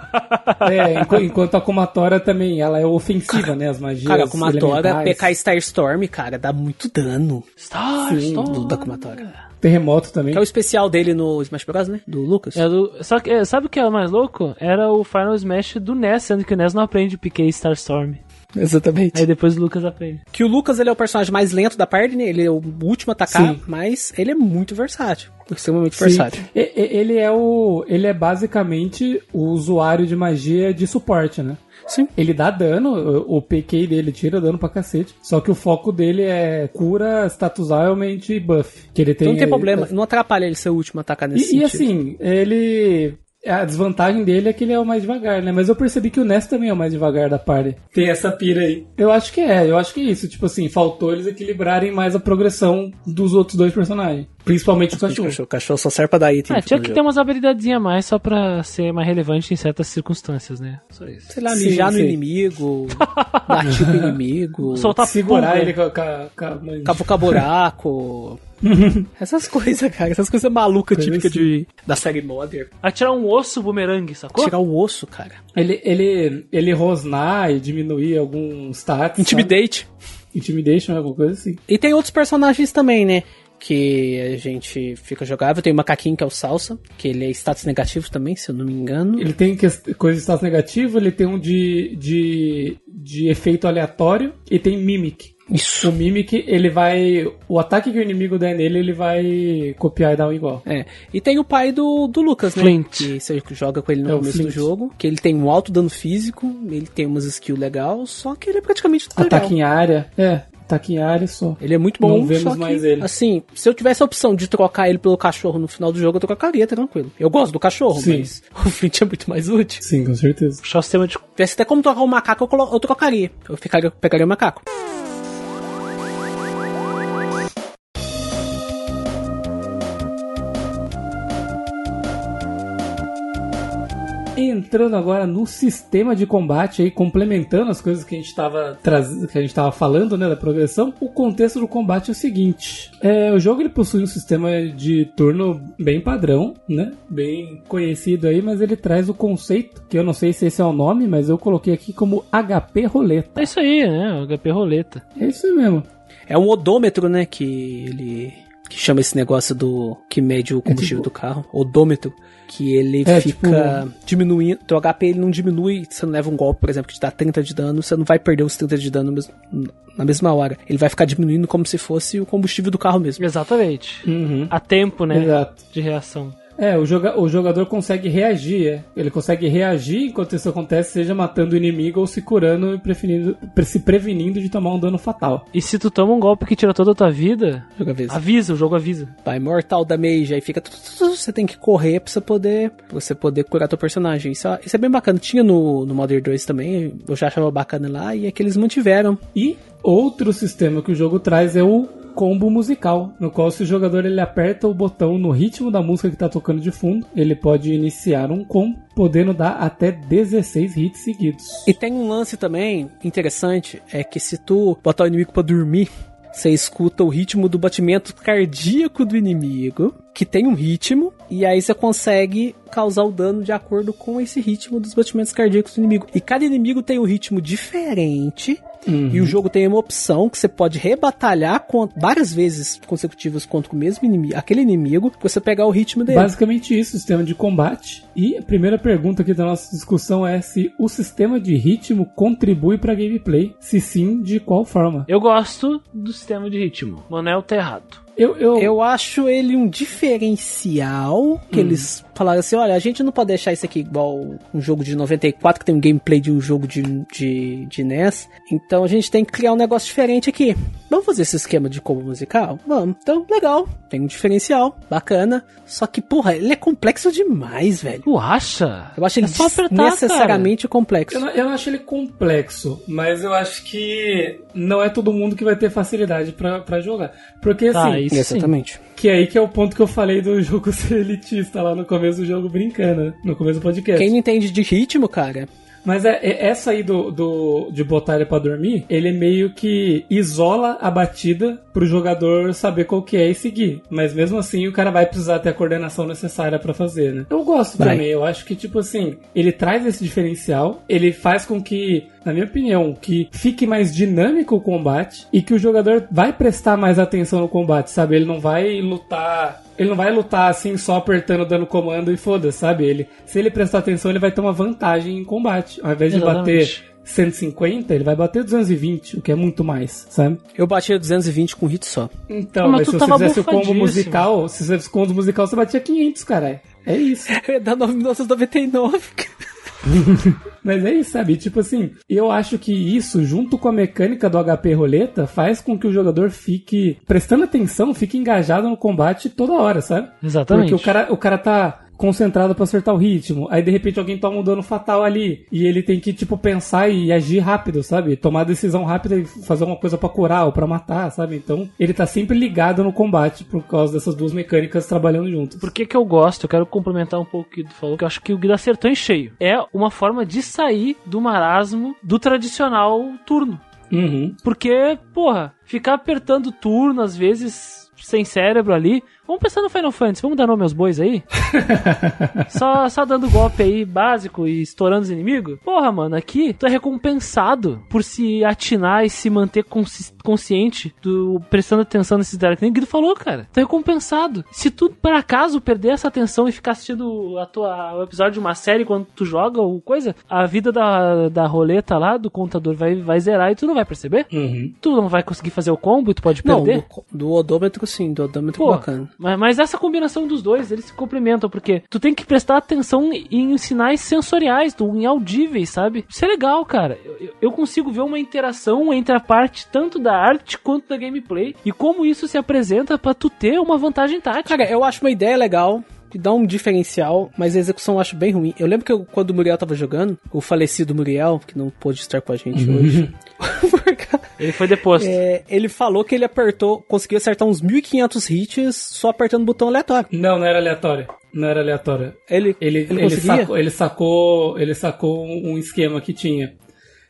é, enquanto a Kumatora também, ela é ofensiva, cara, né? As magias. Cara, a Kumatora, PK Starstorm, cara, dá muito dano. Starstorm. Da Kumatora. Terremoto também. Que é o especial dele no Smash Bros, né? Do Lucas. É do, só que, é, sabe o que é mais louco? Era o Final Smash do NES, sendo que o NES não aprende PK Starstorm. Exatamente. Aí depois o Lucas aprende. Que o Lucas ele é o personagem mais lento da parte, né? Ele é o último a atacar, Sim. mas ele é muito versátil. Extremamente Sim. versátil. Ele é o. Ele é basicamente o usuário de magia de suporte, né? Sim. Ele dá dano, o PK dele tira dano pra cacete. Só que o foco dele é cura statusalmente buff. Que ele tem. Então não tem problema, não atrapalha ele ser o último a atacar nesse e, sentido. E assim, ele a desvantagem dele é que ele é o mais devagar, né? Mas eu percebi que o Ness também é o mais devagar da party. Tem essa pira aí. Eu acho que é, eu acho que é isso. Tipo assim, faltou eles equilibrarem mais a progressão dos outros dois personagens. Principalmente o cachorro. O cachorro só serve pra dar item. Ah, tinha que ter umas habilidades a mais só pra ser mais relevante em certas circunstâncias, né? Só isso. Sei lá, mijar sim, no sim. inimigo, dar tipo inimigo, soltar segurar ele com a, com a buraco. essas coisas, cara. Essas coisas malucas típicas de, da série Modern. Atirar um osso bumerangue, sacou? Tirar o osso, cara. Ele, ele, ele rosnar e diminuir alguns status. Intimidate. Sabe? Intimidation, alguma coisa assim. E tem outros personagens também, né? Que a gente fica jogável. Tem o macaquinho que é o Salsa, que ele é status negativo também, se eu não me engano. Ele tem coisa de status negativo, ele tem um de, de, de efeito aleatório e tem Mimic. Isso. O Mimic, ele vai. O ataque que o inimigo der nele, ele vai copiar e dar um igual. É. E tem o pai do, do Lucas, né? Flint. Que você joga com ele no é começo do jogo. Que ele tem um alto dano físico, ele tem umas skills legais, só que ele é praticamente tutorial. Ataque em área. É, área só. Ele é muito bom, Não vemos mais ele. Assim, se eu tivesse a opção de trocar ele pelo cachorro no final do jogo, eu trocaria, tranquilo. Eu gosto do cachorro, Sim. mas o Flint é muito mais útil. Sim, com certeza. Puxar o sistema de. Se tivesse até como trocar o macaco, eu, colo... eu trocaria. Eu ficaria, pegaria o macaco. Entrando agora no sistema de combate aí, complementando as coisas que a gente estava trazendo, que a gente estava falando, né, da progressão. O contexto do combate é o seguinte: é, o jogo ele possui um sistema de turno bem padrão, né, bem conhecido aí, mas ele traz o conceito que eu não sei se esse é o nome, mas eu coloquei aqui como HP roleta. É isso aí, né, HP roleta. É isso mesmo. É um odômetro, né, que ele que chama esse negócio do que mede o combustível é tipo... do carro, odômetro que ele é, fica tipo... diminuindo, teu HP ele não diminui, você não leva um golpe, por exemplo, que te dá 30 de dano, você não vai perder os 30 de dano na mesma hora. Ele vai ficar diminuindo como se fosse o combustível do carro mesmo. Exatamente. Uhum. A tempo, né, Exato. de reação. É, o, joga o jogador consegue reagir, é. Ele consegue reagir enquanto isso acontece, seja matando o inimigo ou se curando e prevenindo, se prevenindo de tomar um dano fatal. E se tu toma um golpe que tira toda a tua vida, avisa. avisa, o jogo avisa. Vai mortal damage, aí fica. Você tem que correr pra você poder, pra você poder curar teu personagem. Isso, é, isso é bem bacana. Tinha no, no Modern 2 também, eu já achava bacana lá, e é que eles mantiveram. E outro sistema que o jogo traz é o combo musical, no qual se o jogador ele aperta o botão no ritmo da música que está tocando de fundo, ele pode iniciar um combo, podendo dar até 16 hits seguidos. E tem um lance também interessante, é que se tu botar o inimigo para dormir, você escuta o ritmo do batimento cardíaco do inimigo, que tem um ritmo, e aí você consegue causar o dano de acordo com esse ritmo dos batimentos cardíacos do inimigo. E cada inimigo tem um ritmo diferente, Uhum. E o jogo tem uma opção que você pode rebatalhar com, várias vezes consecutivas contra o mesmo inimigo, aquele inimigo, pra você pegar o ritmo dele. Basicamente isso, sistema de combate. E a primeira pergunta aqui da nossa discussão é se o sistema de ritmo contribui pra gameplay. Se sim, de qual forma? Eu gosto do sistema de ritmo. Manel tá errado. Eu, eu... eu acho ele um diferencial que hum. eles falaram assim: olha, a gente não pode deixar isso aqui igual um jogo de 94 que tem um gameplay de um jogo de, de, de NES. Então a gente tem que criar um negócio diferente aqui. Vamos fazer esse esquema de combo musical? Vamos. Então, legal. Tem um diferencial. Bacana. Só que, porra, ele é complexo demais, velho. Tu acha? Eu acho ele É só apertar, necessariamente complexo. Eu não, eu não acho ele complexo, mas eu acho que não é todo mundo que vai ter facilidade pra, pra jogar. Porque Tá, assim, isso sim. Que é aí que é o ponto que eu falei do jogo ser elitista lá no começo do jogo brincando, né? no começo do podcast. Quem não entende de ritmo, cara, Mas é, é- essa aí do, do, de botar ele pra dormir, ele meio que isola a batida pro jogador saber qual que é e seguir. Mas mesmo assim, o cara vai precisar ter a coordenação necessária pra fazer, né? Eu gosto Vai. também, eu acho que, tipo assim, ele traz esse diferencial, ele faz com que, na minha opinião, que fique mais dinâmico o combate e que o jogador vai prestar mais atenção no combate, sabe? Ele não vai lutar ele não vai lutar assim só apertando, dando comando e foda, sabe? Ele, se ele prestar atenção, ele vai ter uma vantagem em combate. Ao invés de Exatamente. bater 150, ele vai bater 220, o que é muito mais, sabe? eu batia 220 com hit só. Então, Mas mas se você fizesse o combo musical, se você fizesse o combo musical, você batia 500, caralho. É isso. Eu ia dar 999. Mas é isso, sabe? Tipo assim, eu acho que isso, junto com a mecânica do HP roleta, faz com que o jogador fique prestando atenção, fique engajado no combate toda hora, sabe? Exatamente. Porque o cara, o cara tá concentrado pra acertar o ritmo. Aí de repente alguém toma um dano fatal ali. E ele tem que, tipo, pensar e agir rápido, sabe? Tomar decisão rápida e fazer uma coisa pra curar ou pra matar, sabe? Então ele tá sempre ligado no combate por causa dessas duas mecânicas trabalhando juntas. Por que, que eu gosto? Eu quero complementar um pouco o que tu falou, que eu acho que o Guido acertou em cheio. É uma forma de sair do marasmo do tradicional turno. Uhum. Porque, porra, ficar apertando turno, às vezes, sem cérebro ali. Vamos pensar no Final Fantasy, vamos dar nome aos bois aí? só, só dando golpe aí básico e estourando os inimigos? Porra, mano, aqui tu é recompensado por se atinar e se manter consci- consciente, do, prestando atenção nesses detalhes. Que o Guido falou, cara. Tu é recompensado. Se tu, por acaso, perder essa atenção e ficar assistindo a tua, o episódio de uma série quando tu joga ou coisa, a vida da, da roleta lá, do contador, vai, vai zerar e tu não vai perceber. Uhum. Tu não vai conseguir fazer o combo e tu pode Não, perder. do, do odômetro sim, do odômetro Pô, bacana. mas, mas essa combinação dos dois, eles se complementam, porque tu tem que prestar atenção em sinais sensoriais, do- em audíveis, sabe? Isso é legal, cara. Eu- Eu, eu consigo ver uma interação entre a parte tanto da arte quanto da gameplay e como isso se apresenta pra tu ter uma vantagem tática. Cara, eu acho uma ideia legal. Que dá um diferencial, mas a execução eu acho bem ruim. Eu lembro que eu- quando o Muriel tava jogando, o falecido Muriel, que não pôde estar com a gente hoje, Ele foi deposto. é, ele falou que ele apertou, conseguiu acertar uns 1500 hits só apertando o botão aleatório. Não, não era aleatório. Não era aleatório. Ele, Ele, ele, ele, sacou, ele sacou. Ele sacou um um esquema que tinha.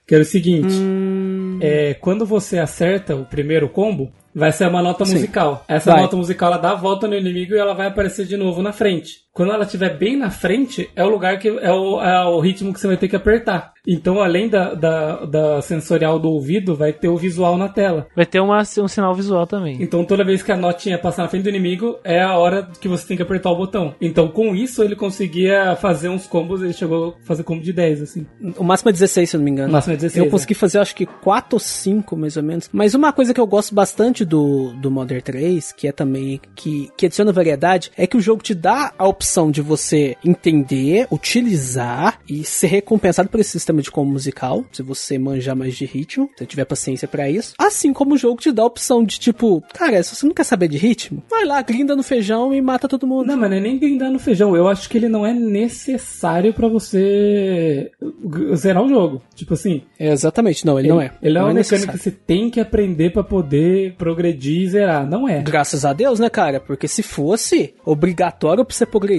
Que era o seguinte: Hum, é, quando você acerta o primeiro combo, vai ser uma nota musical. Essa Vai. nota musical ela dá a volta no inimigo e ela vai aparecer de novo na frente. Quando ela estiver bem na frente, é o lugar que é o, é o ritmo que você vai ter que apertar. Então, além da, da, da sensorial do ouvido, vai ter o visual na tela. Vai ter uma, um sinal visual também. Então toda vez que a notinha passar na frente do inimigo, é a hora que você tem que apertar o botão. Então com isso ele conseguia fazer uns combos, ele chegou a fazer combo de 10, assim. o máximo é 16, se eu não me engano. O máximo é 16, Eu consegui fazer acho que 4 ou 5, mais ou menos. Mas uma coisa que eu gosto bastante do, do Modern 3, que é também, que, que adiciona variedade, é que o jogo te dá a opção de você entender, utilizar e ser recompensado por esse sistema de combo musical, se você manjar mais de ritmo, se tiver paciência pra isso. Assim como o jogo te dá a opção de tipo, cara, se você não quer saber de ritmo, vai lá, grinda no feijão e mata todo mundo. Não, mas não é nem grindar no feijão. Eu acho que ele não é necessário pra você zerar o jogo. Tipo assim, É, exatamente, não, ele, não é. Ele é não uma é mecânica que você tem que aprender pra poder progredir e zerar. Não é. Graças a Deus, né, cara? Porque se fosse obrigatório pra você progredir,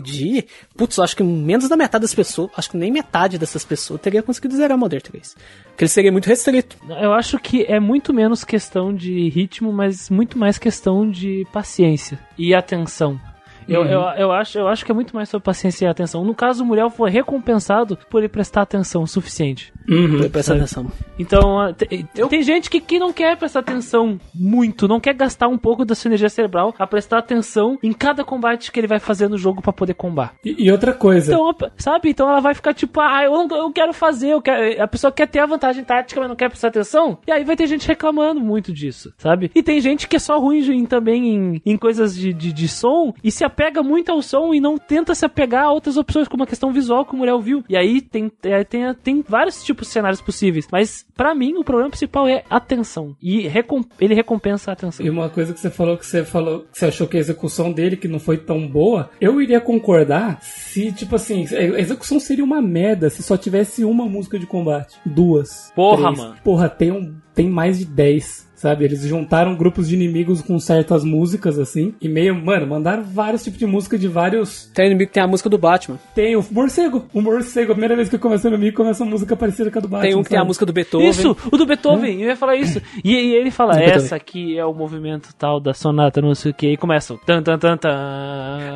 putz, eu acho que menos da metade das pessoas, acho que nem metade dessas pessoas teria conseguido zerar Modern 3. Porque ele seria muito restrito. Eu acho que é muito menos questão de ritmo, mas muito mais questão de paciência e atenção. Eu, Uhum. eu, eu, acho, eu acho que é muito mais sobre paciência e atenção. No caso, o Muriel foi recompensado por ele prestar atenção o suficiente. Uhum. Presta atenção. Então, a- te- tem gente que, que não quer prestar atenção muito, não quer gastar um pouco da sua energia cerebral a prestar atenção em cada combate que ele vai fazer no jogo pra poder combar. E, e outra coisa. Então, sabe? Então ela vai ficar tipo, ah, eu, não- eu quero fazer, eu quero... a pessoa quer ter a vantagem tática, mas não quer prestar atenção. E aí vai ter gente reclamando muito disso, sabe? E tem gente que é só ruim em- também em, em coisas de, de, de som e se, a- apega muito ao som e não tenta se apegar a outras opções, como a questão visual que o Muriel viu. E aí tem, é, tem, tem vários tipos de cenários possíveis. Mas para mim o problema principal é a atenção. E recom ele recompensa a atenção. E uma coisa que você falou que você falou que você achou que a execução dele que não foi tão boa, eu iria concordar se, tipo assim, a execução seria uma merda se só tivesse uma música de combate. Duas. Porra, três. mano. Porra, tem, um, tem mais de dez. Sabe, eles juntaram grupos de inimigos com certas músicas, assim, e meio, mano, mandaram vários tipos de música de vários. Tem inimigo que tem a música do Batman. Tem o morcego, o morcego, a primeira vez que começa o inimigo começa uma música parecida com a do Batman. Tem um que tem a sabe? música do Beethoven. Isso, o do Beethoven, eu ia falar isso. E, e ele fala, Do Beethoven. essa aqui é o movimento tal da sonata, não sei o que, e começa o tan tan tan tan.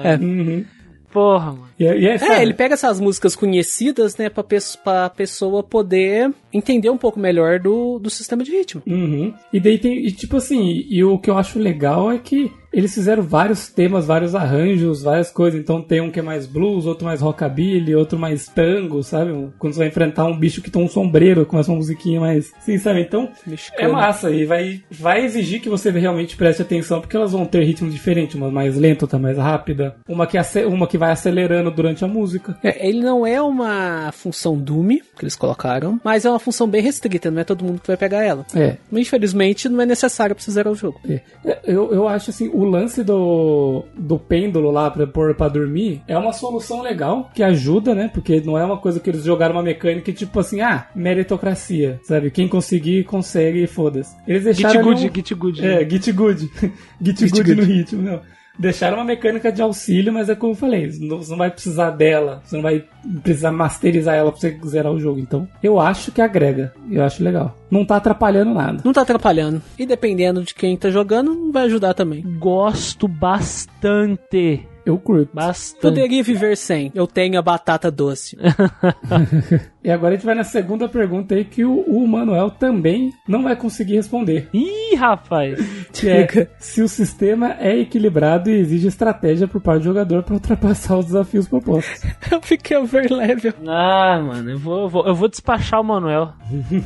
É. Uhum. Porra, mano. E, e é, É, ele pega essas músicas conhecidas, né, pra, pe pra pessoa poder entender um pouco melhor do, do sistema de ritmo. Uhum. E daí tem, e tipo assim, e o que eu acho legal é que eles fizeram vários temas, vários arranjos, várias coisas. Então tem um que é mais blues, outro mais rockabilly, outro mais tango, sabe? Quando você vai enfrentar um bicho que tem um sombreiro, começa uma musiquinha mais. Sim, sabe? Então é massa e vai, vai exigir que você realmente preste atenção, porque elas vão ter ritmos diferentes, uma mais lenta, outra mais rápida, uma que, uma que vai acelerando durante a música. É, ele não é uma função Doom que eles colocaram, mas é uma função bem restrita, não é todo mundo que vai pegar ela. É, Mas, Infelizmente, não é necessário pra você zerar o jogo. É, Eu, eu acho assim, o lance do, do pêndulo lá pra pôr pra dormir é uma solução legal que ajuda, né? Porque não é uma coisa que eles jogaram uma mecânica tipo assim, ah, meritocracia, sabe? Quem conseguir, consegue e foda-se. Eles deixaram. Git good, um- git good. É, git good. git Git good no good. ritmo, não. Deixaram uma mecânica de auxílio, mas é como eu falei, não- você não vai precisar dela, você não vai precisar masterizar ela pra você zerar o jogo. Então, eu acho que agrega, eu acho legal. Não tá atrapalhando nada. Não tá atrapalhando. E dependendo de quem tá jogando, vai ajudar também. Gosto bastante. Eu curto. Bastante. Poderia viver sem. Eu tenho a batata doce. E agora a gente vai na segunda pergunta aí que o, o Manuel também não vai conseguir responder. Ih, rapaz. Que é se o sistema é equilibrado e exige estratégia por parte do jogador para ultrapassar os desafios propostos. Eu fiquei overlevel. Ah, mano, eu vou, eu vou, eu vou despachar o Manuel.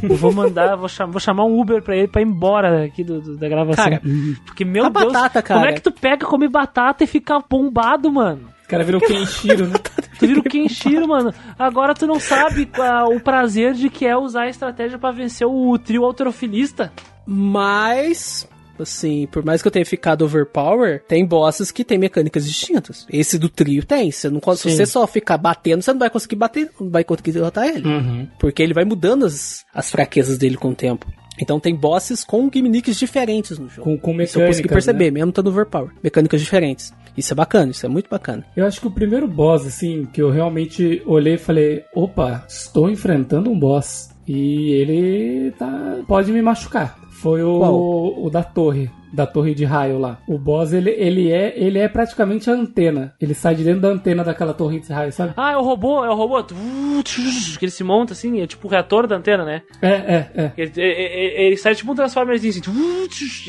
Eu vou mandar, vou, chamar, vou chamar um Uber pra ele pra ir embora aqui do, do- da gravação. Cara, Porque, meu a Deus, batata, cara. como é que tu pega, come batata e fica bombado, mano? O cara virou Kenshiro, né? Tu vira o Kenshiro, mano. Agora tu não sabe qual- o prazer de que é usar a estratégia pra vencer o trio alterofilista. Mas, assim, por mais que eu tenha ficado overpower, tem bosses que tem mecânicas distintas. Esse do trio tem. Você não, se Sim. você só ficar batendo, você não vai conseguir bater, não vai conseguir derrotar ele. Uhum. Porque ele vai mudando as, as fraquezas dele com o tempo. Então tem bosses com gimmicks diferentes no jogo. Com, com Isso eu consegui mecânicas, perceber, né? mesmo estando overpower. Mecânicas diferentes. Isso é bacana, isso é muito bacana. Eu acho que o primeiro boss, assim, que eu realmente olhei e falei, opa, estou enfrentando um boss. E ele tá. pode me machucar. Foi o, o da torre. Da torre de raio lá. O boss, ele, ele, é, ele é praticamente a antena. Ele sai de dentro da antena daquela torre de raio, sabe? Ah, é o robô, é o robô. Que ele se monta assim, é tipo o reator da antena, né? É, é, é. Ele, ele- ele sai tipo um Transformerzinho assim,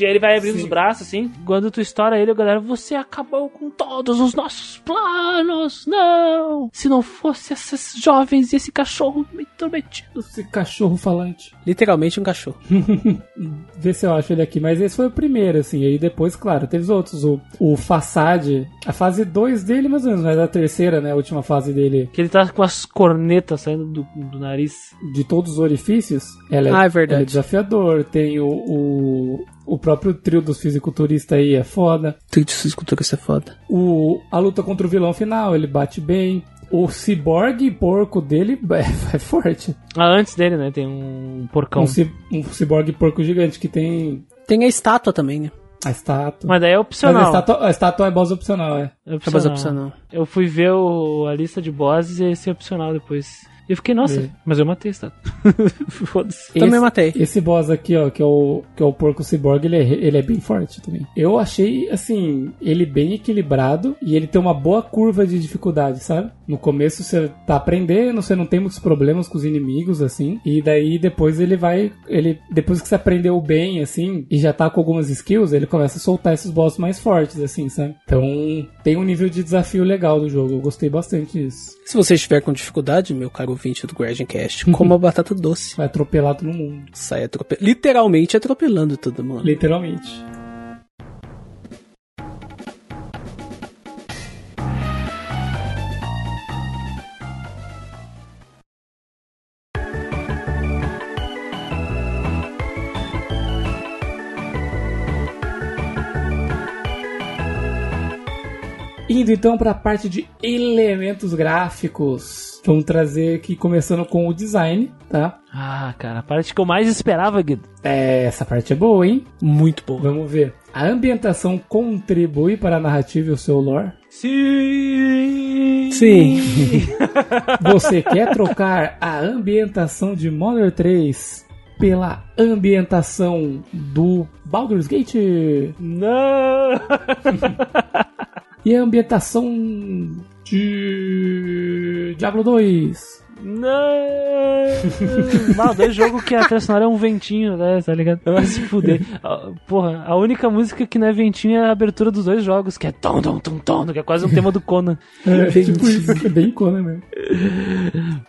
e aí ele vai abrindo Sim. os braços assim. Quando tu estoura ele, a galera, você acabou com todos os nossos planos. Não! Se não fosse esses jovens e esse cachorro me intrometido. Esse cachorro falante. Literalmente um cachorro. Vê se eu acho ele aqui. Mas esse foi o primeiro, assim. E aí depois, claro, teve os outros. O, o Façade. A fase 2 dele, mais ou menos. Mas a terceira, né? A última fase dele. Que ele tá com as cornetas saindo do, do nariz. De todos os orifícios. Ela é, Ah, é verdade. ela é desafiador. Tem o, o, o próprio trio dos fisiculturistas aí. É foda. Trio de escultura, isso é foda. O, a luta contra o vilão final. Ele bate bem. O ciborgue porco dele é, é forte. Ah, antes dele, né? Tem um porcão. Um, ci, um ciborgue porco gigante que tem Tem a estátua também, né? a estátua. Mas daí é Mas opcional. a estátua, a estátua é boss opcional, é. É É mais opcional. Eu fui ver o- a lista de bosses e esse é opcional depois. E eu fiquei, nossa, É. mas eu matei essa. Foda-se. Também matei. Esse boss aqui, ó, que é o, que é o porco ciborgue, ele é, ele é bem forte também. Eu achei, assim, ele bem equilibrado e ele tem uma boa curva de dificuldade, sabe? No começo você tá aprendendo, você não tem muitos problemas com os inimigos, assim, e daí depois ele vai, ele, depois que você aprendeu bem, assim, e já tá com algumas skills, ele começa a soltar esses bosses mais fortes, assim, sabe? Então, tem um nível de desafio legal do jogo, eu gostei bastante disso. Se você estiver com dificuldade, meu caro ouvinte do Cast, coma batata doce. Vai atropelar todo mundo, Sai atrope... literalmente atropelando todo mundo. literalmente. Indo então para a parte de elementos gráficos. Vamos trazer aqui começando com o design, tá? Ah, cara, a parte que eu mais esperava, Guido. É, essa parte é boa, hein? Muito bom. Vamos ver. A ambientação contribui para a narrativa e o seu lore? Sim! Sim. Você quer trocar a ambientação de Modern 3 pela ambientação do Baldur's Gate? Não! E a ambientação de Diablo 2? Não! Mal, dois jogos que a trilha sonora é um ventinho, né? Tá ligado? Vai se fuder. Porra, a única música que não é ventinho é a abertura dos dois jogos, que é tom, tom, tom, tom, que é quase um tema do Conan. É, tipo isso, é bem Conan mesmo.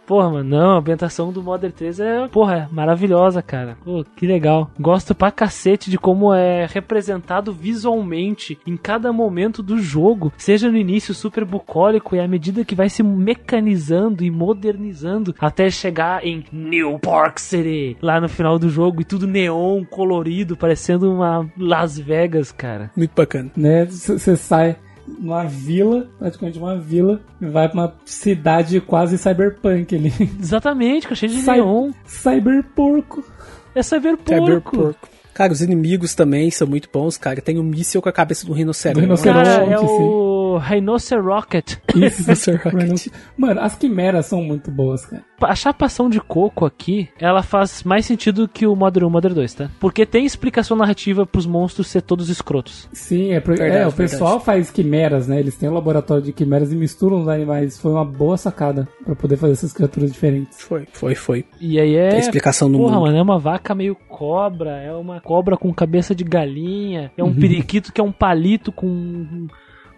Porra, mano, não, a ambientação do Modern 3 é, porra, é maravilhosa, cara. Pô, que legal. Gosto pra cacete de como é representado visualmente em cada momento do jogo. Seja no início super bucólico e à medida que vai se mecanizando e modernizando até chegar em New Park City, lá no final do jogo, e tudo neon, colorido, parecendo uma Las Vegas, cara. Muito bacana. Né? Você sai numa vila, praticamente uma vila, vai pra uma cidade quase cyberpunk ali. Exatamente, cheio de Cy- neon. Cyberporco. É cyberporco. Cyberporco. Cara, os inimigos também são muito bons, cara. Tem um míssil com a cabeça do rinoceronte. Do rinoceronte. Cara, é Rinoceronte, o Rhinocerocket. Isso, Master Rocket. Mano, as quimeras são muito boas, cara. A chapação de coco aqui, ela faz mais sentido que o Modern 1 Modern 2, tá? Porque tem explicação narrativa pros monstros ser todos escrotos. Sim, é, pro- Verdade, é, o pessoal faz quimeras, né? Eles têm um laboratório de quimeras e misturam os animais. Foi uma boa sacada pra poder fazer essas criaturas diferentes. Foi, foi, foi. E aí é. Tem explicação no Porra, mundo. mano, é uma vaca meio cobra, é uma cobra com cabeça de galinha, é um periquito que é um palito com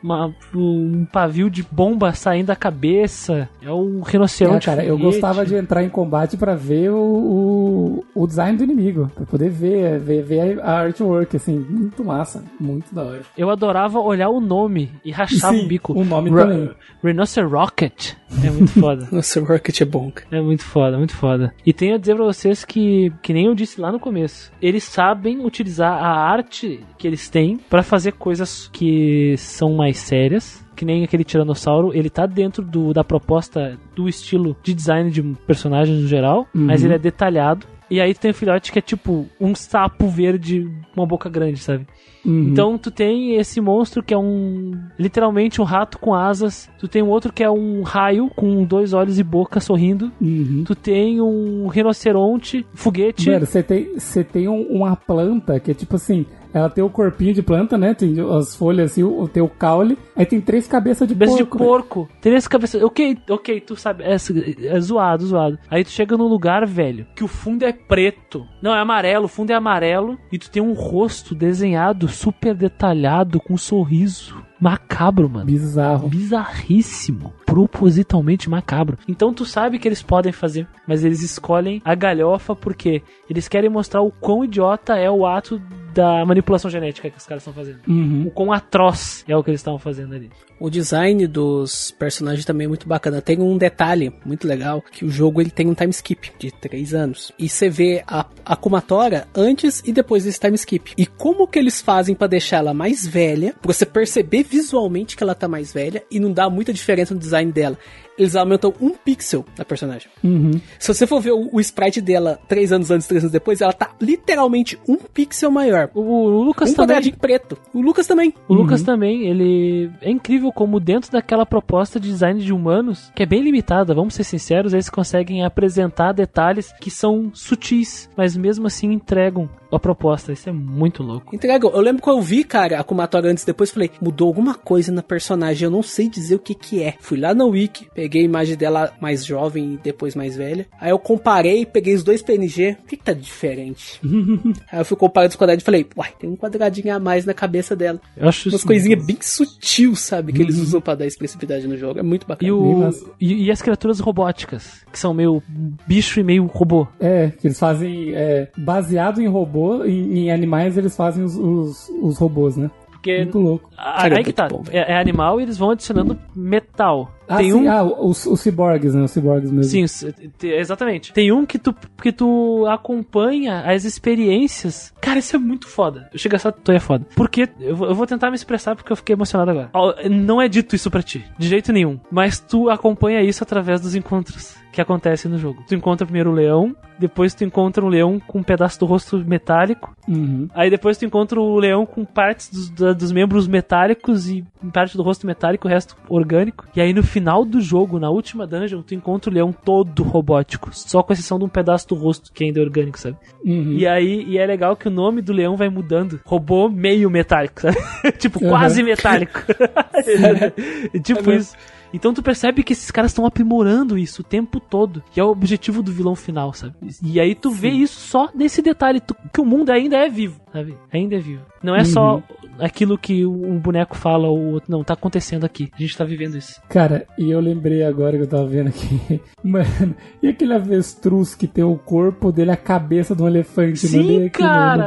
uma- um pavio de bomba saindo da cabeça, é um É, rinoceronte. cara, eu gostava de entrar em combate pra ver o, o, o design do inimigo. Pra poder ver, ver, ver a artwork, assim. Muito massa. Muito da hora. Eu adorava olhar o nome e rachar Sim, o bico. o nome Ra- também. Rhinocerocket. É muito foda. Nossa, Rocket é bom. É muito foda, muito foda. E tenho a dizer pra vocês que, que nem eu disse lá no começo, eles sabem utilizar a arte que eles têm pra fazer coisas que são mais sérias. Que nem aquele Tiranossauro, ele tá dentro do, da proposta do estilo de design de personagens no geral, mas ele é detalhado. E aí tem o filhote que é tipo um sapo verde, uma boca grande, sabe? Uhum. Então tu tem esse monstro que é um. literalmente um rato com asas. Tu tem um outro que é um raio com dois olhos e boca sorrindo. Uhum. Tu tem um rinoceronte, foguete. Mano, você tem, você tem um- uma planta que é tipo assim, ela tem o corpinho de planta, né? Tem as folhas assim, o, tem o caule, aí tem três cabeças de Cabeça porco. de porco, três cabeças. Ok, ok, tu sabe, é, é zoado, zoado. Aí tu chega num lugar, velho, que o fundo é preto. Não, é amarelo, o fundo é amarelo. E tu tem um rosto desenhado, super detalhado, com um sorriso. Macabro, mano. Bizarro. bizarríssimo, propositalmente macabro. Então tu sabe que eles podem fazer, mas eles escolhem a galhofa porque eles querem mostrar o quão idiota é o ato da manipulação genética que os caras estão fazendo. Uhum. O quão atroz é o que eles estavam fazendo ali. O design dos personagens também é muito bacana. Tem um detalhe muito legal, que o jogo ele tem um time skip de 3 anos. E você vê a a Kumatora antes e depois desse time skip. E como que eles fazem pra deixar ela mais velha, pra você perceber visualmente que ela tá mais velha e não dá muita diferença no design dela. Eles aumentam um pixel da personagem. Uhum. Se você for ver o, o sprite dela 3 anos antes, 3 anos depois, ela tá literalmente um pixel maior. O, o Lucas Um também. quadradinho preto. O Lucas também. O Lucas também, ele é incrível como dentro daquela proposta de design de humanos, que é bem limitada, vamos ser sinceros, eles conseguem apresentar detalhes que são sutis, mas mesmo assim entregam a proposta. Isso é muito louco. Entrega. Eu lembro que eu vi, cara, a Kumatora antes e depois, falei, mudou alguma coisa na personagem, eu não sei dizer o que que é. Fui lá na Wiki, peguei a imagem dela mais jovem e depois mais velha. Aí eu comparei, peguei os dois PNG, o que que tá diferente? Aí eu fui comparando os quadrados e falei, uai, tem um quadradinho a mais na cabeça dela. Eu acho Umas coisinhas bem sutil, sabe, que eles usam pra dar expressividade no jogo. É muito bacana. E, o, e, e as criaturas robóticas, que são meio bicho e meio robô. É, que eles fazem. É, baseado em robô, em, em animais, eles fazem os, os, os robôs, né? Porque Muito louco. a- Cara, é aí que tá. é, é animal e eles vão adicionando metal. Ah, Tem sim, um- ah, os, os ciborgues, né? Os ciborgues mesmo. Sim, exatamente. Tem um que tu, que tu acompanha as experiências. Cara, isso é muito foda. Chega essa tu é foda. Porque eu, vou- eu vou tentar me expressar porque eu fiquei emocionado agora. Não é dito isso pra ti, de jeito nenhum. Mas tu acompanha isso através dos encontros que acontecem no jogo. Tu encontra primeiro o leão, depois tu encontra um leão com um pedaço do rosto metálico, Uhum. Aí depois tu encontra o leão com partes dos, dos membros metálicos e parte do rosto metálico, o resto orgânico. E aí no final do jogo, na última dungeon, tu encontra o leão todo robótico, só com exceção de um pedaço do rosto que ainda é orgânico, sabe? Uhum. E aí e é legal que o nome do leão vai mudando. Robô meio metálico, sabe? tipo, Uhum. quase metálico. tipo isso. Então tu percebe que esses caras estão aprimorando isso o tempo todo. E é o objetivo do vilão final, sabe? E aí tu vê isso só nesse detalhe, tu- que o mundo ainda é vivo, sabe? Ainda é vivo. Não é só Uhum. aquilo que um boneco fala ou o outro. Não, tá acontecendo aqui. A gente tá vivendo isso. Cara, e eu lembrei agora que eu tava vendo aqui. Mano, e aquele avestruz que tem o corpo dele, a cabeça de um elefante? Sim, aqui cara.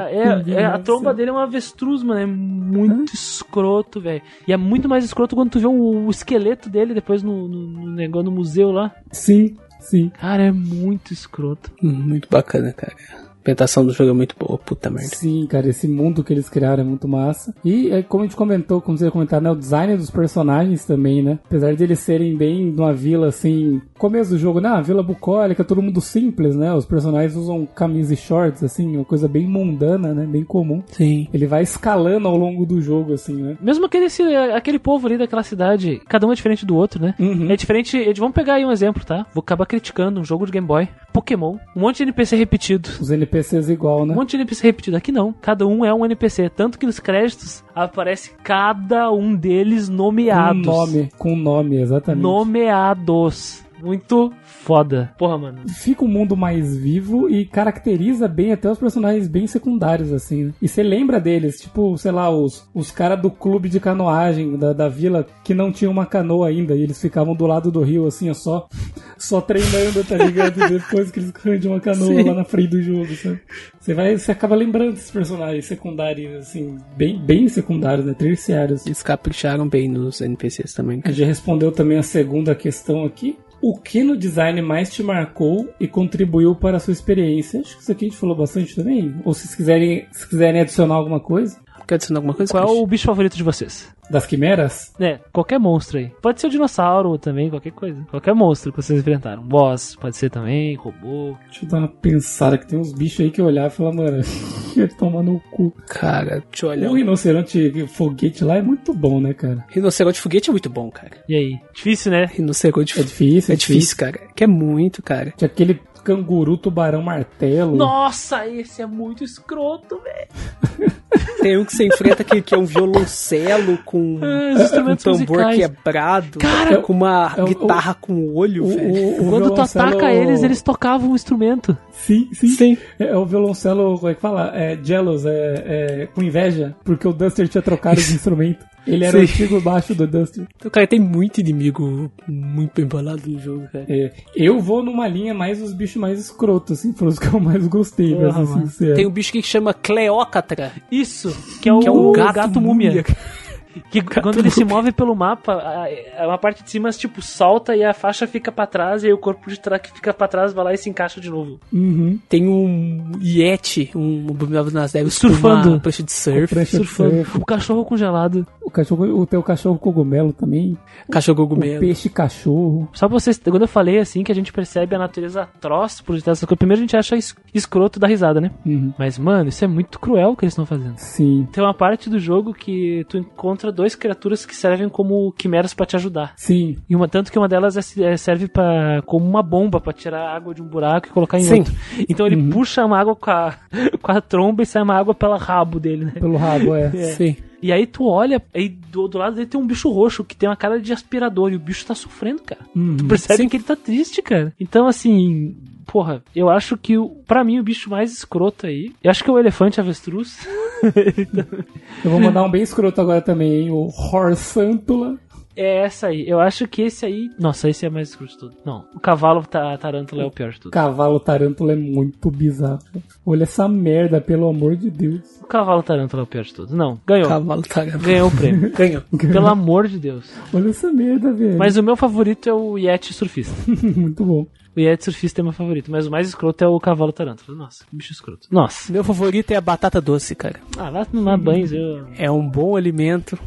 no É, é- a tromba dele é um avestruz, mano. É muito escroto, velho. E é muito mais escroto quando tu vê o, o esqueleto dele depois no, no, no negócio no museu lá. Sim, sim. Cara, é muito escroto. Hum, Muito bacana, cara. A ambientação do jogo é muito boa, puta merda. Sim, cara, esse mundo que eles criaram é muito massa. E é, como a gente comentou, como você ia comentar, né, o design dos personagens também, né? Apesar de eles serem bem de uma vila assim, começo do jogo, né? Uma vila bucólica, todo mundo simples, né? Os personagens usam camisa e shorts, assim, uma coisa bem mundana, né? Bem comum. Sim. Ele vai escalando ao longo do jogo, assim, né? Mesmo aquele, esse- aquele povo ali daquela cidade, cada um é diferente do outro, né? Uhum. É diferente. Vamos pegar aí um exemplo, tá? Vou acabar criticando um jogo de Game Boy. Pokémon. Um monte de NPC repetido. Os NPCs igual, né? Um monte de NPC repetido. Aqui não. Cada um é um NPC. Tanto que nos créditos aparece cada um deles Com nomeados. nome, com nome, exatamente. Nomeados. Muito foda. Porra, mano. Fica um mundo mais vivo e caracteriza bem até os personagens bem secundários, assim, né? E você lembra deles, tipo, sei lá, os, os caras do clube de canoagem da, da vila que não tinham uma canoa ainda e eles ficavam do lado do rio, assim, ó, só, só treinando, tá ligado? E depois que eles arranjam uma canoa Sim. lá na frente do jogo, sabe? Você vai, você acaba lembrando desses personagens secundários, assim, bem, bem secundários, né? Terciários. Eles capricharam bem nos NPCs também. A gente respondeu também a segunda questão aqui. O que no design mais te marcou e contribuiu para a sua experiência? Acho que isso aqui a gente falou bastante também. Ou se vocês quiserem, se quiserem adicionar alguma coisa. Quer adicionar alguma coisa? Qual é o bicho favorito de vocês? Das quimeras? É, qualquer monstro aí. Pode ser o dinossauro também, qualquer coisa. Qualquer monstro que vocês enfrentaram. Boss, pode ser também, robô. Deixa eu dar uma pensada que tem uns bichos aí que eu olhar e falar, mano, ia tomar no cu. Cara, deixa eu olhar. O rinoceronte foguete lá é muito bom, né, cara? Rinoceronte foguete é muito bom, cara. E aí? Difícil, né? Rinoceronte É difícil, É difícil, cara. Que é muito, cara. Tinha aquele canguru, tubarão, martelo. Nossa, esse é muito escroto, velho. Tem um que você enfrenta que, que é um violoncelo com Ah, um instrumentos tambor musicais. quebrado. Cara, com uma é o- guitarra com olho, O, velho. o, o Quando tu ataca eles, eles tocavam um instrumento. Sim, sim. Sim. É, é o violoncelo, como é que fala? É jealous, é, é com inveja, porque o Duster tinha trocado de instrumento. Ele era o Sim. antigo baixo do Duster. Então, cara, tem muito inimigo muito bem bolado no jogo, cara. É, eu vou numa linha mais os bichos mais escrotos, assim, foram os que eu mais gostei, pra ser sincero. Tem um bicho que chama Cleócatra. Isso, que é o, Que é um gato múmia. múmia. Que quando ele se move pelo mapa, a, a- uma parte de cima, tipo, solta e a faixa fica pra trás, e aí o corpo de trás que fica pra trás vai lá e se encaixa de novo. Uhum. Tem um Yeti, um abominável nas neves, Surfando. prancha de surf. Prancha de Surfando. surf. O cachorro congelado. O cachorro, o teu cachorro cogumelo também. Cachorro O cogumelo. peixe cachorro. Só pra vocês, quando eu falei assim, que a gente percebe a natureza atroz por detrás dessas coisas, primeiro a gente acha es- escroto da risada, né? Uhum. Mas, mano, isso é muito cruel o que eles estão fazendo. Sim, Tem uma parte do jogo que tu encontra duas criaturas que servem como quimeras pra te ajudar. sim. E uma, tanto que uma delas é- é- serve para como uma bomba pra tirar água de um buraco e colocar em Sim. outro. Então ele puxa uma água com a, com a tromba e sai uma água pelo rabo dele, né? Pelo rabo, é. Sim. E aí tu olha, aí do, do lado dele tem um bicho roxo que tem uma cara de aspirador e o bicho tá sofrendo, cara. Uhum. Tu percebe Sim. que ele tá triste, cara. Então, assim, porra, eu acho que o, pra mim o bicho mais escroto aí, eu acho que é o elefante avestruz. Eu vou mandar um bem escroto agora também, hein? O Horsantula. É essa aí. Eu acho que esse aí. Nossa, esse é mais escuro de tudo. Não, o cavalo ta- tarântula é o pior de tudo. Cavalo tarântula é muito bizarro. Olha essa merda, pelo amor de Deus. O cavalo tarântula é o pior de tudo. Não, ganhou. Cavalo tá Ganhou o prêmio. Ganhou. Pelo amor de Deus. Olha essa merda, velho. Mas o meu favorito é o Yeti surfista. muito bom. O Yeti surfista é meu favorito, mas o mais escroto é o cavalo tarântula. Nossa, que bicho escroto. Nossa. Meu favorito é a batata doce, cara. Ah, lá no Mar Banhos eu. É um bom alimento.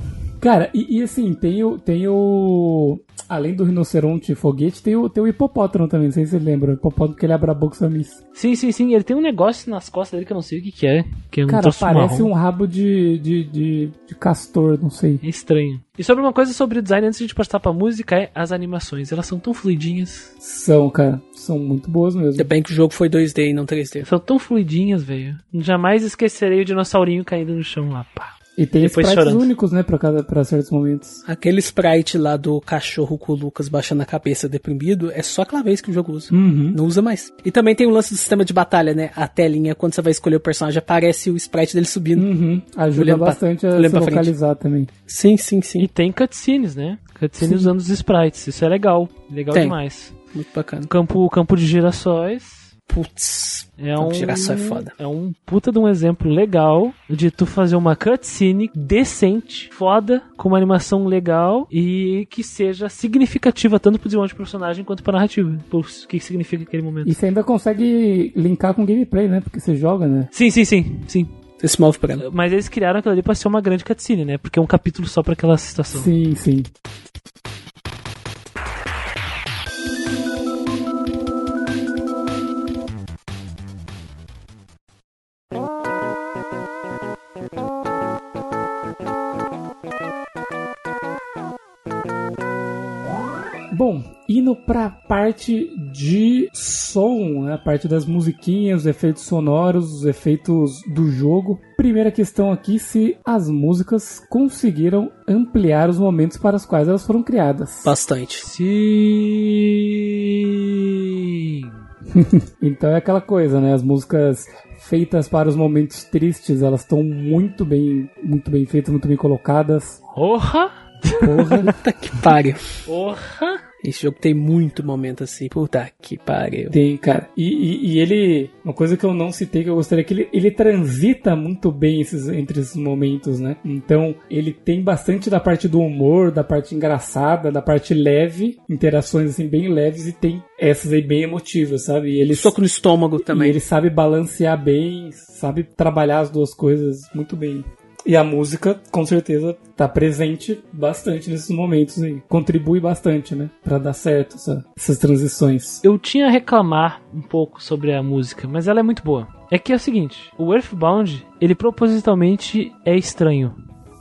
Cara, e, e assim, tem o, tem o. Além do rinoceronte foguete, tem o, tem o hipopótamo também. Não sei se você lembra. O hipopótamo que ele abre a boca e sua miss. Sim, sim, sim. Ele tem um negócio nas costas dele que eu não sei o que, que é. Que é um Cara, parece marrom. um rabo de, de, de, de castor, não sei. É estranho. E sobre uma coisa sobre design, antes de a gente passar pra música, é as animações. Elas são tão fluidinhas. São, cara. São muito boas mesmo. Ainda bem que o jogo foi 2D e não 3D. São tão fluidinhas, velho. Jamais esquecerei o dinossaurinho caindo no chão lá, pá. E tem Depois sprites chorando. únicos, né, pra, cada, pra certos momentos. Aquele sprite lá do cachorro com o Lucas baixando a cabeça deprimido é só aquela vez que o jogo usa. Uhum. Não usa mais. E também tem o lance do sistema de batalha, né? A telinha, quando você vai escolher o personagem, aparece o sprite dele subindo. Uhum. Ajuda Olhando pra- bastante a se pra frente. localizar também. Sim, sim, sim. E tem cutscenes, né? Cutscenes usando os sprites. Isso é legal. Legal Tem. demais. Muito bacana. Campo, campo de girassóis. Putz. É um, girassol é foda. É um puta de um exemplo legal de tu fazer uma cutscene decente, foda, com uma animação legal e que seja significativa tanto pro desenvolvimento do personagem quanto pra narrativa. Por o que significa aquele momento. E você ainda consegue linkar com gameplay, né? Porque você joga, né? Sim, sim, sim, sim. Você se move por ela. Mas eles criaram aquilo ali pra ser uma grande cutscene, né? Porque é um capítulo só pra aquela situação. Sim, sim. Bom, indo pra parte de som, né? a parte das musiquinhas, os efeitos sonoros, os efeitos do jogo. Primeira questão aqui, se as músicas conseguiram ampliar os momentos para os quais elas foram criadas. Bastante. Sim. Então é aquela coisa, né? As músicas feitas para os momentos tristes, elas estão muito bem, muito bem feitas, muito bem colocadas. Porra! Porra. Puta que pariu. Porra! Esse jogo tem muito momento assim. Puta que pariu. Tem, cara. E, e- e ele. Uma coisa que eu não citei que eu gostaria que ele, ele transita muito bem esses, entre esses momentos, né? Então, ele tem bastante da parte do humor, da parte engraçada, da parte leve, interações assim bem leves, e tem essas aí bem emotivas, sabe? E ele, Soco no estômago também. ele sabe balancear bem, sabe trabalhar as duas coisas muito bem. E a música, com certeza, tá presente bastante nesses momentos aí. Contribui bastante, né? Pra dar certo essa- essas transições. Eu tinha a reclamar um pouco sobre a música, mas ela é muito boa. É que é o seguinte, o Earthbound, ele propositalmente é estranho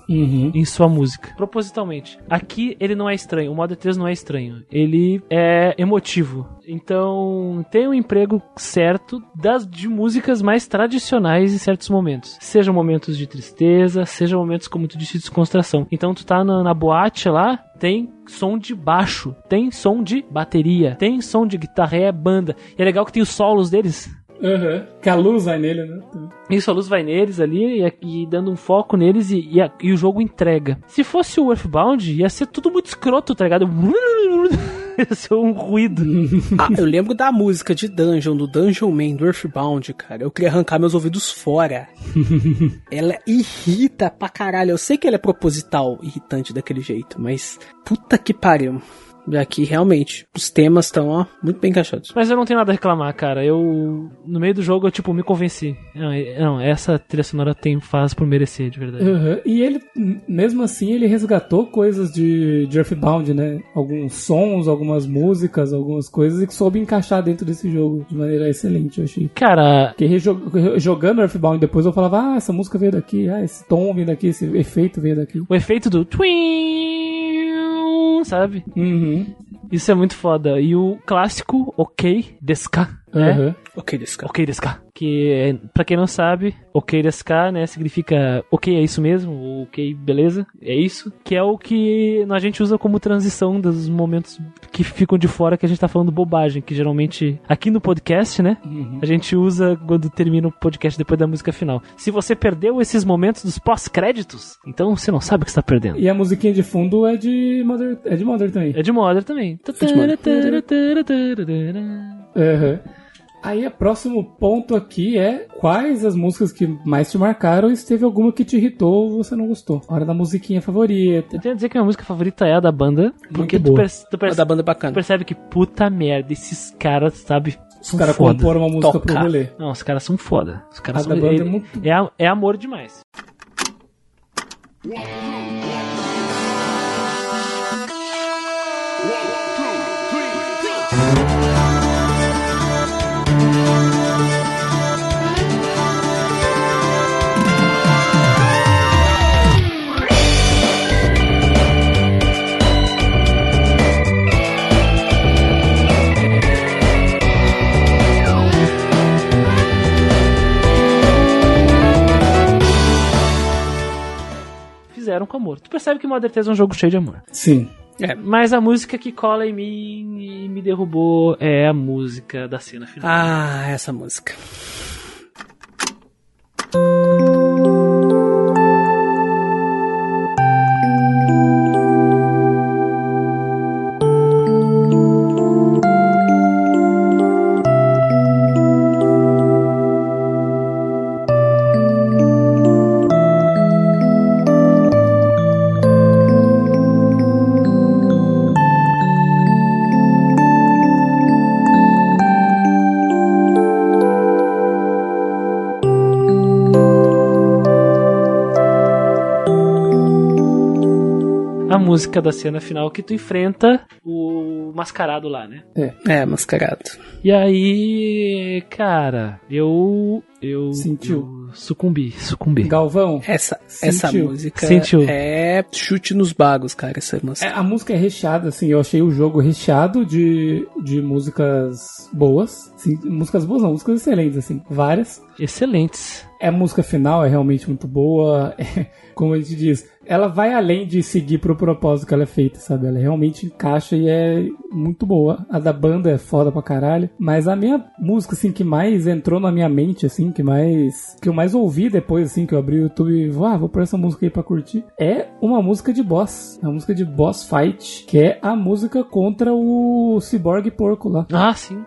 Uhum. em sua música. Propositalmente. Aqui ele não é estranho, o modo 3 não é estranho. Ele é emotivo. Então, tem um emprego certo das de músicas mais tradicionais em certos momentos. Seja momentos de tristeza, seja momentos como tu disse de descontração. Então tu tá na, na boate lá, tem som de baixo, tem som de bateria, tem som de guitarra, é banda. E é legal que tem os solos deles. Uhum. Que a luz vai nele, né? Isso, a luz vai neles ali e, e dando um foco neles e, e a- e o jogo entrega. Se fosse o Earthbound, ia ser tudo muito escroto, tá ligado? ia ser um ruído. Ah, eu lembro da música de Dungeon, do Dungeon Man, do Earthbound, cara. Eu queria arrancar meus ouvidos fora. ela irrita pra caralho. Eu sei que ela é proposital, irritante daquele jeito, mas puta que pariu. Aqui, realmente, os temas estão, ó, muito bem encaixados. Mas eu não tenho nada a reclamar, cara. Eu, no meio do jogo, eu, tipo, me convenci. Não, não, essa trilha sonora tem faz por merecer, de verdade. Uhum. E ele, mesmo assim, ele resgatou coisas de, de Earthbound, né? Alguns sons, algumas músicas, algumas coisas, e que soube encaixar dentro desse jogo de maneira excelente, eu achei. Cara, Porque jogando Earthbound depois eu falava, ah, essa música veio daqui, ah, esse tom veio daqui, esse efeito veio daqui. o efeito do twin, sabe? Uhum. Isso é muito foda. E o clássico, ok, desca. né? Aham. Ok, desse cara. Ok, Deska. Que, é, pra quem não sabe, ok, Deska, né, significa ok, é isso mesmo, ou ok, beleza, é isso. Que é o que a gente usa como transição dos momentos que ficam de fora que a gente tá falando bobagem, que geralmente aqui no podcast, né, a gente usa quando termina o podcast depois da música final. Se você perdeu esses momentos dos pós-créditos, então você não sabe o que está perdendo. E a musiquinha de fundo é de Mother, é de Mother também. É de Mother também. Aham. Aí o próximo ponto aqui é quais as músicas que mais te marcaram e se teve alguma que te irritou ou você não gostou. Hora da musiquinha favorita. Eu tenho a dizer que minha música favorita é a da banda, porque tu, perce- tu A perce- da banda é tu bacana. percebe que puta merda, esses caras, sabe, Os caras comporam uma música pro Tocar. rolê. Não, os caras são foda. Os caras A são da banda é ele- muito- é, a- é amor demais. Fizeram com amor. Tu percebe que Mother Teresa é um jogo cheio de amor. Sim. Mas a música que cola em mim e me derrubou é a música da cena final. Ah, essa música. Música da cena final que tu enfrenta o mascarado lá, né? É, mascarado. E aí, cara, eu. Eu. Sentiu. eu sucumbi, sucumbi. Galvão, Essa, essa música Sentiu. é chute nos bagos, cara, essa música. é, a música é recheada, assim, eu achei o jogo recheado de, de músicas boas. Sim, músicas boas não, músicas excelentes, assim, várias. Excelentes. A música final é realmente muito boa. é, como a gente diz, ela vai além de seguir pro propósito que ela é feita, sabe? Ela realmente encaixa e é muito boa. A da banda é foda pra caralho. Mas a minha música, assim, que mais entrou na minha mente, assim, que mais. que eu mais ouvi depois, assim, que eu abri o YouTube e ah, vou pôr essa música aí pra curtir, é uma música de boss. É uma música de boss fight, que é a música contra o Cyborg Porco lá. Ah, sim.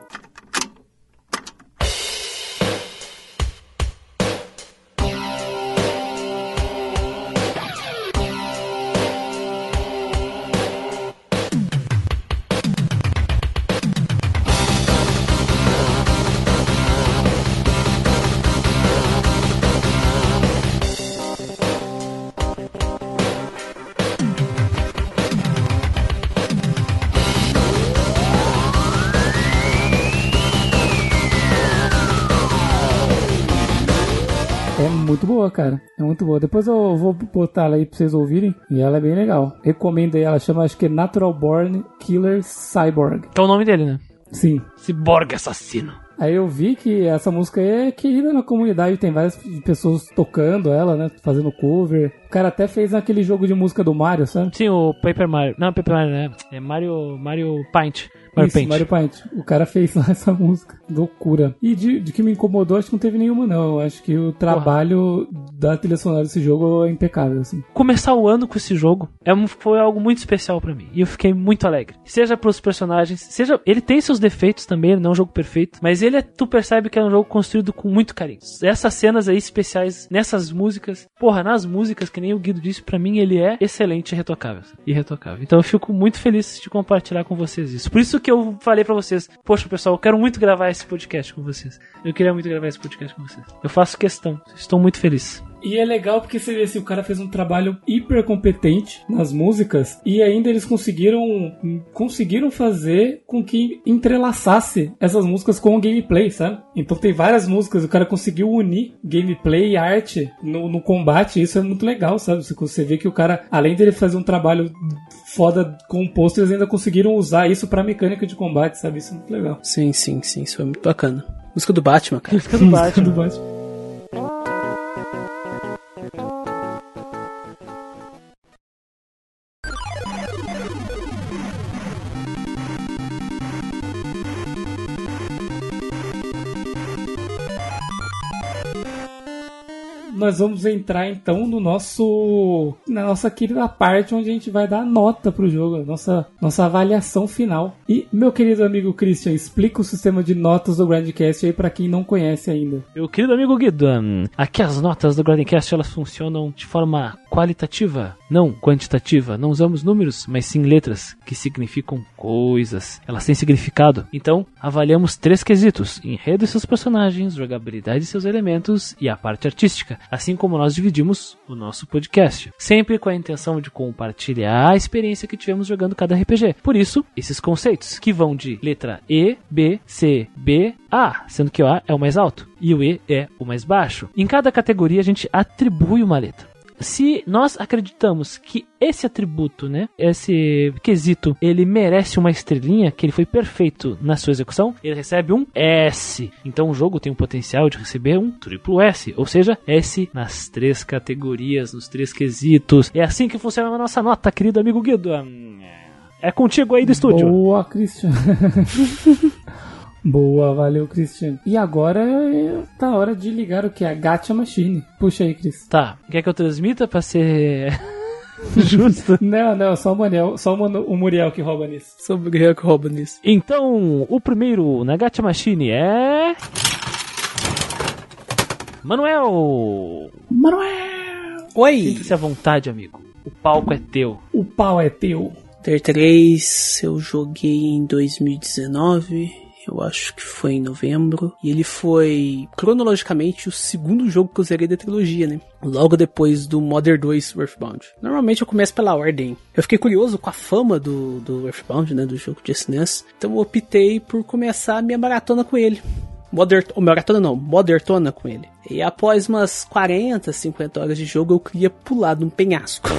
Boa, cara. É muito boa. Depois eu vou botar ela aí pra vocês ouvirem. E ela é bem legal. Recomendo aí. Ela chama, acho que é Natural Born Killer Cyborg. Que é o nome dele, né? Sim. Cyborg assassino. Aí eu vi que essa música aí é querida na comunidade. Tem várias pessoas tocando ela, né? Fazendo cover. O cara até fez naquele jogo de música do Mario, sabe? Sim, o Paper Mario. Não, Paper Mario, né? É Mario, Mario Paint. Mario Isso, Paint. Mario Paint. O cara fez lá essa música. Loucura. E de, de que me incomodou, acho que não teve nenhuma, não. Acho que o trabalho da trilha sonora desse jogo é impecável, assim. Começar o ano com esse jogo é um- foi algo muito especial pra mim. E eu fiquei muito alegre. Seja pros personagens, seja. Ele tem seus defeitos também, ele não é um jogo perfeito. Mas ele é, tu percebe que é um jogo construído com muito carinho. Essas cenas aí especiais, nessas músicas. Porra, nas músicas, que nem o Guido disse, pra mim ele é excelente e retocável. Irretocável. Então eu fico muito feliz de compartilhar com vocês isso. Por isso que eu falei pra vocês, poxa pessoal, eu quero muito gravar esse podcast com vocês. Eu queria muito gravar esse podcast com vocês. Eu faço questão. Estou muito feliz. E é legal porque você vê assim, o cara fez um trabalho hiper competente nas músicas e ainda eles conseguiram conseguiram fazer com que entrelaçasse essas músicas com o gameplay, sabe? Então tem várias músicas, o cara conseguiu unir gameplay e arte no, no combate, isso é muito legal, sabe? Você vê que o cara, além dele fazer um trabalho foda composto, eles ainda conseguiram usar isso pra mecânica de combate, sabe? Isso é muito legal. Sim, sim, sim, isso é muito bacana. Música do Batman, cara. Música do Batman. do Batman. Nós vamos entrar então no nosso na nossa querida parte onde a gente vai dar nota pro jogo, nossa nossa avaliação final. E meu querido amigo Christian, explica o sistema de notas do Grandcast aí para quem não conhece ainda. Meu querido amigo Guido, aqui as notas do Grandcast elas funcionam de forma qualitativa, não quantitativa. Não usamos números, mas sim letras que significam coisas. Elas têm significado. Então, avaliamos três quesitos: enredo e seus personagens, jogabilidade e seus elementos e a parte artística assim como nós dividimos o nosso podcast, sempre com a intenção de compartilhar a experiência que tivemos jogando cada RPG. Por isso, esses conceitos, que vão de letra E, B, C, B, A, sendo que o A é o mais alto e o E é o mais baixo. Em cada categoria a gente atribui uma letra se nós acreditamos que esse atributo, né, esse quesito, ele merece uma estrelinha, que ele foi perfeito na sua execução, ele recebe um S. Então o jogo tem o potencial de receber um triplo S, ou seja, S nas três categorias, nos três quesitos. É assim que funciona a nossa nota, querido amigo Guido. É contigo aí do estúdio. Boa, Christian. Boa, valeu, Christian. E agora é, tá hora de ligar o que? A Gacha Machine. Puxa aí, Cris. Tá. Quer que eu transmita pra ser. Justo. Não, não, só o Muriel, só o, Muriel que rouba nisso. Só o Muriel que rouba nisso. Então, o primeiro na Gacha Machine é. Manuel! Manuel! Oi! Sinta-se à vontade, amigo. O palco é teu. O pau é teu. Ter 3 eu joguei em 2019 eu acho que foi em novembro. E ele foi, cronologicamente, o segundo jogo que eu zerei da trilogia, né? Logo depois do Modern 2 Earthbound. Normalmente eu começo pela ordem. Eu fiquei curioso com a fama do, do Earthbound, né? Do jogo de SNES. Então eu optei por começar a minha maratona com ele. Modern, oh, maratona não, Modertona com ele. E após umas 40, 50 horas de jogo, eu queria pular de um penhasco.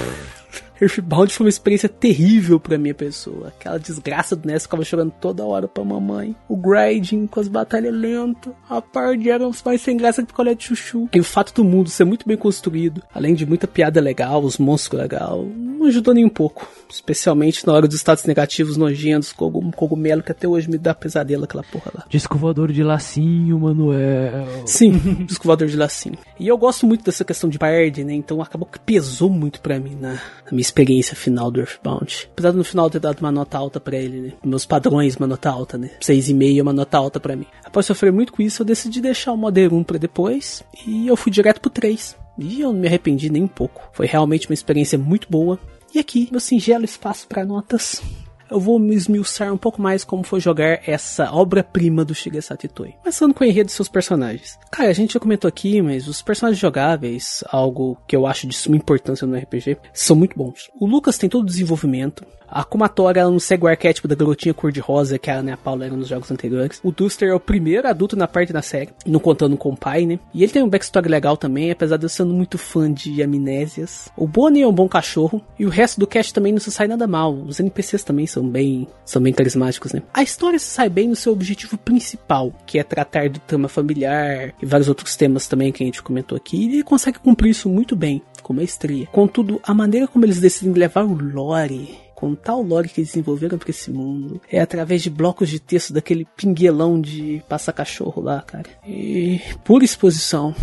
Earthbound foi uma experiência terrível pra minha pessoa. Aquela desgraça do NES ficava chorando toda hora pra mamãe. O grinding com as batalhas lentas. A parte era mais sem graça que picolé de chuchu. E o fato do mundo ser muito bem construído, além de muita piada legal, os monstros legal, não ajudou nem um pouco. Especialmente na hora dos status negativos nojentos, com um cogumelo que até hoje me dá pesadelo aquela porra lá. Disco voador de lacinho, Manuel. Sim, disco voador de lacinho. E eu gosto muito dessa questão de parte, né? Então acabou que pesou muito pra mim na, na minha experiência final do Earthbound. Apesar de no final ter dado uma nota alta para ele, né? Meus padrões, uma nota alta, né? 6,5 é uma nota alta para mim. Após sofrer muito com isso, eu decidi deixar o Modern 1 pra depois e eu fui direto pro 3. E eu não me arrependi nem um pouco. Foi realmente uma experiência muito boa. E aqui, meu singelo espaço para notas eu vou me esmiuçar um pouco mais como foi jogar essa obra-prima do Shigesato Itoi. Começando com o enredo de seus personagens. Cara, a gente já comentou aqui, mas os personagens jogáveis, algo que eu acho de suma importância no RPG, são muito bons. O Lucas tem todo o desenvolvimento, a Kumatora ela não segue o arquétipo da garotinha cor-de-rosa que a Ana Paula era nos jogos anteriores. O Duster é o primeiro adulto na parte da série, não contando com o pai, né? E ele tem um backstory legal também, apesar de eu sendo muito fã de amnésias. O Bonnie é um bom cachorro, e o resto do cast também não se sai nada mal. Os NPCs também são bem, são bem carismáticos, né? A história se sai bem no seu objetivo principal, que é tratar do tema familiar e vários outros temas também que a gente comentou aqui, e ele consegue cumprir isso muito bem, com maestria. Contudo, a maneira como eles decidem levar o lore com tal lore que desenvolveram para esse mundo. É através de blocos de texto daquele pinguelão de passa-cachorro lá, cara. E pura exposição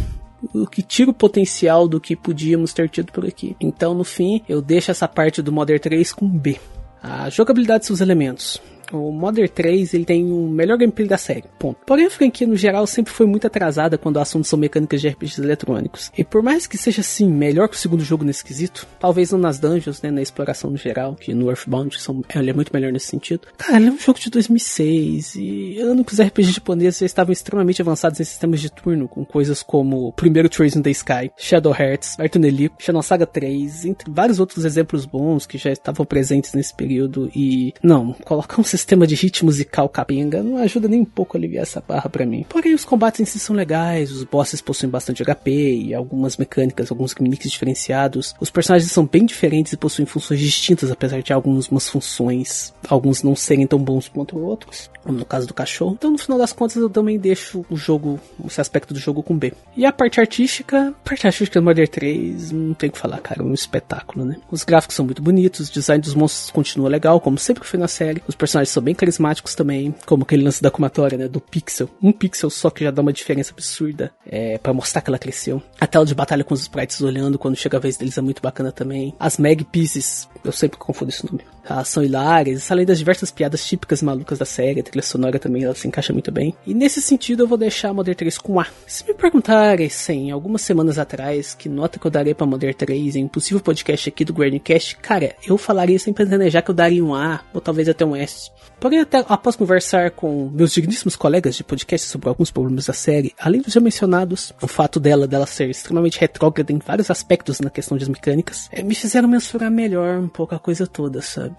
o que tira o potencial do que podíamos ter tido por aqui. Então, no fim, eu deixo essa parte do Modern 3 com B. A jogabilidade de seus elementos. O Modern 3 ele tem o melhor gameplay da série, ponto. Porém, a franquia no geral sempre foi muito atrasada quando o assunto são mecânicas de RPGs eletrônicos. E por mais que seja assim, melhor que o segundo jogo nesse quesito, talvez não nas dungeons, né, na exploração no geral, que no Earthbound são, ele é muito melhor nesse sentido. Cara, ele é um jogo de 2006 e ano que os RPGs japoneses já estavam extremamente avançados em sistemas de turno, com coisas como o primeiro Trace in the Sky, Shadow Hearts, Artunelico, Shadow Saga 3, entre vários outros exemplos bons que já estavam presentes nesse período e não, colocar um sistema de hit musical capenga não ajuda nem um pouco a aliviar essa barra para mim. Porém, os combates em si são legais, os bosses possuem bastante HP e algumas mecânicas, alguns gimmicks diferenciados. Os personagens são bem diferentes e possuem funções distintas, apesar de algumas funções, alguns não serem tão bons quanto outros, como no caso do cachorro. Então, no final das contas, eu também deixo o jogo, esse aspecto do jogo com B. E a parte artística, a parte artística do Modern 3, não tem o que falar, cara, é um espetáculo, né? Os gráficos são muito bonitos, o design dos monstros continua legal, como sempre que foi na série. Os personagens são bem carismáticos também, como aquele lance da comatória, né, do pixel. Um pixel só que já dá uma diferença absurda, é, para mostrar que ela cresceu. A tela de batalha com os sprites olhando quando chega a vez deles é muito bacana também. As Mag Pieces, eu sempre confundo esse nome. São hilárias, além das diversas piadas típicas malucas da série, a trilha sonora também ela se encaixa muito bem. E nesse sentido eu vou deixar a Modern 3 com A. Se me perguntarem, sim, algumas semanas atrás, que nota que eu daria pra Modern 3 em um possível podcast aqui do Grandcast, cara, eu falaria sem planejar que eu daria um A, ou talvez até um S. Porém, até após conversar com meus digníssimos colegas de podcast sobre alguns problemas da série, além dos já mencionados, o fato dela, dela ser extremamente retrógrada em vários aspectos na questão das mecânicas, é, me fizeram mensurar melhor um pouco a coisa toda, sabe?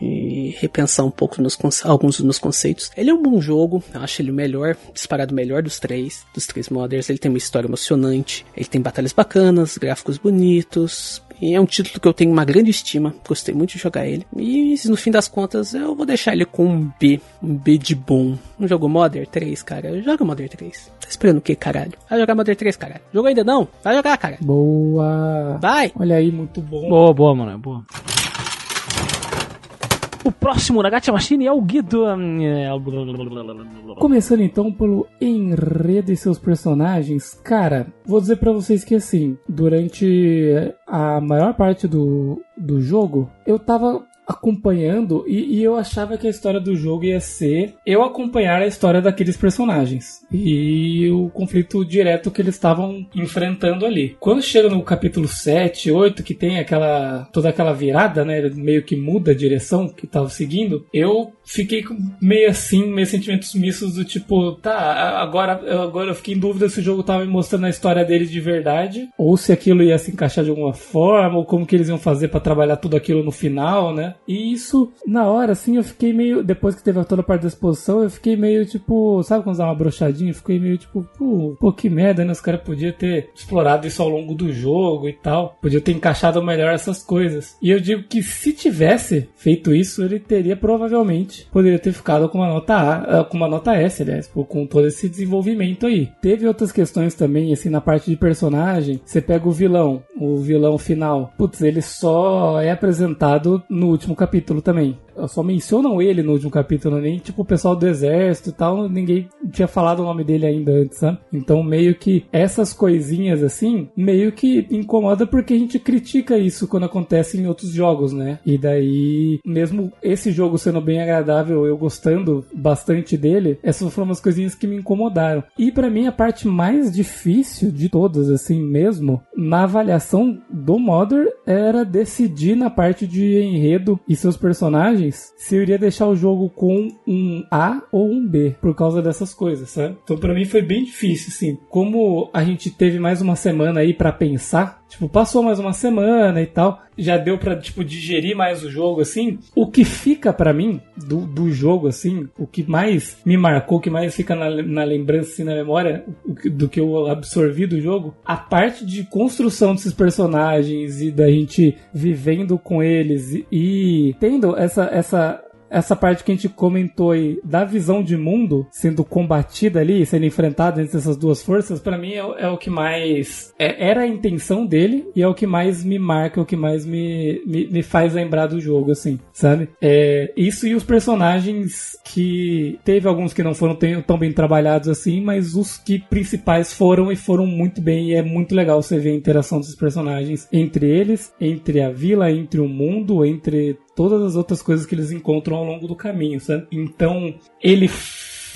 E repensar um pouco nos alguns dos meus conceitos. Ele é um bom jogo, eu acho ele o melhor, disparado melhor dos três, dos três modders. Ele tem uma história emocionante, ele tem batalhas bacanas, gráficos bonitos, e é um título que eu tenho uma grande estima, gostei muito de jogar ele. E no fim das contas eu vou deixar ele com um B, um B de bom. Não jogou Modern 3, cara? Joga Modern 3. Tá esperando o que, caralho? Vai jogar Modern 3, caralho. Jogou ainda não? Vai jogar, cara. Boa. Vai. Olha aí, muito bom. Boa, boa, mano, boa. O próximo na Gacha Machine é o Guido. Começando então pelo enredo e seus personagens, cara, vou dizer para vocês que assim, durante a maior parte do, do jogo, eu tava acompanhando e, e, eu achava que a história do jogo ia ser eu acompanhar a história daqueles personagens e o conflito direto que eles estavam enfrentando ali. Quando chega no capítulo 7, 8, que tem aquela toda aquela virada, né, meio que muda a direção que tava seguindo, eu fiquei meio assim, meio sentimentos mistos do tipo, tá, agora, agora eu fiquei em dúvida se o jogo tava me mostrando a história dele de verdade ou se aquilo ia se encaixar de alguma forma ou como que eles iam fazer para trabalhar tudo aquilo no final, né? E isso, na hora, assim, eu fiquei meio. Depois que teve toda a parte da exposição, eu fiquei meio tipo. Sabe quando dá uma brochadinha? Fiquei meio tipo, pô, pô que merda, né? Os caras podiam ter explorado isso ao longo do jogo e tal. Podia ter encaixado melhor essas coisas. E eu digo que se tivesse feito isso, ele teria provavelmente poderia ter ficado com uma nota A, ah, com uma nota S, aliás, com todo esse desenvolvimento aí. Teve outras questões também, assim, na parte de personagem. Você pega o vilão, o vilão final. Putz, ele só é apresentado no último capítulo também só mencionam ele no último capítulo, nem tipo o pessoal do exército e tal, ninguém tinha falado o nome dele ainda antes, sabe? Então meio que essas coisinhas assim, meio que incomoda porque a gente critica isso quando acontece em outros jogos, né? E daí, mesmo esse jogo sendo bem agradável, eu gostando bastante dele, essas foram umas coisinhas que me incomodaram. E para mim a parte mais difícil de todas, assim mesmo, na avaliação do Modder era decidir na parte de enredo e seus personagens se eu iria deixar o jogo com um A ou um B, por causa dessas coisas, sabe? Então para mim foi bem difícil, assim. Como a gente teve mais uma semana aí para pensar, tipo, passou mais uma semana e tal, já deu para tipo digerir mais o jogo assim. O que fica para mim do, do jogo assim, o que mais me marcou, o que mais fica na, na lembrança assim, na memória do que eu absorvi do jogo, a parte de construção desses personagens e da gente vivendo com eles e, e tendo essa essa essa parte que a gente comentou aí da visão de mundo sendo combatida ali, sendo enfrentada entre essas duas forças, para mim é, é, o que mais. É, era a intenção dele e é o que mais me marca, o que mais me, me, me faz lembrar do jogo, assim, sabe? É, isso e os personagens que teve alguns que não foram tão bem trabalhados assim, mas os que principais foram e foram muito bem. E é muito legal você ver a interação desses personagens entre eles, entre a vila, entre o mundo, entre todas as outras coisas que eles encontram ao longo do caminho, sabe? Então, ele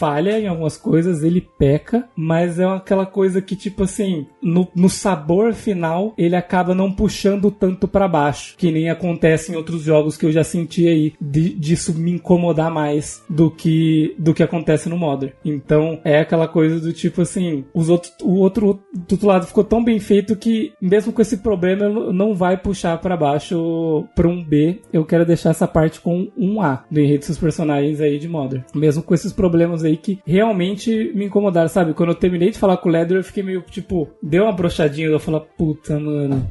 falha em algumas coisas, ele peca, mas é aquela coisa que, tipo assim, no, no sabor final, ele acaba não puxando tanto para baixo, que nem acontece em outros jogos que eu já senti aí, de, disso me incomodar mais do que, do que acontece no Modern. Então, é aquela coisa do tipo assim, os outros, o outro, do outro lado ficou tão bem feito que, mesmo com esse problema, não vai puxar para baixo para um B. Eu quero deixar essa parte com um A do enredo dos personagens aí de Modern. Mesmo com esses problemas aí aí que realmente me incomodaram, sabe? Quando eu terminei de falar com o Leather, eu fiquei meio, tipo, deu uma brochadinha, eu falei, puta, mano.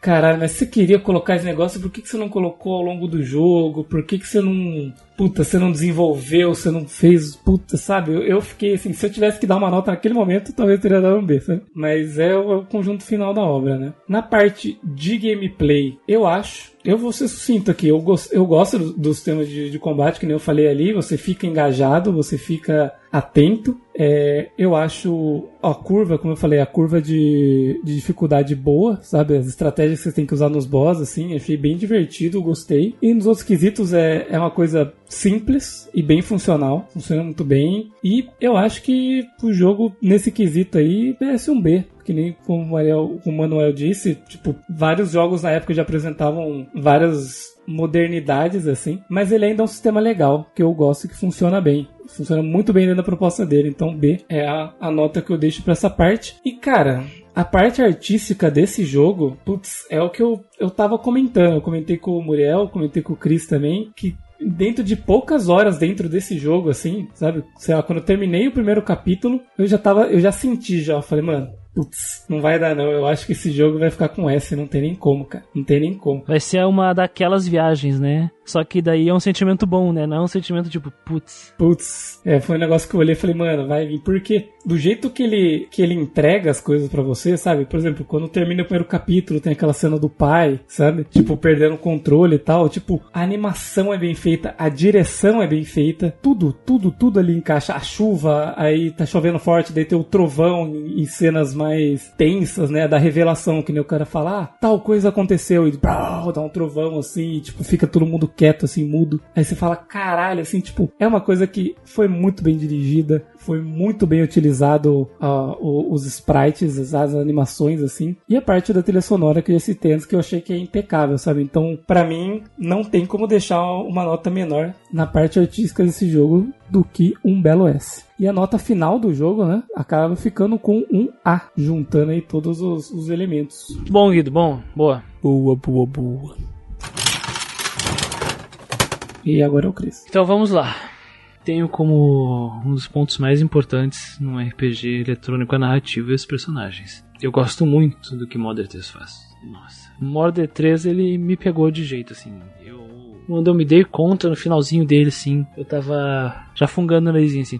Caralho, mas você queria colocar esse negócio, por que, que você não colocou ao longo do jogo? Por que, que você não puta, você não desenvolveu, você não fez, puta, sabe? Eu, eu, fiquei assim, se eu tivesse que dar uma nota naquele momento, talvez eu teria dado um B, sabe? Mas é o, é o conjunto final da obra, né? Na parte de gameplay, eu acho eu vou ser sucinto aqui. Eu, gosto, eu gosto dos temas de, de, combate, que nem eu falei ali. Você fica engajado, você fica atento. É, eu acho a curva, como eu falei, a curva de, de, dificuldade boa, sabe? As estratégias que você tem que usar nos boss, assim, achei bem divertido, gostei. E nos outros quesitos é, é uma coisa simples e bem funcional, funciona muito bem. E eu acho que o jogo, nesse quesito aí, merece um B. Que nem como o, como o Manuel disse, tipo, vários jogos na época já apresentavam várias modernidades assim, mas ele ainda é um sistema legal, que eu gosto e que funciona bem. Funciona muito bem dentro da proposta dele, então B é a, a nota que eu deixo para essa parte. E cara, a parte artística desse jogo, putz, é o que eu, eu tava comentando. Eu comentei com o Muriel, comentei com o Chris também, que dentro de poucas horas dentro desse jogo, assim, sabe? Sei lá, quando eu terminei o primeiro capítulo, eu já tava, eu já senti já, falei, mano, putz, não vai dar não. Eu acho que esse jogo vai ficar com S, não tem nem como, cara. Não tem nem como. Vai ser uma daquelas viagens, né? Só que daí é um sentimento bom, né? Não é um sentimento tipo, putz. Putz. É, foi um negócio que eu olhei e falei, mano, vai vir. Porque do jeito que ele, que ele entrega as coisas para você, sabe? Por exemplo, quando termina o primeiro capítulo, tem aquela cena do pai, sabe? Tipo, perdendo o controle e tal. Tipo, a animação é bem feita, a direção é bem feita. Tudo, tudo, tudo ali encaixa. A chuva, aí tá chovendo forte, daí tem o trovão em cenas mais tensas, né? Da revelação, que nem o cara fala, ah, tal coisa aconteceu. E dá um trovão assim, e, tipo, fica todo mundo quieto, assim, mudo. Aí você fala, caralho, assim, tipo, é uma coisa que foi muito bem dirigida, foi muito bem utilizado uh, os sprites, as, as, animações, assim. E a parte da trilha sonora que eu citei antes, que eu achei que é impecável, sabe? Então, para mim, não tem como deixar uma nota menor na parte artística desse jogo do que um belo S. E a nota final do jogo, né, acaba ficando com um A, juntando aí todos os, os elementos. Bom, Guido, bom, boa. Boa, boa, boa. E agora é o Chris. Então vamos lá. Tenho como um dos pontos mais importantes num RPG eletrônico a narrativa e os personagens. Eu gosto muito do que Modern 3 faz. Nossa. Modern 3 ele me pegou de jeito assim. Eu quando eu me dei conta no finalzinho dele assim, eu tava já fungando o narizinho assim.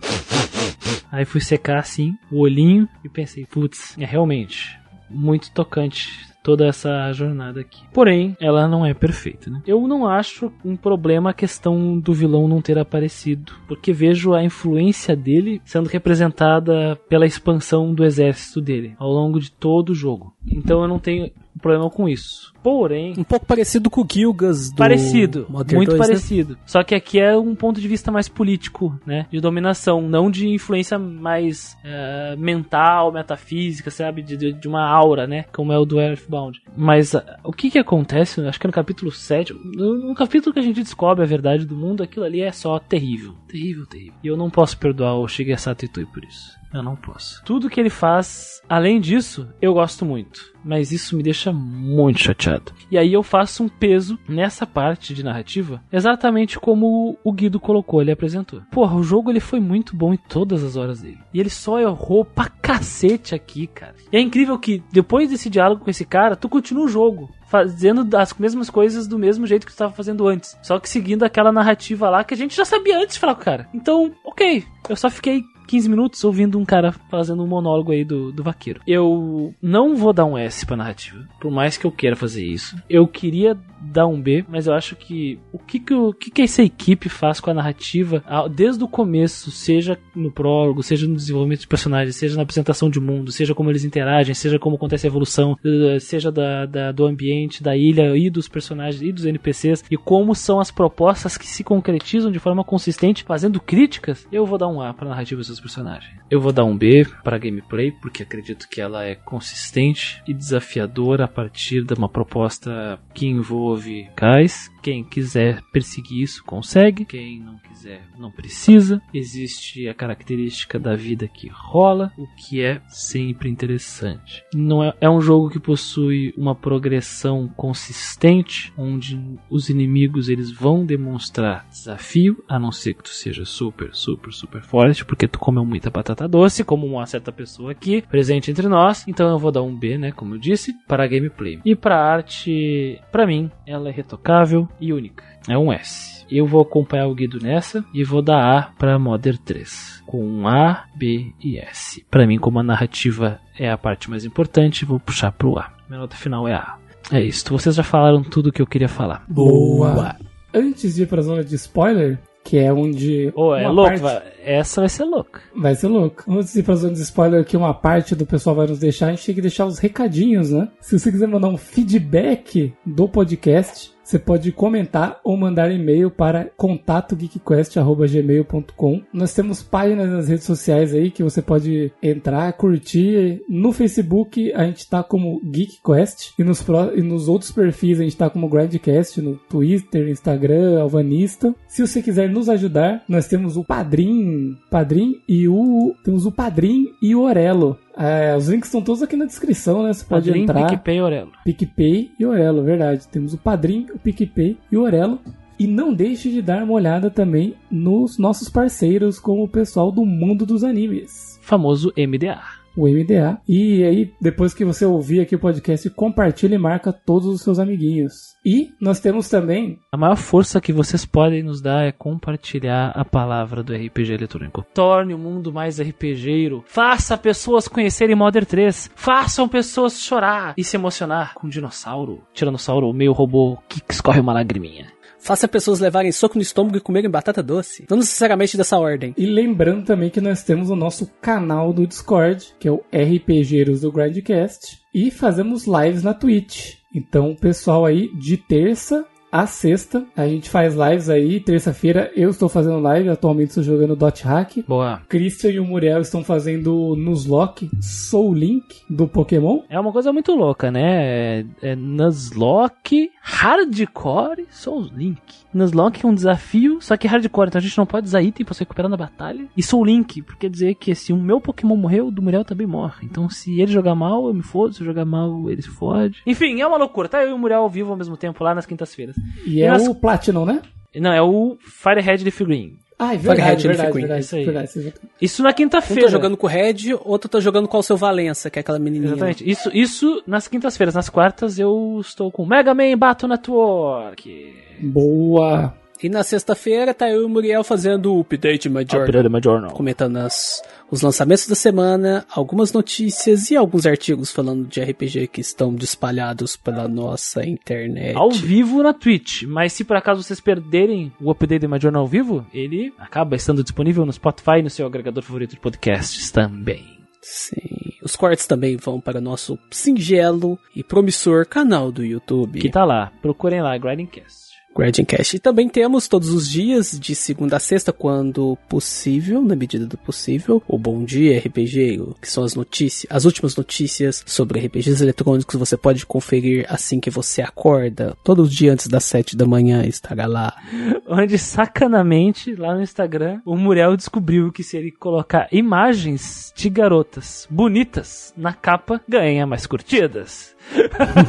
Aí fui secar assim o olhinho e pensei, putz, é realmente muito tocante toda essa jornada aqui. Porém, ela não é perfeita, né? Eu não acho um problema a questão do vilão não ter aparecido, porque vejo a influência dele sendo representada pela expansão do exército dele ao longo de todo o jogo. Então eu não tenho problema com isso. Porém. Um pouco parecido com o Gilgas do. Parecido. Modern muito 2, né? parecido. Né? Só que aqui é um ponto de vista mais político, né? De dominação, não de influência mais uh, mental, metafísica, sabe? De, de, uma aura, né? Como é o do Earthbound. Mas uh, o que que acontece? Acho que é no capítulo 7. No, no capítulo que a gente descobre a verdade do mundo, aquilo ali é só terrível. Terrível, terrível. E eu não posso perdoar o Shigesato Itoi por isso. Eu não posso. Tudo que ele faz, além disso, eu gosto muito. Mas isso me deixa muito chateado. E aí eu faço um peso nessa parte de narrativa, exatamente como o Guido colocou, ele apresentou. Porra, o jogo ele foi muito bom em todas as horas dele. E ele só errou pra cacete aqui, cara. E é incrível que depois desse diálogo com esse cara, tu continua o jogo fazendo as mesmas coisas do mesmo jeito que tu estava fazendo antes. Só que seguindo aquela narrativa lá que a gente já sabia antes de falar com o cara. Então, ok. Eu só fiquei 15 minutos ouvindo um cara fazendo um monólogo aí do, do vaqueiro. Eu não vou dar um S pra narrativa, por mais que eu queira fazer isso. Eu queria dar um B, mas eu acho que o que que, o que que essa equipe faz com a narrativa desde o começo, seja no prólogo, seja no desenvolvimento de personagens, seja na apresentação de mundo, seja como eles interagem, seja como acontece a evolução, eh, seja da, da- do ambiente, da ilha e dos personagens e dos NPCs, e como são as propostas que se concretizam de forma consistente, fazendo críticas, eu vou dar um A pra narrativa seus personagens. Eu vou dar um B para gameplay, porque acredito que ela é consistente e desafiadora a partir de uma proposta que envolve cais. Quem quiser perseguir isso consegue, quem não quiser não precisa. Existe a característica da vida que rola, o que é sempre interessante. Não é, é um jogo que possui uma progressão consistente, onde os inimigos eles vão demonstrar desafio, a não ser que tu seja super, super, super forte, porque tu comeu muita batata doce, como uma certa pessoa aqui, presente entre nós. Então eu vou dar um B, né, como eu disse, para a gameplay. E para arte, para mim, ela é retocável e única. É um S. Eu vou acompanhar o Guido nessa e vou dar A para Modern 3, com um A, B e S. Para mim, como a narrativa é a parte mais importante, vou puxar pro A. Minha nota final é A. É isso. Vocês já falaram tudo que eu queria falar. Boa! Antes de ir pra zona de spoiler, que é onde. Ô, é louco? parte- Essa vai ser louca. Vai ser louco. Antes de ir pra zona de spoiler, que uma parte do pessoal vai nos deixar, a gente tem que deixar os recadinhos, né? Se você quiser mandar um feedback do podcast, você pode comentar ou mandar e-mail para contatogeekquest.gmail.com. Nós temos páginas nas redes sociais aí que você pode entrar, curtir. No Facebook a gente tá como GeekQuest e nos, e nos outros perfis a gente tá como Grandcast no Twitter, Instagram, Alvanista. Se você quiser nos ajudar, nós temos o Padrim, Padrim e o temos o Padrim e o Orelo. É, os links estão todos aqui na descrição, né? Você pode Padrim, entrar. PicPay, Orelo. PicPay e Orelo, verdade. Temos o Padrim, o PicPay e o Orelo. E não deixe de dar uma olhada também nos nossos parceiros, como o pessoal do mundo dos animes. Famoso MDA. O MDA. E aí, depois que você ouvir aqui o podcast, compartilha e marca todos os seus amiguinhos. E nós temos também A maior força que vocês podem nos dar é compartilhar a palavra do RPG eletrônico. Torne o mundo mais RPGeiro. Faça pessoas conhecerem Modern 3. Façam pessoas chorar e se emocionar com um dinossauro, tiranossauro, meio robô que escorre uma lagriminha. Faça pessoas levarem soco no estômago e comerem batata doce. Não necessariamente dessa ordem. E lembrando também que nós temos o nosso canal do Discord, que é o RPGeiros do Grindcast, e fazemos lives na Twitch. Então, pessoal aí, de terça a sexta, a gente faz lives aí. Terça-feira eu estou fazendo live, atualmente estou jogando Dot Hack. Boa. Christian e o Muriel estão fazendo Nuzlocke Soul Link do Pokémon. É uma coisa muito louca, né? É, é Nuzlocke, Hardcore, Soul Link. Nuzlocke é um desafio, só que hardcore, então a gente não pode usar item pra se recuperar na batalha. E Soul Link, porque quer dizer que se o meu Pokémon morrer, o do Muriel também morre. Então se ele jogar mal, eu me fodo, se eu jogar mal, ele se fode. Enfim, é uma loucura, tá? Eu e o Muriel ao vivo ao mesmo tempo lá nas quintas-feiras. E é Nas- o Platinum, né? Não, é o Firehead Leaf Green. Ah, é Firehead verdade, verdade, Queen, verdade, isso aí. verdade. Isso na Um quinta-feira. tá jogando com o Red, outro tá jogando com o seu Valença, que é aquela menininha. Exatamente. Isso, isso nas quintas-feiras. Nas quartas eu estou com Mega Man Battle Network. Boa! E na sexta-feira tá eu e o Muriel fazendo o Update Major. Update Journal. Comentando as, os lançamentos da semana, algumas notícias e alguns artigos falando de RPG que estão espalhados pela nossa internet. Ao vivo na Twitch. Mas se por acaso vocês perderem o Update de Major ao vivo, ele acaba estando disponível no Spotify e no seu agregador favorito de podcasts também. Sim. Os cortes também vão para nosso singelo e promissor canal do YouTube. Que tá lá. Procurem lá, Grindcast. Gradcast. E também temos todos os dias, de segunda a sexta, quando possível, na medida do possível, o Bom Dia RPG, que são as notícias, as últimas notícias sobre RPGs eletrônicos, você pode conferir assim que você acorda, todo os dias antes das sete da manhã estará lá. Onde, sacanamente, lá no Instagram, o Muriel descobriu que se ele colocar imagens de garotas bonitas na capa, ganha mais curtidas.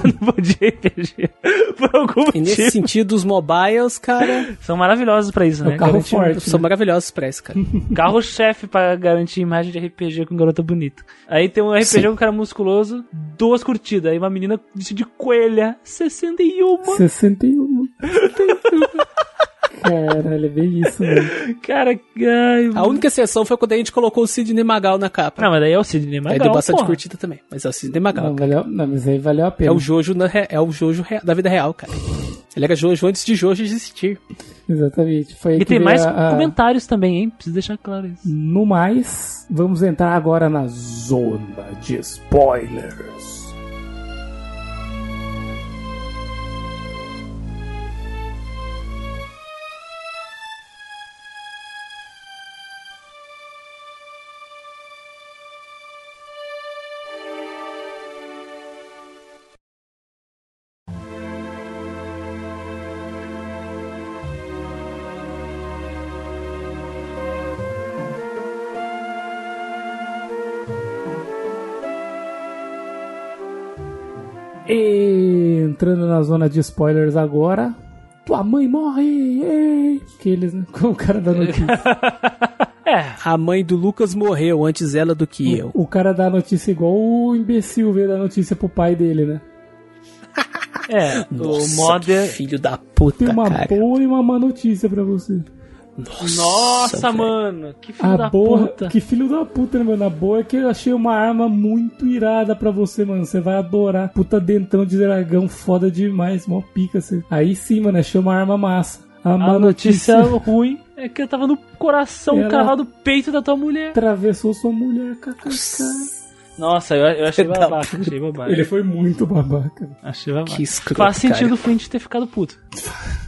No Bom Dia RPG. Por algum E nesse sentido, os mobiles, cara, São maravilhosos pra isso, É né? carro Garantir- forte. são maravilhosos pra isso, cara. Carro-chefe pra garantir imagem de RPG com garota bonita. Aí tem um RPG Sim. com um cara musculoso, duas curtidas. Aí uma menina vestida de coelha, 61. 61. Caralho, é bem isso, mano. Cara, ai, A única exceção foi quando a gente colocou o Sidney Magal na capa. Não, mas daí é o Sidney Aí Magal, deu bastante porra. curtida também, mas é o Sidney Magal. Não, valeu, não, mas aí valeu a É pena. o Jojo, na é o Jojo rea- da vida real, cara. Ele era Jojo antes de Jojo existir. Exatamente. Foi aí E que tem mais a- a- comentários também, hein? Preciso deixar claro isso. No mais, vamos entrar agora na zona de spoilers. Entrando na zona de spoilers agora. Tua mãe morre! ei! Que eles, né? Com o cara da notícia. É, A mãe do Lucas morreu antes ela do que eu. O cara dá a notícia igual o imbecil veio dar notícia pro pai dele, né? é. Nossa, o Modder. que filho da puta, Tem uma cara. boa e uma má notícia pra você. Nossa, Nossa, mano. Que filho A da boa, puta. que filho da puta, né, mano? A boa é que eu achei uma arma muito irada pra você, mano. Você vai adorar. Puta dentão de dragão, foda demais, mó pica. Você. Aí sim, mano, achei uma arma massa. A A notícia notícia ruim é que eu tava no coração Ela- cravado do peito da tua mulher. atravessou sua mulher, kkk. Nossa, eu, eu achei Da babaca, achei babaca. Ele foi muito babaca. Achei babaca. Que escroto, Faz sentido cara. o Flint ter ficado puto.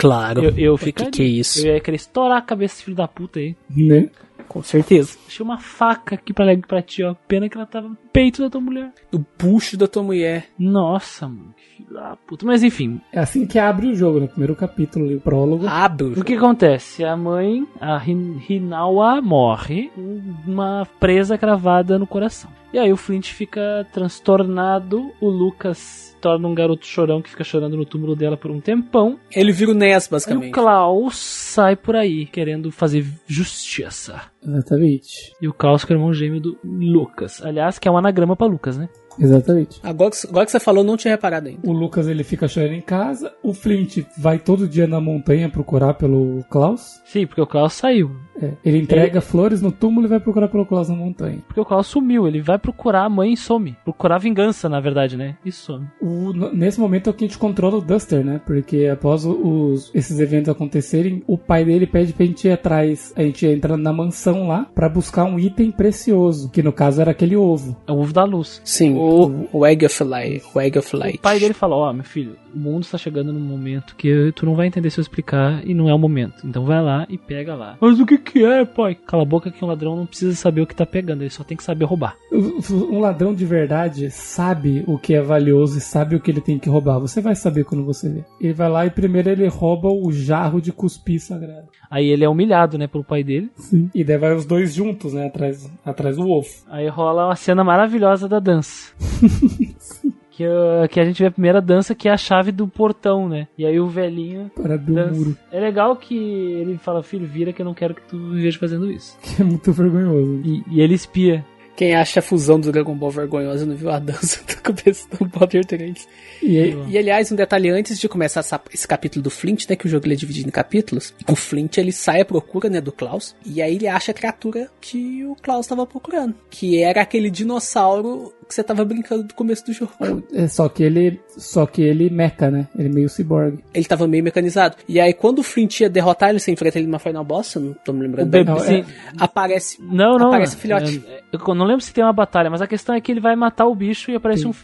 Claro. Eu, eu que, ficaria. que é isso? Eu ia querer estourar a cabeça desse filho da puta aí. Né? Com certeza. Achei uma faca aqui pra, pra ti, ó. Pena que ela tava no peito da tua mulher. Do bucho da tua mulher. Nossa, mano. Que filho da puta. Mas enfim, É assim que abre o jogo, né? Primeiro capítulo, ali, o prólogo. Abre. o que acontece? A mãe, a Hin- Hinawa, morre com uma presa cravada no coração. E aí o Flint fica transtornado, o Lucas torna um garoto chorão que fica chorando no túmulo dela por um tempão. Ele vira o Ness, E o basicamente. Klaus sai por aí, querendo fazer justiça. Exatamente. E o Klaus que é o irmão gêmeo do Lucas. Aliás, que é um anagrama pra Lucas, né? Exatamente. Agora, que- agora que você falou, não tinha reparado ainda. O Lucas ele fica chorando em casa. O Flint vai todo dia na montanha procurar pelo Klaus. Sim, porque o Klaus saiu. É, ele entrega flores no túmulo e vai procurar pelo Klaus na montanha. Porque o Klaus sumiu. Ele vai procurar a mãe e some. Procurar vingança, na verdade, né? E some. O- nesse momento é o que a gente controla o Duster, né? Porque após os, esses eventos acontecerem, o pai dele pede pra gente ir atrás. A gente entra na mansão lá pra buscar um item precioso, que no caso era aquele ovo. É o ovo da luz. Sim, o, o Egg of Light. O Egg of Light. O pai dele fala, ó, meu filho, o mundo está chegando num momento que tu não vai entender se eu explicar e não é o momento. Então vai lá e pega lá. Mas o que que é, pai? Cala a boca que um ladrão não precisa saber o que tá pegando, ele só tem que saber roubar. Um ladrão de verdade sabe o que é valioso e sabe o que ele tem que roubar. Você vai saber quando você vê. Ele vai lá e primeiro ele rouba o jarro de cuspir sagrado. Aí ele é humilhado, né, pelo pai dele. Sim. E daí vai os dois juntos, né? Atrás, atrás do ovo. Aí rola uma cena maravilhosa da dança. que, uh, que a gente vê a primeira dança que é a chave do portão, né? E aí o velhinho Para do dança. muro. É legal que ele fala, filho, vira que eu não quero que tu me veja fazendo isso. Que é muito vergonhoso. E, e ele espia. Quem acha a fusão do Dragon Ball vergonhosa não viu a dança do começo do Border 3. E E aliás, um detalhe antes de começar essa- esse capítulo do Flint, né? Que o jogo ele é dividido em capítulos. O Flint ele sai à procura, né? Do Klaus. E aí ele acha a criatura que o Klaus tava procurando. Que era aquele dinossauro que você tava brincando do começo do jogo. é só que ele. Só que ele meca, né? Ele é meio cyborg. Ele tava meio mecanizado. E aí quando o Flint ia derrotar ele, você enfrenta ele numa Final Boss, eu não tô me O lembrando bem. Não, é- Aparece. Não, não. Aparece o filhote. é, Eu não lembro se tem uma batalha, mas a questão é que ele vai matar o bicho e aparece Sim. um.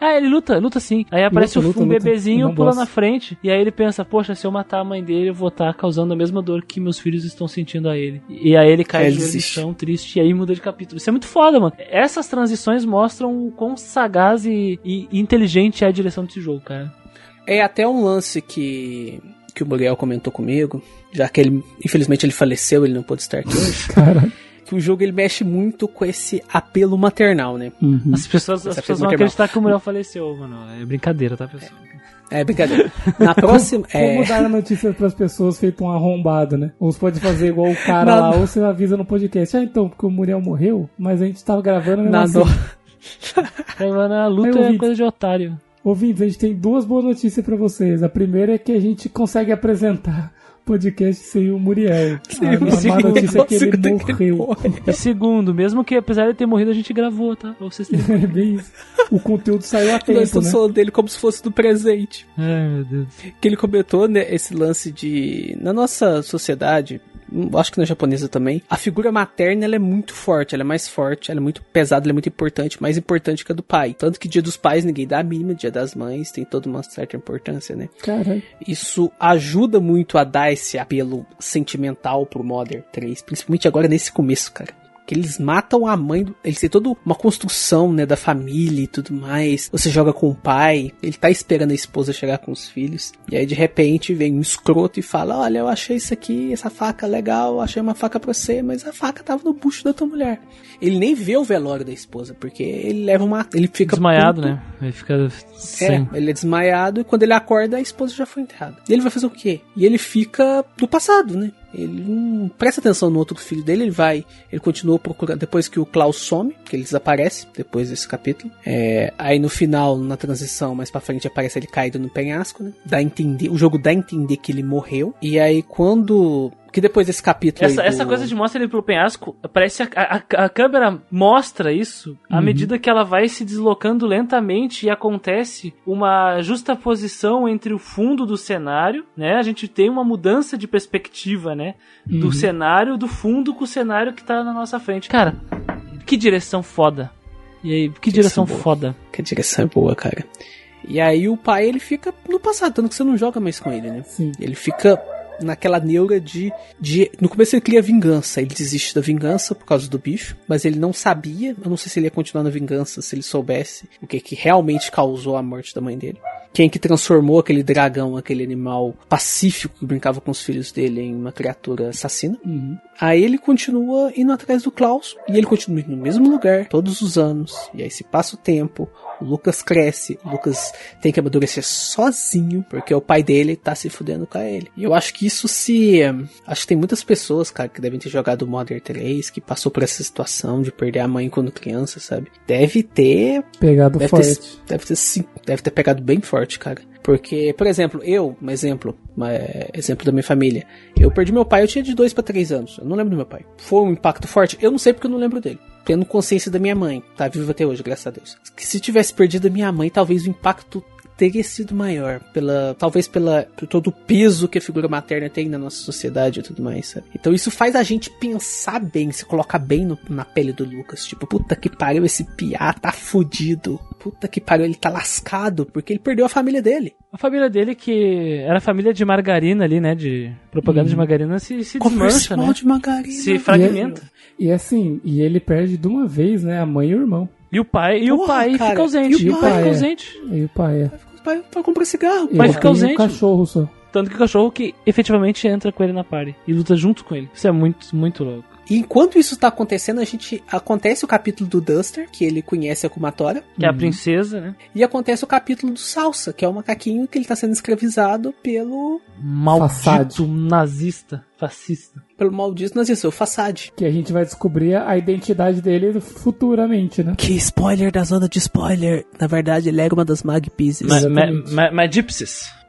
Ah, ele luta, luta sim. Aí aparece Luta, um, luta, um luta. bebezinho, pula na frente. E aí ele pensa, poxa, se eu matar a mãe dele, eu vou estar causando a mesma dor que meus filhos estão sentindo a ele. E aí ele cai Aí de chão, triste, e aí muda de capítulo. Isso é muito foda, mano. Essas transições mostram o quão sagaz e, e inteligente é a direção desse jogo, cara. É até um lance que, que o Muriel comentou comigo, já que ele, infelizmente, ele faleceu, ele não pôde estar aqui hoje. Cara. Que o jogo ele mexe muito com esse apelo maternal, né? Uhum. As pessoas, as pessoas vão acreditar que o Muriel faleceu, mano. É brincadeira, tá, pessoal? É brincadeira. Na próxima. é, Como dar a notícia pras pessoas feito um arrombado, né? Uns pode fazer igual o cara Não, lá, ou você avisa no podcast. Ah, então, porque o Muriel morreu, mas a gente tava gravando mesmo na assim. Aí, mano, a luta é coisa de otário. Ouvintes, a gente tem duas boas notícias pra vocês. A primeira é que a gente consegue apresentar podcast sem o Muriel. Sim, a, o a má notícia é que ele que ele morreu. E segundo, mesmo que apesar de ter morrido, a gente gravou, tá? Pra vocês terem. É bem isso. O conteúdo saiu a Nós tempo, estamos né? falando dele como se fosse do presente. Ai, meu Deus. Que ele comentou, né, esse lance de. Na nossa sociedade, acho que na japonesa também, a figura materna ela é muito forte, ela é mais forte, ela é muito pesada, ela é muito importante, mais importante que a do pai. Tanto que dia dos pais ninguém dá a mínima, dia das mães tem toda uma certa importância, né? Caralho. Isso ajuda muito a dar esse apelo sentimental pro Modern 3, principalmente agora nesse começo, cara. Que eles matam a mãe, do... eles têm toda uma construção, né, da família e tudo mais. Você joga com o pai, ele tá esperando a esposa chegar com os filhos. E aí de repente vem um escroto e fala: Olha, eu achei isso aqui, essa faca legal, achei uma faca pra você, mas a faca tava no bucho da tua mulher. Ele nem vê o velório da esposa, porque ele leva uma. Ele fica. Desmaiado, puto. né? Ele fica É, sem. ele é desmaiado e quando ele acorda, a esposa já foi enterrada. E ele vai fazer o quê? E ele fica no passado, né? Ele não presta atenção no outro filho dele, ele vai. Ele continua procurando. Depois que o Klaus some, que ele desaparece, depois desse capítulo. É, aí no final, na transição, mais pra frente, aparece ele caído no penhasco, né? Dá entender, o jogo dá a entender que ele morreu. E aí quando. Que depois desse capítulo. Essa, do- essa coisa de mostra ele pelo penhasco, parece a, a, a câmera mostra isso à Uhum. medida que ela vai se deslocando lentamente e acontece uma justaposição entre o fundo do cenário, né? A gente tem uma mudança de perspectiva, né? Do Uhum. cenário, do fundo com o cenário que tá na nossa frente. Cara, que direção foda. E aí, que direção boa. foda. Que direção é boa, cara. E aí o pai ele fica no passado, tanto que você não joga mais com ele, né? Sim. Ele fica naquela neura de, de. No começo ele cria vingança. Ele desiste da vingança por causa do bicho. Mas ele não sabia. Eu não sei se ele ia continuar na vingança se ele soubesse o que, que realmente causou a morte da mãe dele. Quem que transformou aquele dragão, aquele animal pacífico que brincava com os filhos dele em uma criatura assassina. Uhum. Aí ele continua indo atrás do Klaus. E ele continua indo no mesmo lugar todos os anos. E aí se passa o tempo. O Lucas cresce. O Lucas tem que amadurecer sozinho. Porque o pai dele tá se fudendo com ele. E eu acho que isso se. Acho que tem muitas pessoas, cara, que devem ter jogado Modern 3. Que passou por essa situação de perder a mãe quando criança, sabe? Deve ter Pegado Deve forte. ter, deve ter sim, deve ter pegado bem forte, cara. Porque, por exemplo, eu, um exemplo, uma- é, exemplo da minha família. Eu perdi meu pai, eu tinha de 2 pra 3 anos. Eu não lembro do meu pai. Foi um impacto forte? Eu não sei porque eu não lembro dele. Tendo consciência da minha mãe, tá viva até hoje, graças a Deus. Que se tivesse perdido a minha mãe, talvez o impacto teria sido maior, pela talvez pela por todo o peso que a figura materna tem na nossa sociedade e tudo mais, sabe? Então isso faz a gente pensar bem, se colocar bem no- na pele do Lucas, tipo, puta que pariu, esse piá tá fudido. Puta que pariu, ele tá lascado porque ele perdeu a família dele. A família dele, que era família de margarina ali, né? De propaganda de margarina, se, se desmancha, né? de margarina. Se fragmenta. E assim, e ele perde de uma vez, né? A mãe e o irmão. E o pai, e o Porra, pai cara, fica ausente. e E o o pai, pai fica é. ausente. E o pai é. Vai, vai comprar cigarro. Ele Vai ficar tem ausente. um cachorro só. Tanto que o cachorro que efetivamente entra com ele na party e luta junto com ele. Isso é muito, muito louco. E enquanto isso tá acontecendo, a gente acontece o capítulo do Duster, que ele conhece a Kumatora, Que é a princesa, né? e acontece o capítulo do Salsa, que é o macaquinho que ele tá sendo escravizado pelo Maldito Façade. nazista, fascista. Pelo maldito nazista, o Fassade. Que a gente vai descobrir a identidade dele futuramente, né? Que spoiler da zona de spoiler. Na verdade, ele era uma das Mag Pieces.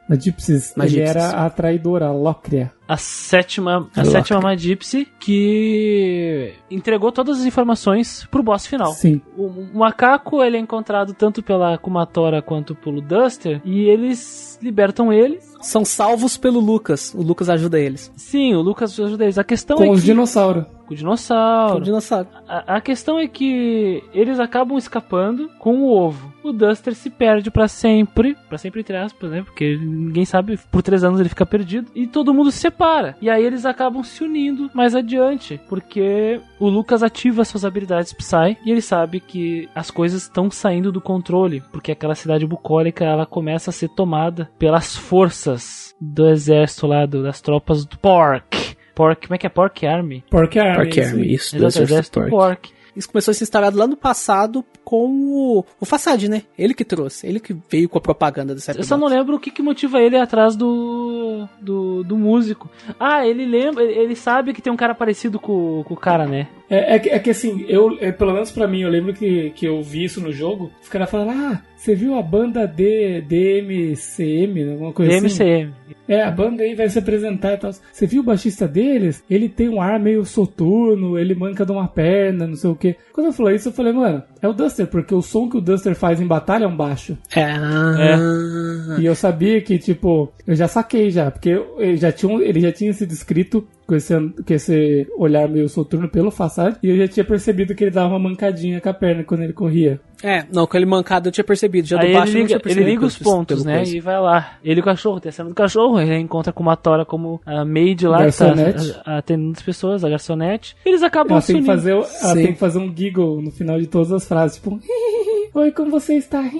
Na Gypsies, Na ele Gypsies. era a traidora, a Locria. A sétima, a Louca. sétima Ma Gypsy que entregou todas as informações pro boss final. Sim. O, o macaco ele é encontrado tanto pela Kumatora quanto pelo Duster e eles libertam ele. São salvos pelo Lucas. O Lucas ajuda eles. Sim, o Lucas ajuda eles. A questão Com é os que dinossauros. com o dinossauro. O dinossauro. A, a questão é que eles acabam escapando com o ovo. O Duster se perde pra sempre, pra sempre entre aspas, né? Porque ninguém sabe, por três anos ele fica perdido e todo mundo se separa. E aí eles acabam se unindo mais adiante, porque o Lucas ativa suas habilidades Psy e ele sabe que as coisas estão saindo do controle, porque aquela cidade bucólica ela começa a ser tomada pelas forças do exército lá, do- das tropas do Pork. Pork, como é que é? Pork Army? Pork Army. Isso Army, isso. do Exato, Exército exército Pork. Pork. Isso começou a ser instalado lá no passado com o, o Fassade, né? Ele que trouxe. Ele que veio com a propaganda do Eu só não lembro o que, que motiva ele atrás do, do, do músico. Ah, ele lembra, ele ele sabe que tem um cara parecido com, com o cara, né? É, é, que, é que assim, eu, é, pelo menos pra mim, eu lembro que, que eu vi isso no jogo. Os caras falaram, ah, você viu a banda D, DMCM, alguma coisa DMCM. assim? É, a banda aí vai se apresentar e tal. Você viu o baixista deles? Ele tem um ar meio soturno, ele manca de uma perna, não sei o quê. Quando eu falei isso, eu falei, mano, é o Duster, porque o som que o Duster faz em batalha é um baixo. É. E eu sabia que, tipo, eu já saquei já, porque ele já tinha, ele já tinha sido escrito com esse, com esse olhar meio soturno pelo Fassad, e eu já tinha percebido que ele dava uma mancadinha com a perna quando ele corria. É, não, com ele mancado eu tinha percebido, já Aí do baixo ele liga, tinha percebido. ele liga os pontos, né? coisa. E vai lá. Ele e o cachorro, tem a cena do cachorro, ele encontra com uma Tora como a maid lá, que tá Garçonete. a- a- atendendo as pessoas, a garçonete. Eles acabam Ela se tem, fazer, ela tem que fazer um giggle no final de todas as frases, tipo, Oi, como você está?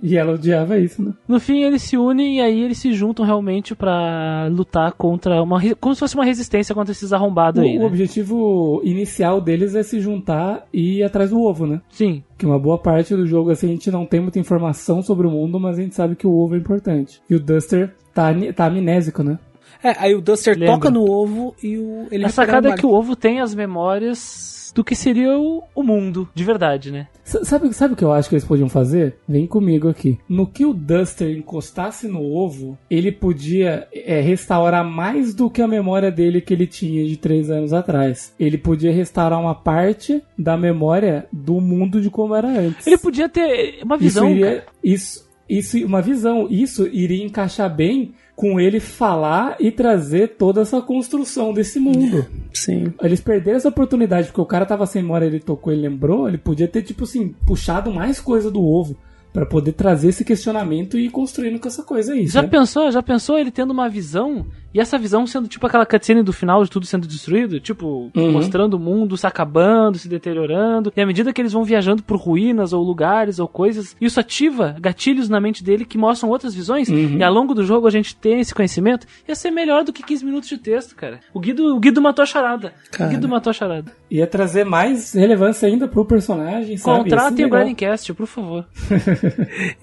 E ela odiava isso, né? No fim, eles se unem e aí eles se juntam realmente pra lutar contra uma. Como se fosse uma resistência contra esses arrombados O, aí. o Né? objetivo inicial deles é se juntar e ir atrás do ovo, né? Sim. Que uma boa parte do jogo, assim, a gente não tem muita informação sobre o mundo, mas a gente sabe que o ovo é importante. E o Duster tá, tá amnésico, né? É, aí o Duster Lembra. toca no ovo e o, ele a sacada a é que o ovo tem as memórias do que seria o, o mundo, de verdade, né? S- Sabe, sabe o que eu acho que eles podiam fazer? Vem comigo aqui. No que o Duster encostasse no ovo, ele podia é, restaurar mais do que a memória dele que ele tinha de três anos atrás. Ele podia restaurar uma parte da memória do mundo de como era antes. Ele podia ter uma isso visão. iria, cara. isso, isso, uma visão. Isso iria encaixar bem com ele falar e trazer toda essa construção desse mundo. Sim. Eles perderam essa oportunidade, porque o cara tava sem memória, ele tocou, ele lembrou, ele podia ter, tipo assim, puxado mais coisa do ovo Pra poder trazer esse questionamento e ir construindo com essa coisa aí. Já sabe? pensou, já pensou ele tendo uma visão e essa visão sendo tipo aquela cutscene do final de tudo sendo destruído, tipo, Uhum. mostrando o mundo se acabando, se deteriorando, e à medida que eles vão viajando por ruínas ou lugares ou coisas, isso ativa gatilhos na mente dele que mostram outras visões, Uhum. e ao longo do jogo a gente tem esse conhecimento, ia ser melhor do que 15 minutos de texto, cara. O Guido, o Guido matou a charada. Cara. O Guido matou a charada. Ia trazer mais relevância ainda pro personagem, sabe? Contratem o. Grindcast, por favor.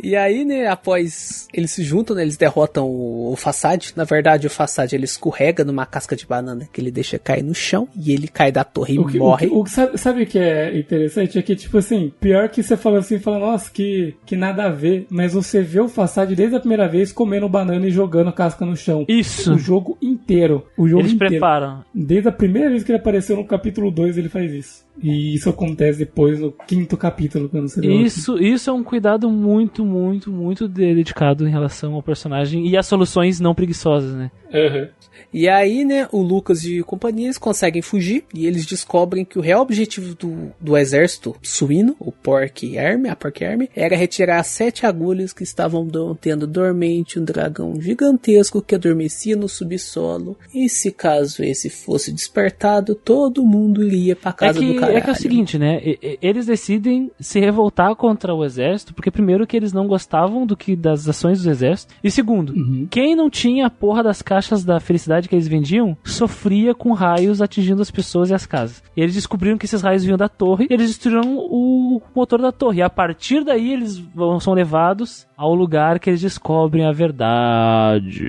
E aí, né, após eles se juntam, né, eles derrotam o, o Fassad. Na verdade, o Fassad ele escorrega numa casca de banana que ele deixa cair no chão e ele cai da torre O e que, morre. o que- o sabe, sabe o que é interessante? É que, tipo assim, pior que você fala assim, fala, nossa, que, que nada a ver, mas você vê o Fassad desde a primeira vez comendo banana e jogando casca no chão. Isso. O jogo inteiro. O jogo Eles inteiro. preparam. Desde a primeira vez que ele apareceu no capítulo 2, ele faz isso. E isso acontece depois no quinto capítulo, quando você vê o- Isso, isso é um cuidado muito, muito, muito de- dedicado em relação ao personagem e às soluções não preguiçosas, né? Aham. E aí, né, o Lucas e companhia eles conseguem fugir e eles descobrem que o real objetivo do, do exército suíno, o Pork Army, a Pork Army, era retirar as sete agulhas que estavam do- tendo dormente um dragão gigantesco que adormecia no subsolo. E se caso esse fosse despertado, todo mundo iria pra É casa do que, caralho. é que é o seguinte, né? Eles decidem se revoltar contra o exército, porque primeiro que eles não gostavam do que das ações do exército, e segundo, Uhum. quem não tinha a porra das caixas da felicidade que eles vendiam, sofria com raios atingindo as pessoas e as casas. E eles descobriram que esses raios vinham da torre, e eles destruíram o motor da torre. E a partir daí eles vão, são levados ao lugar que eles descobrem a verdade.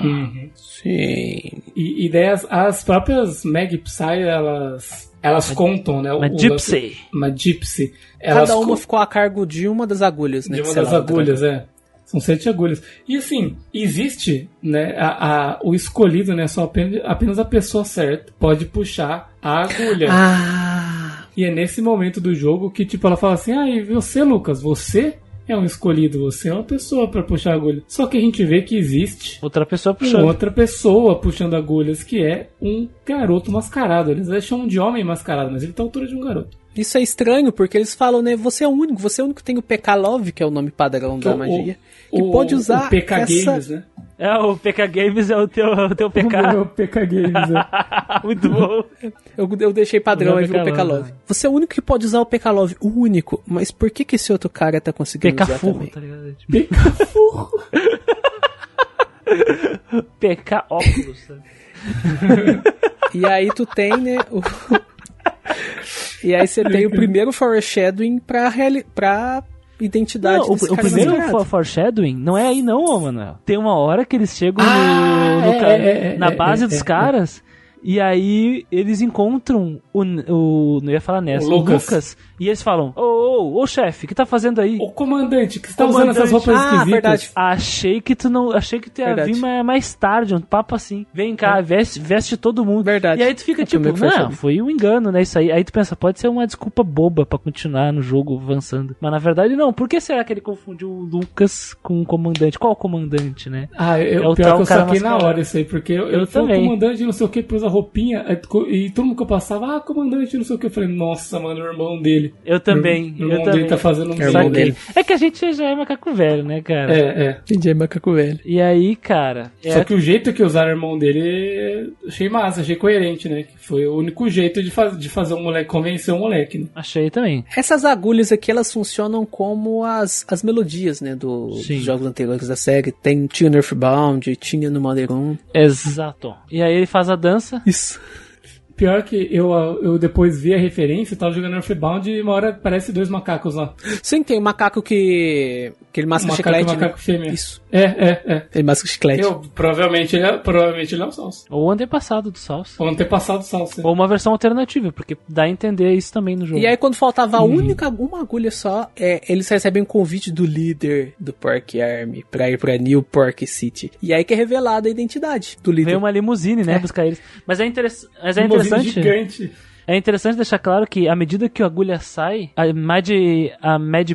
Uhum. Sim. E, e daí as, as próprias Mag Psy, elas, elas contam, né? Uma o Gypsy. Uma Gypsy. Elas Cada uma co- ficou a cargo de uma das agulhas, né? de uma das lá, agulhas, é. São sete agulhas. E assim, existe, né, a, a- o escolhido, né, só apenas, apenas a pessoa certa pode puxar a agulha. Ah, E é nesse momento do jogo que, tipo, ela fala assim, ah, e você, Lucas, você é um escolhido, você é uma pessoa pra puxar a agulha. Só que a gente vê que existe Outra pessoa puxando. outra pessoa puxando agulhas, que é um garoto mascarado. Eles chamam de homem mascarado, mas ele tá à altura de um garoto. Isso é estranho, porque eles falam, né? Você é o único, você é o único que tem o PK Love, que é o nome padrão da o- magia, que o- pode usar o PK essa... Games, né? É, o PK Games é o teu, o teu O PK. meu PK Games, né? Muito bom. Eu, eu deixei padrão aí, virou PK PK Love. Você é o único que pode usar o PK Love, o único. Mas por que que esse outro cara tá conseguindo PK usar Furro, também? tá ligado? Tipo, PK Furro. PK Óculos? E aí tu tem, né, o... E aí você tem o primeiro foreshadowing pra, reali... pra identidade Não, o, o primeiro for- foreshadowing não é aí não, ô, Manuel. Tem uma hora que eles chegam Ah, no, no é, é, é, na é, base é, dos caras E aí eles encontram o, o não ia falar Ness, O o Lucas. Lucas. e eles falam: Ô, ô, ô, chefe, o que tá fazendo aí? O comandante, que você tá usando essas roupas Ah, esquisitas. verdade. Achei que tu não. Achei que tu ia Verdade. vir mais, mais tarde, um papo assim. Vem cá, veste, veste todo mundo. Verdade. E aí tu fica Eu tipo, também não, foi um engano, né? Isso aí. Aí tu pensa, pode ser uma desculpa boba pra continuar no jogo avançando. Mas na verdade não. Por que será que ele confundiu o Lucas com o comandante? Qual o comandante, né? Ah, eu, É o pior tal que eu cara saquei na hora isso aí, porque eu, Eu eu fui o também. comandante não sei o que, a roupinha, co- e todo mundo que eu passava, ah, comandante não sei o que, eu falei, nossa, mano, o irmão dele. Eu também. O irmão eu dele também. tá fazendo um É o irmão dele. É que a gente já é macaco velho, né, cara? É, é. DJ Macaco Velho. E aí, cara. é- Só que o jeito que usaram o irmão dele, achei massa, achei coerente, né? Que foi o único jeito de, faz, de fazer um moleque, convencer um moleque, né? Achei também. Essas agulhas aqui, elas funcionam como as, as melodias, né, do, Sim. dos jogos anteriores da série. Tem, tinha no Earthbound, tinha no 1. Exato. E aí ele faz a dança. Isso. Pior que eu, eu depois vi a referência, eu tava jogando Earthbound e uma hora aparece dois macacos lá. Sim, tem um macaco que. que ele masca Um macaco chiclete. macaco né? fêmea. Isso. É, é, é. Ele masca chiclete. Eu, provavelmente, ele é, provavelmente ele é o Salsa. Ou o antepassado do Salsa. Ou antepassado Salsa. Ou uma versão alternativa, porque dá a entender isso também no jogo. E aí, quando faltava a única, uma agulha só, é, eles recebem um convite do líder do Pork Army pra ir pra New Pork City. E aí que é revelada a identidade do líder. Veio uma limusine, né, É. buscar eles. Mas é, interess... Mas é Limusine interessante. gigante. É interessante deixar claro que à medida que a agulha sai, a Mad, a Mad,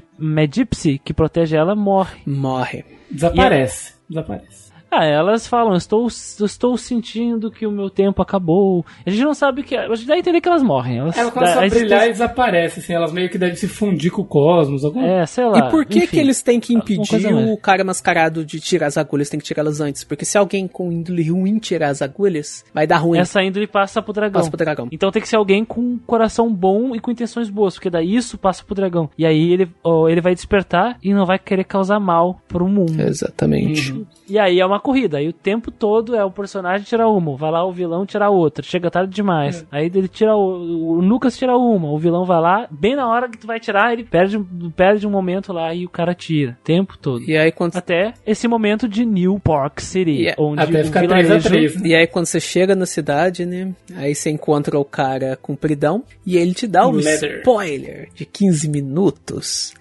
que protege ela, morre. Morre. Desaparece. Desaparece. Ah, elas falam, estou, eu estou sentindo que o meu tempo acabou. A gente não sabe o que é. A gente dá a entender que elas morrem. Elas, Ela começa a a brilhar e existência- desaparece, assim, elas meio que devem se fundir com o cosmos, alguma É, sei lá. E por que enfim. que eles têm que impedir o cara mascarado de tirar as agulhas? Tem que tirá-las antes. Porque se alguém com índole ruim tirar as agulhas, vai dar ruim. Essa índole passa pro dragão. Passa pro dragão. Então tem que ser alguém com um coração bom e com intenções boas, porque daí isso passa pro dragão. E aí ele, ó, ele vai despertar e não vai querer causar mal pro mundo. Exatamente. E aí é uma corrida. Aí o tempo todo é o personagem tirar uma, vai lá o vilão tirar outra. Chega tarde demais. Aí ele tira o, o Lucas tira uma, o vilão vai lá, bem na hora que tu vai tirar, ele perde, perde um momento lá e o cara tira. O tempo todo. E aí quando Até esse momento de New Park City, E é- onde Até o ficar vilarejo 3x3, né? E aí quando você chega na cidade, né? Aí você encontra o cara compridão e ele te dá um Leather. spoiler de 15 minutos.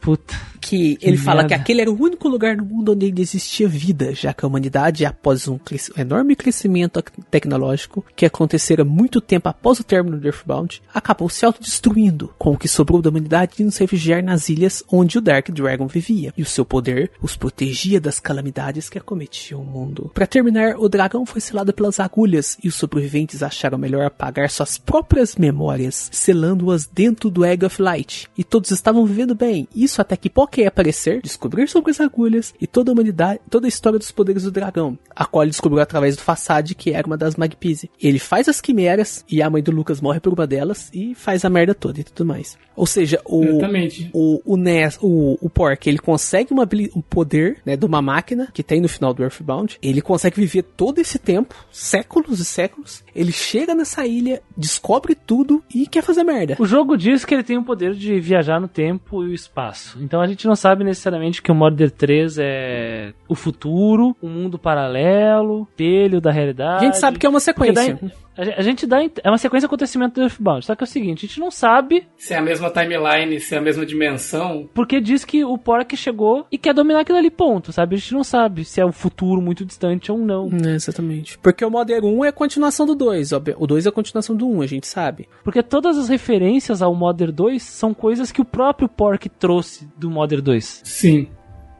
Puta. Que, ele fala merda. que aquele era o único lugar no mundo onde ainda existia vida, já que a humanidade, após um, enorme crescimento tecnológico que acontecera muito tempo após o término do Earthbound, acabou se autodestruindo, com o que sobrou da humanidade indo se refugiar nas ilhas onde o Dark Dragon vivia, e o seu poder os protegia das calamidades que acometiam o mundo. Para terminar, o dragão foi selado pelas agulhas, e os sobreviventes acharam melhor apagar suas próprias memórias, selando-as dentro do Egg of Light, e todos estavam vivendo bem, isso até que Poké aparecer, descobrir sobre as agulhas e toda a humanidade, toda a história dos poderes do dragão, a qual ele descobriu através do Façade, que era uma das Magpies. Ele faz as quimeras e a mãe do Lucas morre por uma delas e faz a merda toda e tudo mais. Ou seja, o Exatamente. o, o Ness, o, o Pork, ele consegue uma, um poder, né, de uma máquina que tem no final do Earthbound. Ele consegue viver todo esse tempo, séculos e séculos. Ele chega nessa ilha, descobre tudo e quer fazer merda. O jogo diz que ele tem o poder de viajar no tempo e o espaço. Então a gente não sabe necessariamente que o Modern 3 é o futuro, um mundo paralelo, espelho da realidade. A gente sabe que é uma sequência. gente- a gente dá. É uma sequência de acontecimento do Earthbound. Só que é o seguinte, a gente não sabe Se é a mesma timeline, se é a mesma dimensão. porque diz que o Pork chegou e quer dominar aquilo ali, ponto, sabe? A gente não sabe se é o futuro muito distante ou não. É, exatamente. Porque o Modern 1 é a continuação do 2. óbvio. O 2 é a continuação do 1, a gente sabe. Porque todas as referências ao Modern 2 são coisas que o próprio Pork trouxe do Modern 2. Sim.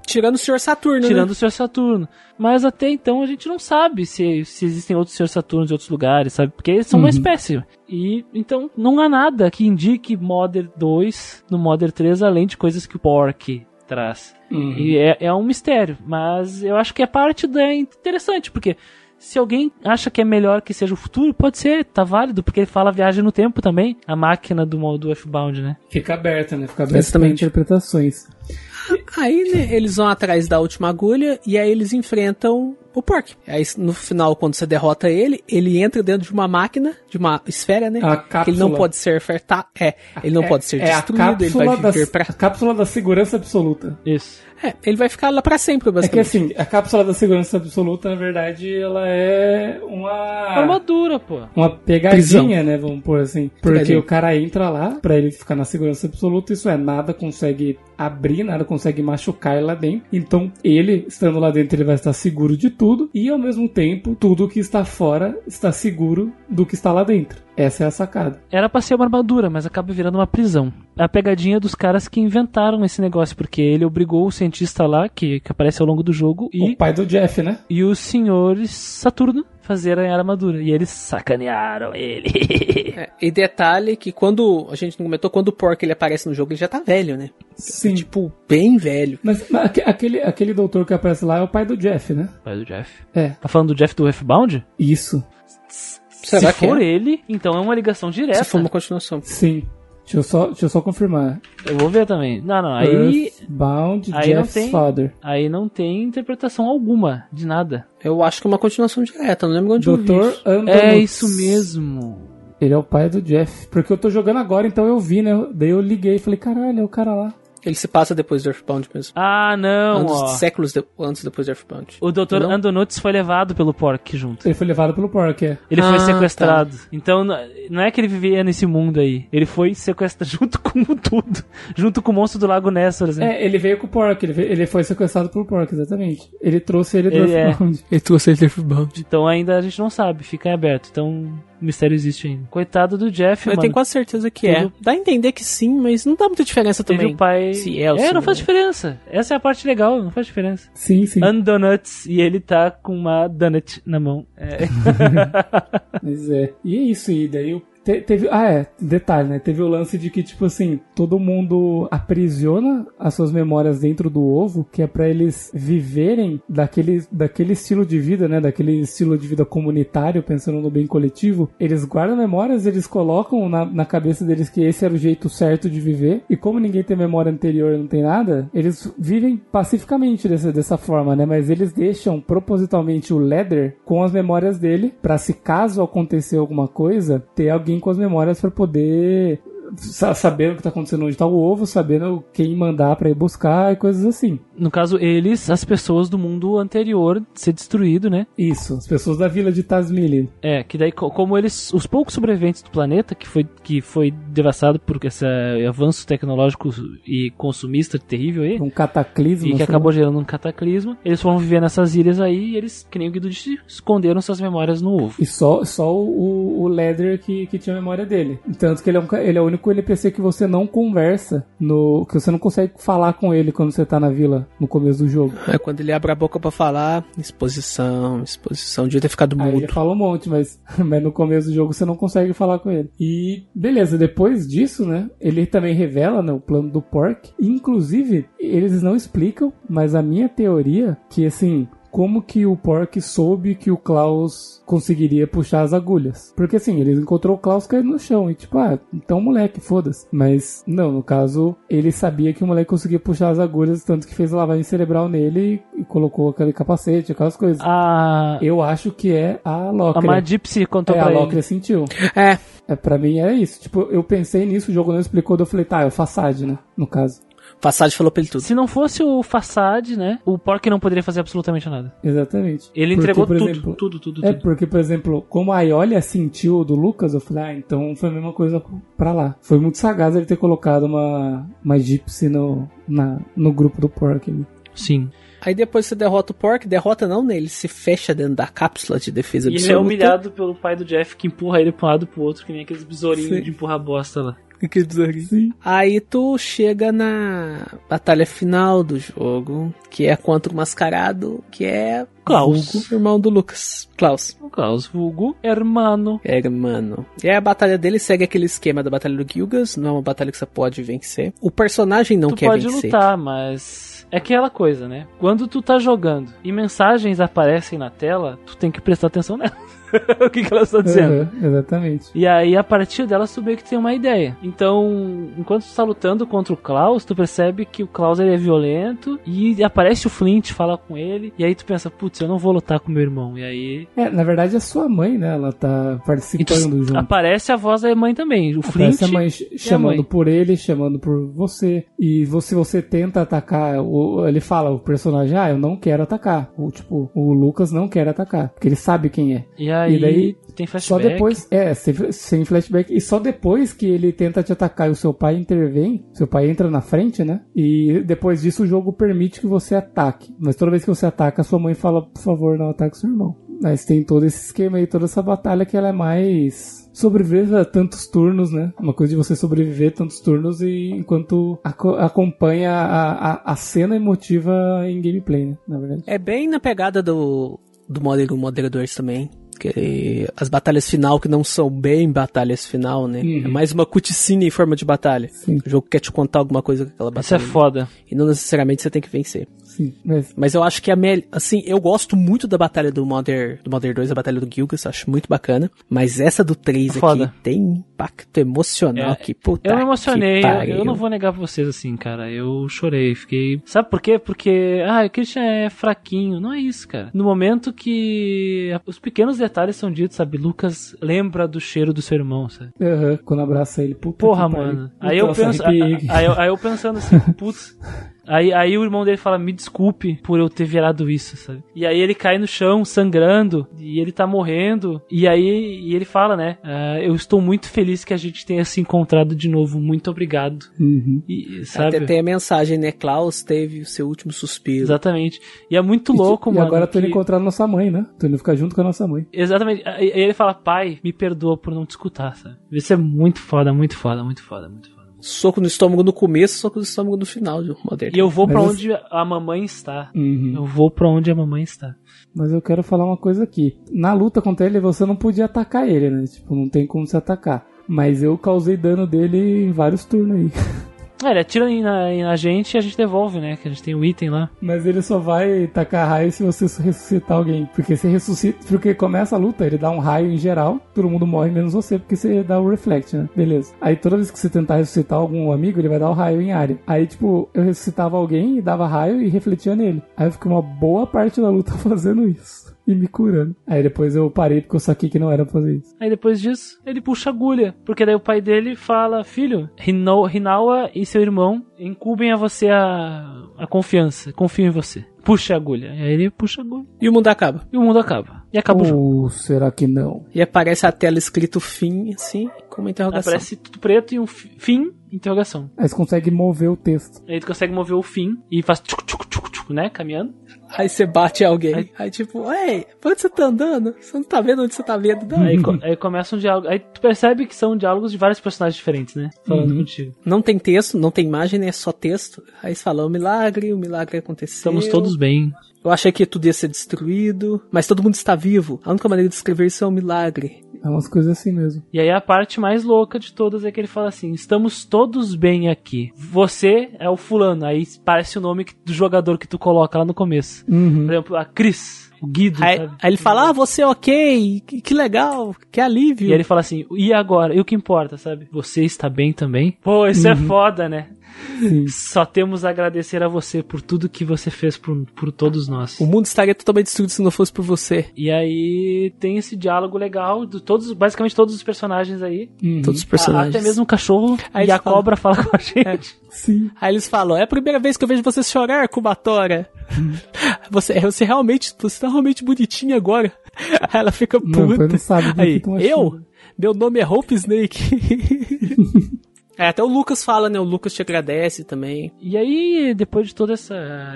Tirando o Sr. Saturno, Tirando né? o Sr. Saturno. Mas até então a gente não sabe se, se existem outros Sr. Saturnos em outros lugares, sabe? Porque eles são uma espécie. E então não há nada que indique Modern 2 no Modern 3 além de coisas que o Pork traz. Uhum. E é, é um mistério, mas eu acho que é parte da interessante, porque se alguém acha que é melhor que seja o futuro, pode ser, tá válido, porque ele fala viagem no tempo também, a máquina do modo F-Bound, né? Fica aberta, né? Fica aberta para Exatamente. interpretações. Aí, né, eles vão atrás da última agulha e aí eles enfrentam o Pork. Aí no final, quando você derrota ele, ele entra dentro de uma máquina, de uma esfera, né? A Que cápsula. ele não pode ser fertado. É, ele não É- pode ser é a destruído, ele vai cápsula viver da, pra. a cápsula da segurança absoluta. Isso. É, ele vai ficar lá pra sempre, É que basicamente. assim, a cápsula da segurança absoluta, na verdade, ela é uma. Armadura, pô. Uma pegadinha, né? Vamos pôr assim. Porque Pegadinha. o cara entra lá pra ele ficar na segurança absoluta, isso é, nada consegue abrir, nada consegue machucar ele lá dentro. Então, ele, estando lá dentro, ele vai estar seguro de tudo. E ao mesmo tempo, tudo que está fora está seguro do que está lá dentro. Essa é a sacada. Era pra ser uma armadura, mas acaba virando uma prisão. É a pegadinha dos caras que inventaram esse negócio, porque ele obrigou o cientista lá, que, que aparece ao longo do jogo, e, O pai do Jeff, né? e os senhores Saturno fazerem a armadura. E eles sacanearam ele. É, e detalhe que quando, a gente não comentou, quando o Pork ele aparece no jogo, ele já tá velho, né? Sim. Tipo, bem velho. Mas, mas aque- aquele, aquele doutor que aparece lá é o pai do Jeff, né? Pai do Jeff. É. Tá falando do Jeff do F-Bound? Isso. Será Se que for é? ele, então é uma ligação direta. Se for uma continuação. Sim. Deixa eu só, deixa eu só confirmar. Eu vou ver também. Não, não, aí, Earthbound aí não Jeff's tem- father. aí não tem interpretação alguma de nada. Eu acho que é uma continuação direta, não lembro onde eu vi Doutor isso. Andonuts. É isso mesmo. Ele é o pai do Jeff. Porque eu tô jogando agora, então eu vi, né? Daí eu liguei e falei, caralho, é o cara lá. Ele se passa depois do Earthbound mesmo. Ah, não, Anos, ó. séculos de- antes depois do Earthbound. O Dr. Não? Andonuts foi levado pelo Pork junto. Ele foi levado pelo Pork, é. Ele Ah, foi sequestrado. Então n- não é que ele vivia nesse mundo aí. Ele foi sequestrado junto com tudo. Junto com o monstro do Lago Ness, por exemplo. É, ele veio com o Pork, ele, veio- ele foi sequestrado pelo Pork, exatamente. Ele trouxe ele do Ele é. Earthbound. Ele trouxe ele do Earthbound. Então ainda a gente não sabe, fica em aberto. Então o mistério existe ainda. Coitado do Jeff, Eu mano. tenho quase certeza que Tudo- é. Dá a entender que sim, mas não dá muita diferença Teve também. o pai. Se é ou é, não faz é. diferença. Essa é a parte legal, não faz diferença. Sim, sim. Undonuts e ele tá com uma donut na mão. É. Mas é. E é isso, e daí o- te- teve. Ah, é, detalhe, né? Teve o lance de que, tipo assim, todo mundo aprisiona as suas memórias dentro do ovo, que é pra eles viverem daquele, daquele estilo de vida, né? Daquele estilo de vida comunitário, pensando no bem coletivo. Eles guardam memórias, eles colocam na, na cabeça deles que esse era o jeito certo de viver. E como ninguém tem memória anterior e não tem nada, eles vivem pacificamente dessa, dessa forma, né? Mas eles deixam propositalmente o Leather com as memórias dele, pra se caso acontecer alguma coisa, ter alguém com as memórias pra poder sabendo o que tá acontecendo onde tá o ovo, sabendo quem mandar pra ir buscar e coisas assim. No caso, eles, as pessoas do mundo anterior ser destruído, né? Isso, as pessoas da vila de Tasmili. É, que daí, co- como eles, os poucos sobreviventes do planeta, que foi, que foi devastado por esse avanço tecnológico e consumista terrível aí, Um cataclismo. e que foi- acabou gerando um cataclisma, eles foram viver nessas ilhas aí e eles, que nem o Guido disse, esconderam suas memórias no ovo. E só, só o, o Leather que, que tinha a memória dele. Tanto que ele é, um ele é o único NPC que você não conversa, no que você não consegue falar com ele quando você tá na vila, no começo do jogo. É quando ele abre a boca pra falar, exposição, exposição. Devia ter ficado Aí ele mudo. fala um monte, mas, mas no começo do jogo você não consegue falar com ele. E beleza, depois disso, né? Ele também revela né, o plano do Pork. Inclusive, eles não explicam, mas a minha teoria que assim. Como que o Pork soube que o Klaus conseguiria puxar as agulhas? Porque assim, ele encontrou o Klaus caído no chão e tipo, ah, então moleque, foda-se. Mas não, no caso, ele sabia que o moleque conseguia puxar as agulhas, tanto que fez a lavagem cerebral nele e, e colocou aquele capacete, aquelas coisas. A, Eu acho que é a a Locre. Madipsy contou É, a pra ele. Locre sentiu. É, É, pra mim era isso. Tipo, eu pensei nisso, o jogo não explicou, daí eu falei, tá, é o Façade, né? No caso. Fassade falou pra ele tudo. Se não fosse o Façade, né, o Pork não poderia fazer absolutamente nada. Exatamente. Ele Porque, entregou por tudo, exemplo, tudo, tudo, É tudo. porque, por exemplo, como a Iolia sentiu o do Lucas, eu falei, ah, então foi a mesma coisa pra lá. Foi muito sagaz ele ter colocado uma, uma Gypsy no, na, no grupo do Pork. ali. Sim. Aí depois você derrota o Pork, derrota não, né? Ele se fecha dentro da cápsula de defesa E ele é humilhado pelo pai do Jeff que empurra ele pra um lado e pro outro, que nem aqueles besourinhos Sim. de empurrar bosta lá. Que bizarrinho. Sim. Aí tu chega na batalha final do jogo, que é contra o mascarado, que é Klaus. Vulgo, irmão do Lucas. Klaus. O Klaus Vulgo, hermano. Hermano. E aí a batalha dele segue aquele esquema da batalha do Gilgas, não é uma batalha que você pode vencer. O personagem não tu quer pode vencer. lutar, mas é aquela coisa, né? Quando tu tá jogando e mensagens aparecem na tela, tu tem que prestar atenção nelas. o que, que elas estão dizendo? Aham, exatamente. E aí, a partir delas, tu meio que tem uma ideia. Então, enquanto tu tá lutando contra o Klaus, tu percebe que o Klaus ele é violento e aparece o Flint, fala com ele, e aí tu pensa, putz, eu não vou lutar com meu irmão. E aí. É, na verdade é sua mãe, né? Ela tá participando junto. aparece a voz da mãe também. O Flint. Aparece a mãe ch- chamando mãe. por ele, chamando por você. E você, você tenta atacar, ele fala, o personagem, ah, eu não quero atacar. O, tipo, o Lucas não quer atacar, porque ele sabe quem é. E aí, E daí, tem Só flashback. depois, é, sem, sem flashback, e só depois que ele tenta te atacar e o seu pai intervém, seu pai entra na frente, né? E depois disso o jogo permite que você ataque. Mas toda vez que você ataca, sua mãe fala, por favor, não ataque seu irmão. Mas tem todo esse esquema aí, toda essa batalha que ela é mais sobreviver a tantos turnos, né? Uma coisa de você sobreviver tantos turnos e enquanto aco- acompanha a, a, a cena emotiva em gameplay, né? Na verdade. É bem na pegada do, do Modern 2 também. Que as batalhas final que não são bem batalhas final, né? Uhum. É mais uma cutscene em forma de batalha. Sim. O jogo quer te contar alguma coisa com aquela Isso é batalha. foda. E não necessariamente você tem que vencer. Sim, mas Mas eu acho que a melhor. Assim, eu gosto muito da batalha do Modern, do Modern 2, a batalha do Gilgas, acho muito bacana. Mas essa do 3 Foda. aqui tem impacto emocional É, que puta. Eu me emocionei, eu, eu não vou negar pra vocês assim, cara. Eu chorei, fiquei. Sabe por quê? Porque, ah, o Christian é fraquinho. Não é isso, cara. No momento que os pequenos detalhes são ditos, sabe? Lucas lembra do cheiro do seu irmão, sabe? aham, quando abraça ele, puta Porra, mano. Aí eu penso. arrepiei. Aí eu, aí eu pensando assim, putz. Aí, aí o irmão dele fala, me desculpe por eu ter virado isso, sabe? E aí ele cai no chão, sangrando, e ele tá morrendo. E aí e ele fala, né? "Ah, eu estou muito feliz que a gente tenha se encontrado de novo. Muito obrigado. Uhum. E, sabe? Até tem a mensagem, né? Klaus teve o seu último suspiro. Exatamente. E é muito louco, e mano. agora tô indo que- encontrar nossa mãe, né? Tô indo ficar junto com a nossa mãe. Exatamente. Aí ele fala, pai, me perdoa por não te escutar, sabe? Isso é muito foda, muito foda, muito foda, muito foda. Soco no estômago no começo, soco no estômago no final de Modern. E eu vou pra Mas onde a mamãe está. Uhum. Eu vou pra onde a mamãe está. Mas eu quero falar uma coisa aqui. Na luta contra ele, você não podia atacar ele, né? Tipo, não tem como se atacar. Mas eu causei dano dele em vários turnos aí. É, ele atira na, na gente e a gente devolve, né? Que a gente tem o item lá. Mas ele só vai tacar raio se você ressuscitar alguém. Porque você ressuscita. Porque começa a luta, ele dá um raio em geral, todo mundo morre menos você, porque você dá o reflect, né? Beleza. Aí toda vez que você tentar ressuscitar algum amigo, ele vai dar o raio em área. Aí, tipo, eu ressuscitava alguém e dava raio e refletia nele. Aí eu fiquei uma boa parte da luta fazendo isso. E me curando. Aí depois eu parei porque eu saquei que não era pra fazer isso. Aí depois disso, ele puxa a agulha. Porque daí o pai dele fala: Filho, Hino- Hinawa e seu irmão incumbem a você a, a confiança. Confio em você. Puxa a agulha. E aí ele puxa a agulha. E o mundo acaba. E o mundo acaba. E acaba o jogo. Ou será que não? E aparece a tela escrito fim, assim, com uma interrogação. Aparece tudo preto e um fi- fim, interrogação. Aí você consegue mover o texto. Aí tu consegue mover o fim e faz tchuc, tchuc, tchuc, tchuc, né? Caminhando. Aí você bate alguém. Aí- Aí, tipo, ei, pra onde você tá andando? Você não tá vendo onde você tá vendo, não? Aí, co- aí começa um diálogo. Aí tu percebe que são diálogos de vários personagens diferentes, né? Falando Uhum. contigo. Não tem texto, não tem imagem, né? É só texto. Aí você fala, o milagre, o milagre aconteceu. Estamos todos bem. Eu achei que tudo ia ser destruído, mas todo mundo está vivo. A única maneira de escrever isso é um milagre. É umas coisas assim mesmo. E aí a parte mais louca de todas é que ele fala assim: estamos todos bem aqui. Você é o fulano. Aí parece o nome que- do jogador que tu coloca lá no começo. Uhum. Por exemplo, a Cris, o Guido. Aí, sabe? aí ele fala, ah, você é ok, que, que legal, que alívio. E ele fala assim: e agora? E o que importa, sabe? Você está bem também? Pô, isso é foda, né? Sim. Só temos a agradecer a você por tudo que você fez por, por todos nós. O mundo estaria totalmente destruído se não fosse por você. E aí tem esse diálogo legal de todos, basicamente todos os personagens aí. Uhum. Todos os A- personagens. Até mesmo o cachorro Aí e a falam- cobra fala com a gente. Sim. Aí eles falam, é a primeira vez que eu vejo você chorar, Kubatora. você, você realmente, você tá realmente bonitinha agora. Aí ela fica Não, puta. foi, não sabe Aí, eu? Meu nome é Hope Snake. É, até o Lucas fala, né? O Lucas te agradece também. E aí, depois de todo essa,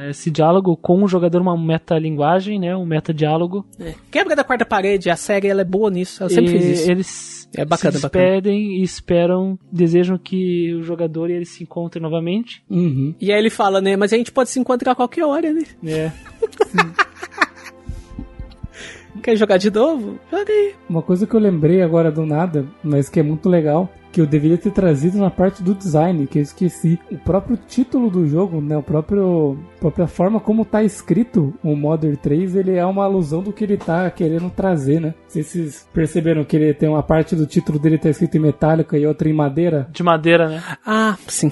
esse diálogo com o jogador, uma metalinguagem, né? Um metadiálogo. É. Quebra da quarta parede, a série ela é boa nisso. Ela sempre e fez isso. Eles É bacana, se bacana. despedem e esperam, desejam que o jogador e ele se encontrem novamente. Uhum. E aí ele fala, né? Mas a gente pode se encontrar a qualquer hora, né? É. Quer jogar de novo? Joga aí. Uma coisa que eu lembrei agora do nada, mas que é muito legal, que eu deveria ter trazido na parte do design, que eu esqueci. O próprio título do jogo, né? O próprio a própria forma como tá escrito o Modern 3, ele é uma alusão do que ele tá querendo trazer, né? Se vocês perceberam que ele tem uma parte do título dele tá escrito em metálica e outra em madeira. De madeira, né? Ah, sim.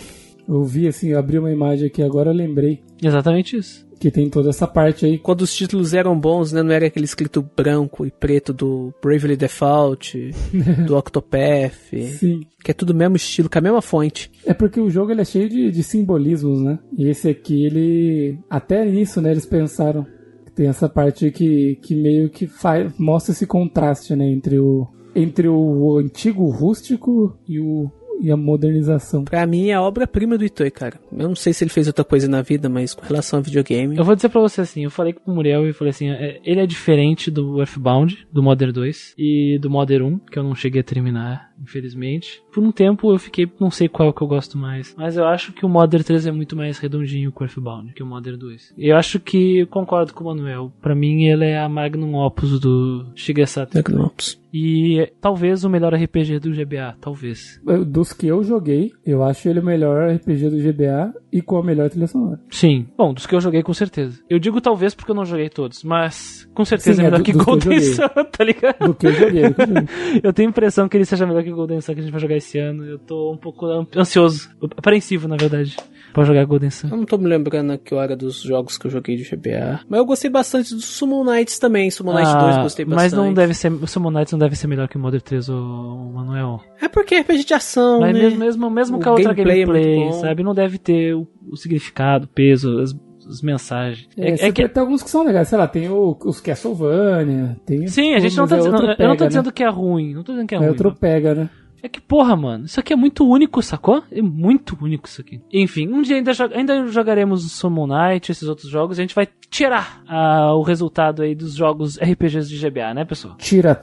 Eu vi assim, eu abri uma imagem aqui agora, eu lembrei Exatamente isso. Que tem toda essa parte aí. Quando os títulos eram bons, né? Não era aquele escrito branco e preto do Bravely Default, do Octopath, Sim. que é tudo o mesmo estilo, com a mesma fonte. É porque o jogo ele é cheio de, de simbolismos, né? E esse aqui, ele. Até nisso, né? Eles pensaram. Tem essa parte que, que meio que faz, mostra esse contraste, né? Entre o, entre o antigo rústico e, o, e a modernização. Pra mim é a obra-prima do Itoi, cara. Eu não sei se ele fez outra coisa na vida, mas com relação a videogame. Eu vou dizer pra você assim, eu falei com o Muriel e falei assim, é, ele é diferente do Earthbound, do Modern 2 e do Modern 1, que eu não cheguei a terminar, infelizmente. Por um tempo eu fiquei, não sei qual que eu gosto mais, mas eu acho que o Modern 3 é muito mais redondinho que o Earthbound, que o Modern 2. E eu acho que concordo com o Manuel. Pra mim ele é a magnum opus do Shigesato. Magnopus. E é, talvez o melhor RPG do GBA, talvez. Dos que eu joguei, eu acho ele o melhor RPG do GBA e com a melhor trilha sonora. Sim. Bom, dos que eu joguei com certeza. Eu digo talvez porque eu não joguei todos, mas com certeza Sim, é é melhor do- que Golden. Sun, tá ligado? Do que eu joguei. do que eu joguei. Eu tenho a impressão que ele seja melhor que Golden Sun que a gente vai jogar esse ano. Eu tô um pouco ansioso, apreensivo, na verdade, pra jogar Golden Sun. Eu não tô me lembrando que hora dos jogos que eu joguei de GBA. Mas eu gostei bastante dos Summon Knights também. Summon Knight 2 eu gostei bastante. Ah, mas não deve ser, o Summon Knights não deve ser melhor que o Modern 3 ou Manuel. É porque é RPG de ação, Mas né? mesmo, mesmo, mesmo O com a outra gameplay é gameplay, sabe? Não deve ter o, o significado, o peso, as, as mensagens. É, É, é que, tem alguns que são legais, sei lá, tem o, os Castlevania, tem. sim, a gente não tá é dizendo, outro eu não tô pega, dizendo né? que é ruim, não tô dizendo que é, É ruim. outro não. pega, né? É que, porra, mano, isso aqui é muito único, sacou? É muito único isso aqui. Enfim, um dia ainda, jo- ainda jogaremos o Summon Night, esses outros jogos, e a gente vai tirar ah, o resultado aí dos jogos RPGs de GBA, né, pessoal? Tira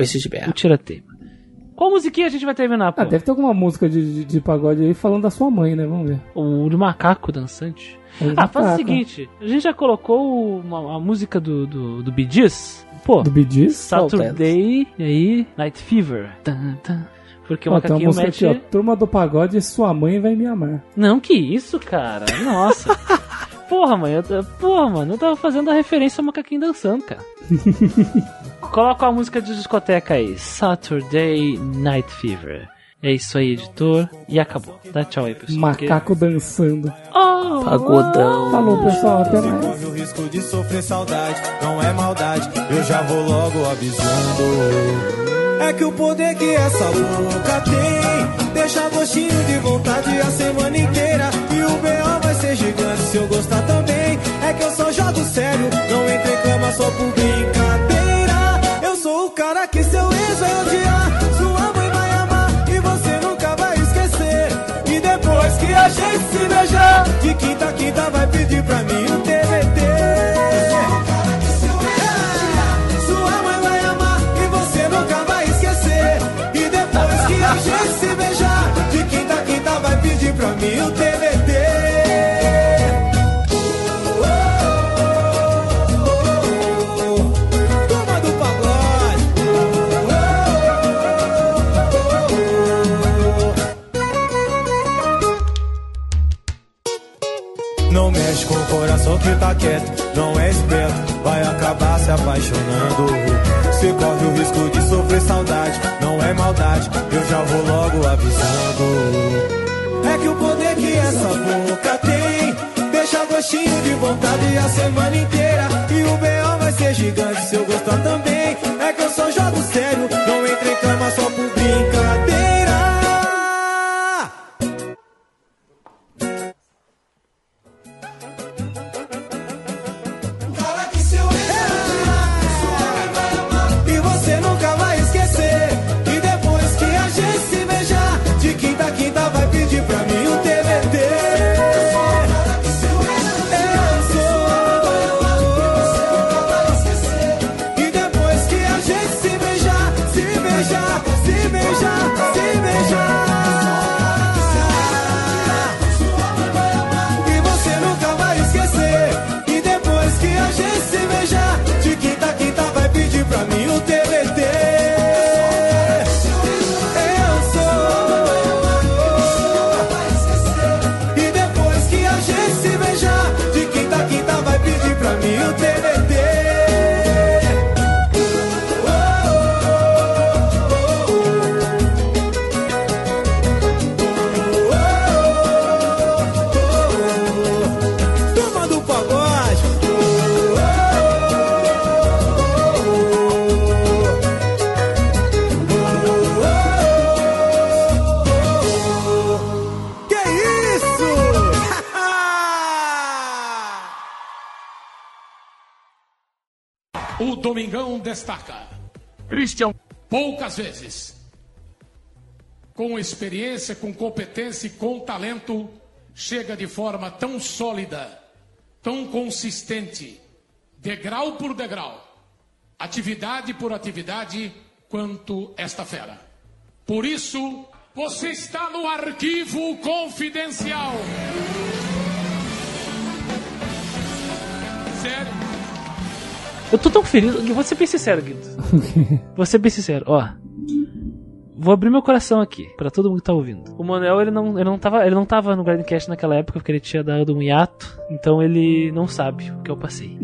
esse de O GBA. Qual musiquinha a gente vai terminar, pô? Ah, deve ter alguma música de, de, de pagode aí falando da sua mãe, né? Vamos ver. O de macaco dançante. Vamos Ah, faz o seguinte, a gente já colocou uma, a música do, do, do Bee Gees? Pô, Do Bidis. Saturday, e aí, Night Fever. Tan, tan. Porque o Ó, tem uma macaquinho música mete... aqui, ó. Turma do pagode, sua mãe vai me amar. Não, que isso, cara. Nossa. Porra, mãe, eu, porra, mano, eu tava fazendo a referência ao macaquinho dançando, cara. Coloca a música de discoteca aí. Saturday Night Fever. É isso aí, editor. E acabou. Dá tchau aí, pessoal. Macaco dançando. Oh, Pagodão. Falou, pessoal. Até mais. Corre o risco de sofrer saudade, não é maldade, eu já vou logo avisando. É que o poder que essa boca tem Deixa gostinho de vontade a semana inteira sério, não entro em cama só por brincadeira. Eu sou o cara que seu ex vai odiar. Sua mãe vai amar e você nunca vai esquecer. E depois que a gente se beijar De quinta a quinta vai pedir pra mim quieto, não é esperto, vai acabar se apaixonando. Se corre o risco de sofrer saudade, não é maldade, eu já vou logo avisando. É que o poder que essa boca tem, deixa gostinho de vontade a semana inteira. E o B.O. vai ser gigante se eu gostar também. É que eu só jogo sério, não entro em cama só por brincadeira. Christian. Poucas vezes. Com experiência, com competência e com talento, chega de forma tão sólida, tão consistente, degrau por degrau, atividade por atividade, quanto esta fera. Por isso, você está no arquivo confidencial. Sério? Eu tô tão feliz. Vou ser bem sincero, Guido. Vou ser bem sincero, ó. Vou abrir meu coração aqui, para todo mundo que tá ouvindo. O Manuel, ele não, ele não, tava, ele não tava no Grindcast naquela época, porque ele tinha dado um hiato, então ele não sabe o que eu passei.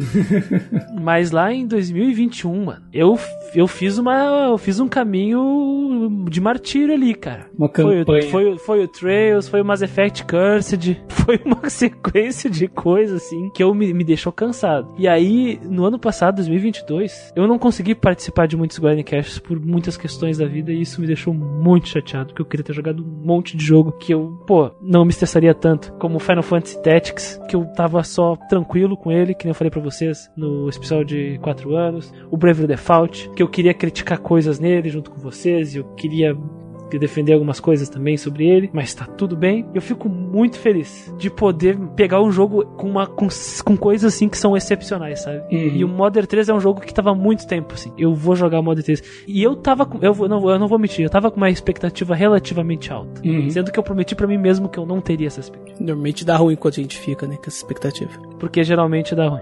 Mas lá em 2021, mano, eu, eu fiz uma. Eu fiz um caminho de martírio ali, cara. Uma Foi, campanha. o- foi, o- foi o Trails, foi o Mass Effect Cursed, foi uma sequência de coisas assim que eu me, me deixou cansado. E aí, no ano passado, 2022, eu não consegui participar de muitos Grindcasts por muitas questões da vida e isso me deixou muito chateado, porque eu queria ter jogado um monte de jogo que eu, pô, não me estressaria tanto, como Final Fantasy Tactics, que eu tava só tranquilo com ele, que nem eu falei pra vocês no especial de 4 anos, o Bravely Default, que eu queria criticar coisas nele junto com vocês e eu queria de defender algumas coisas também sobre ele, mas tá tudo bem. Eu fico muito feliz de poder pegar um jogo com uma com, com coisas assim que são excepcionais, sabe? Uhum. E o Modern 3 é um jogo que tava há muito tempo assim. Eu vou jogar o Modern 3 e eu tava com, eu não, eu não vou mentir, eu tava com uma expectativa relativamente alta, Uhum. sendo que eu prometi pra mim mesmo que eu não teria essa expectativa, Normalmente dá ruim quando a gente fica, né, com essa expectativa. porque geralmente dá ruim.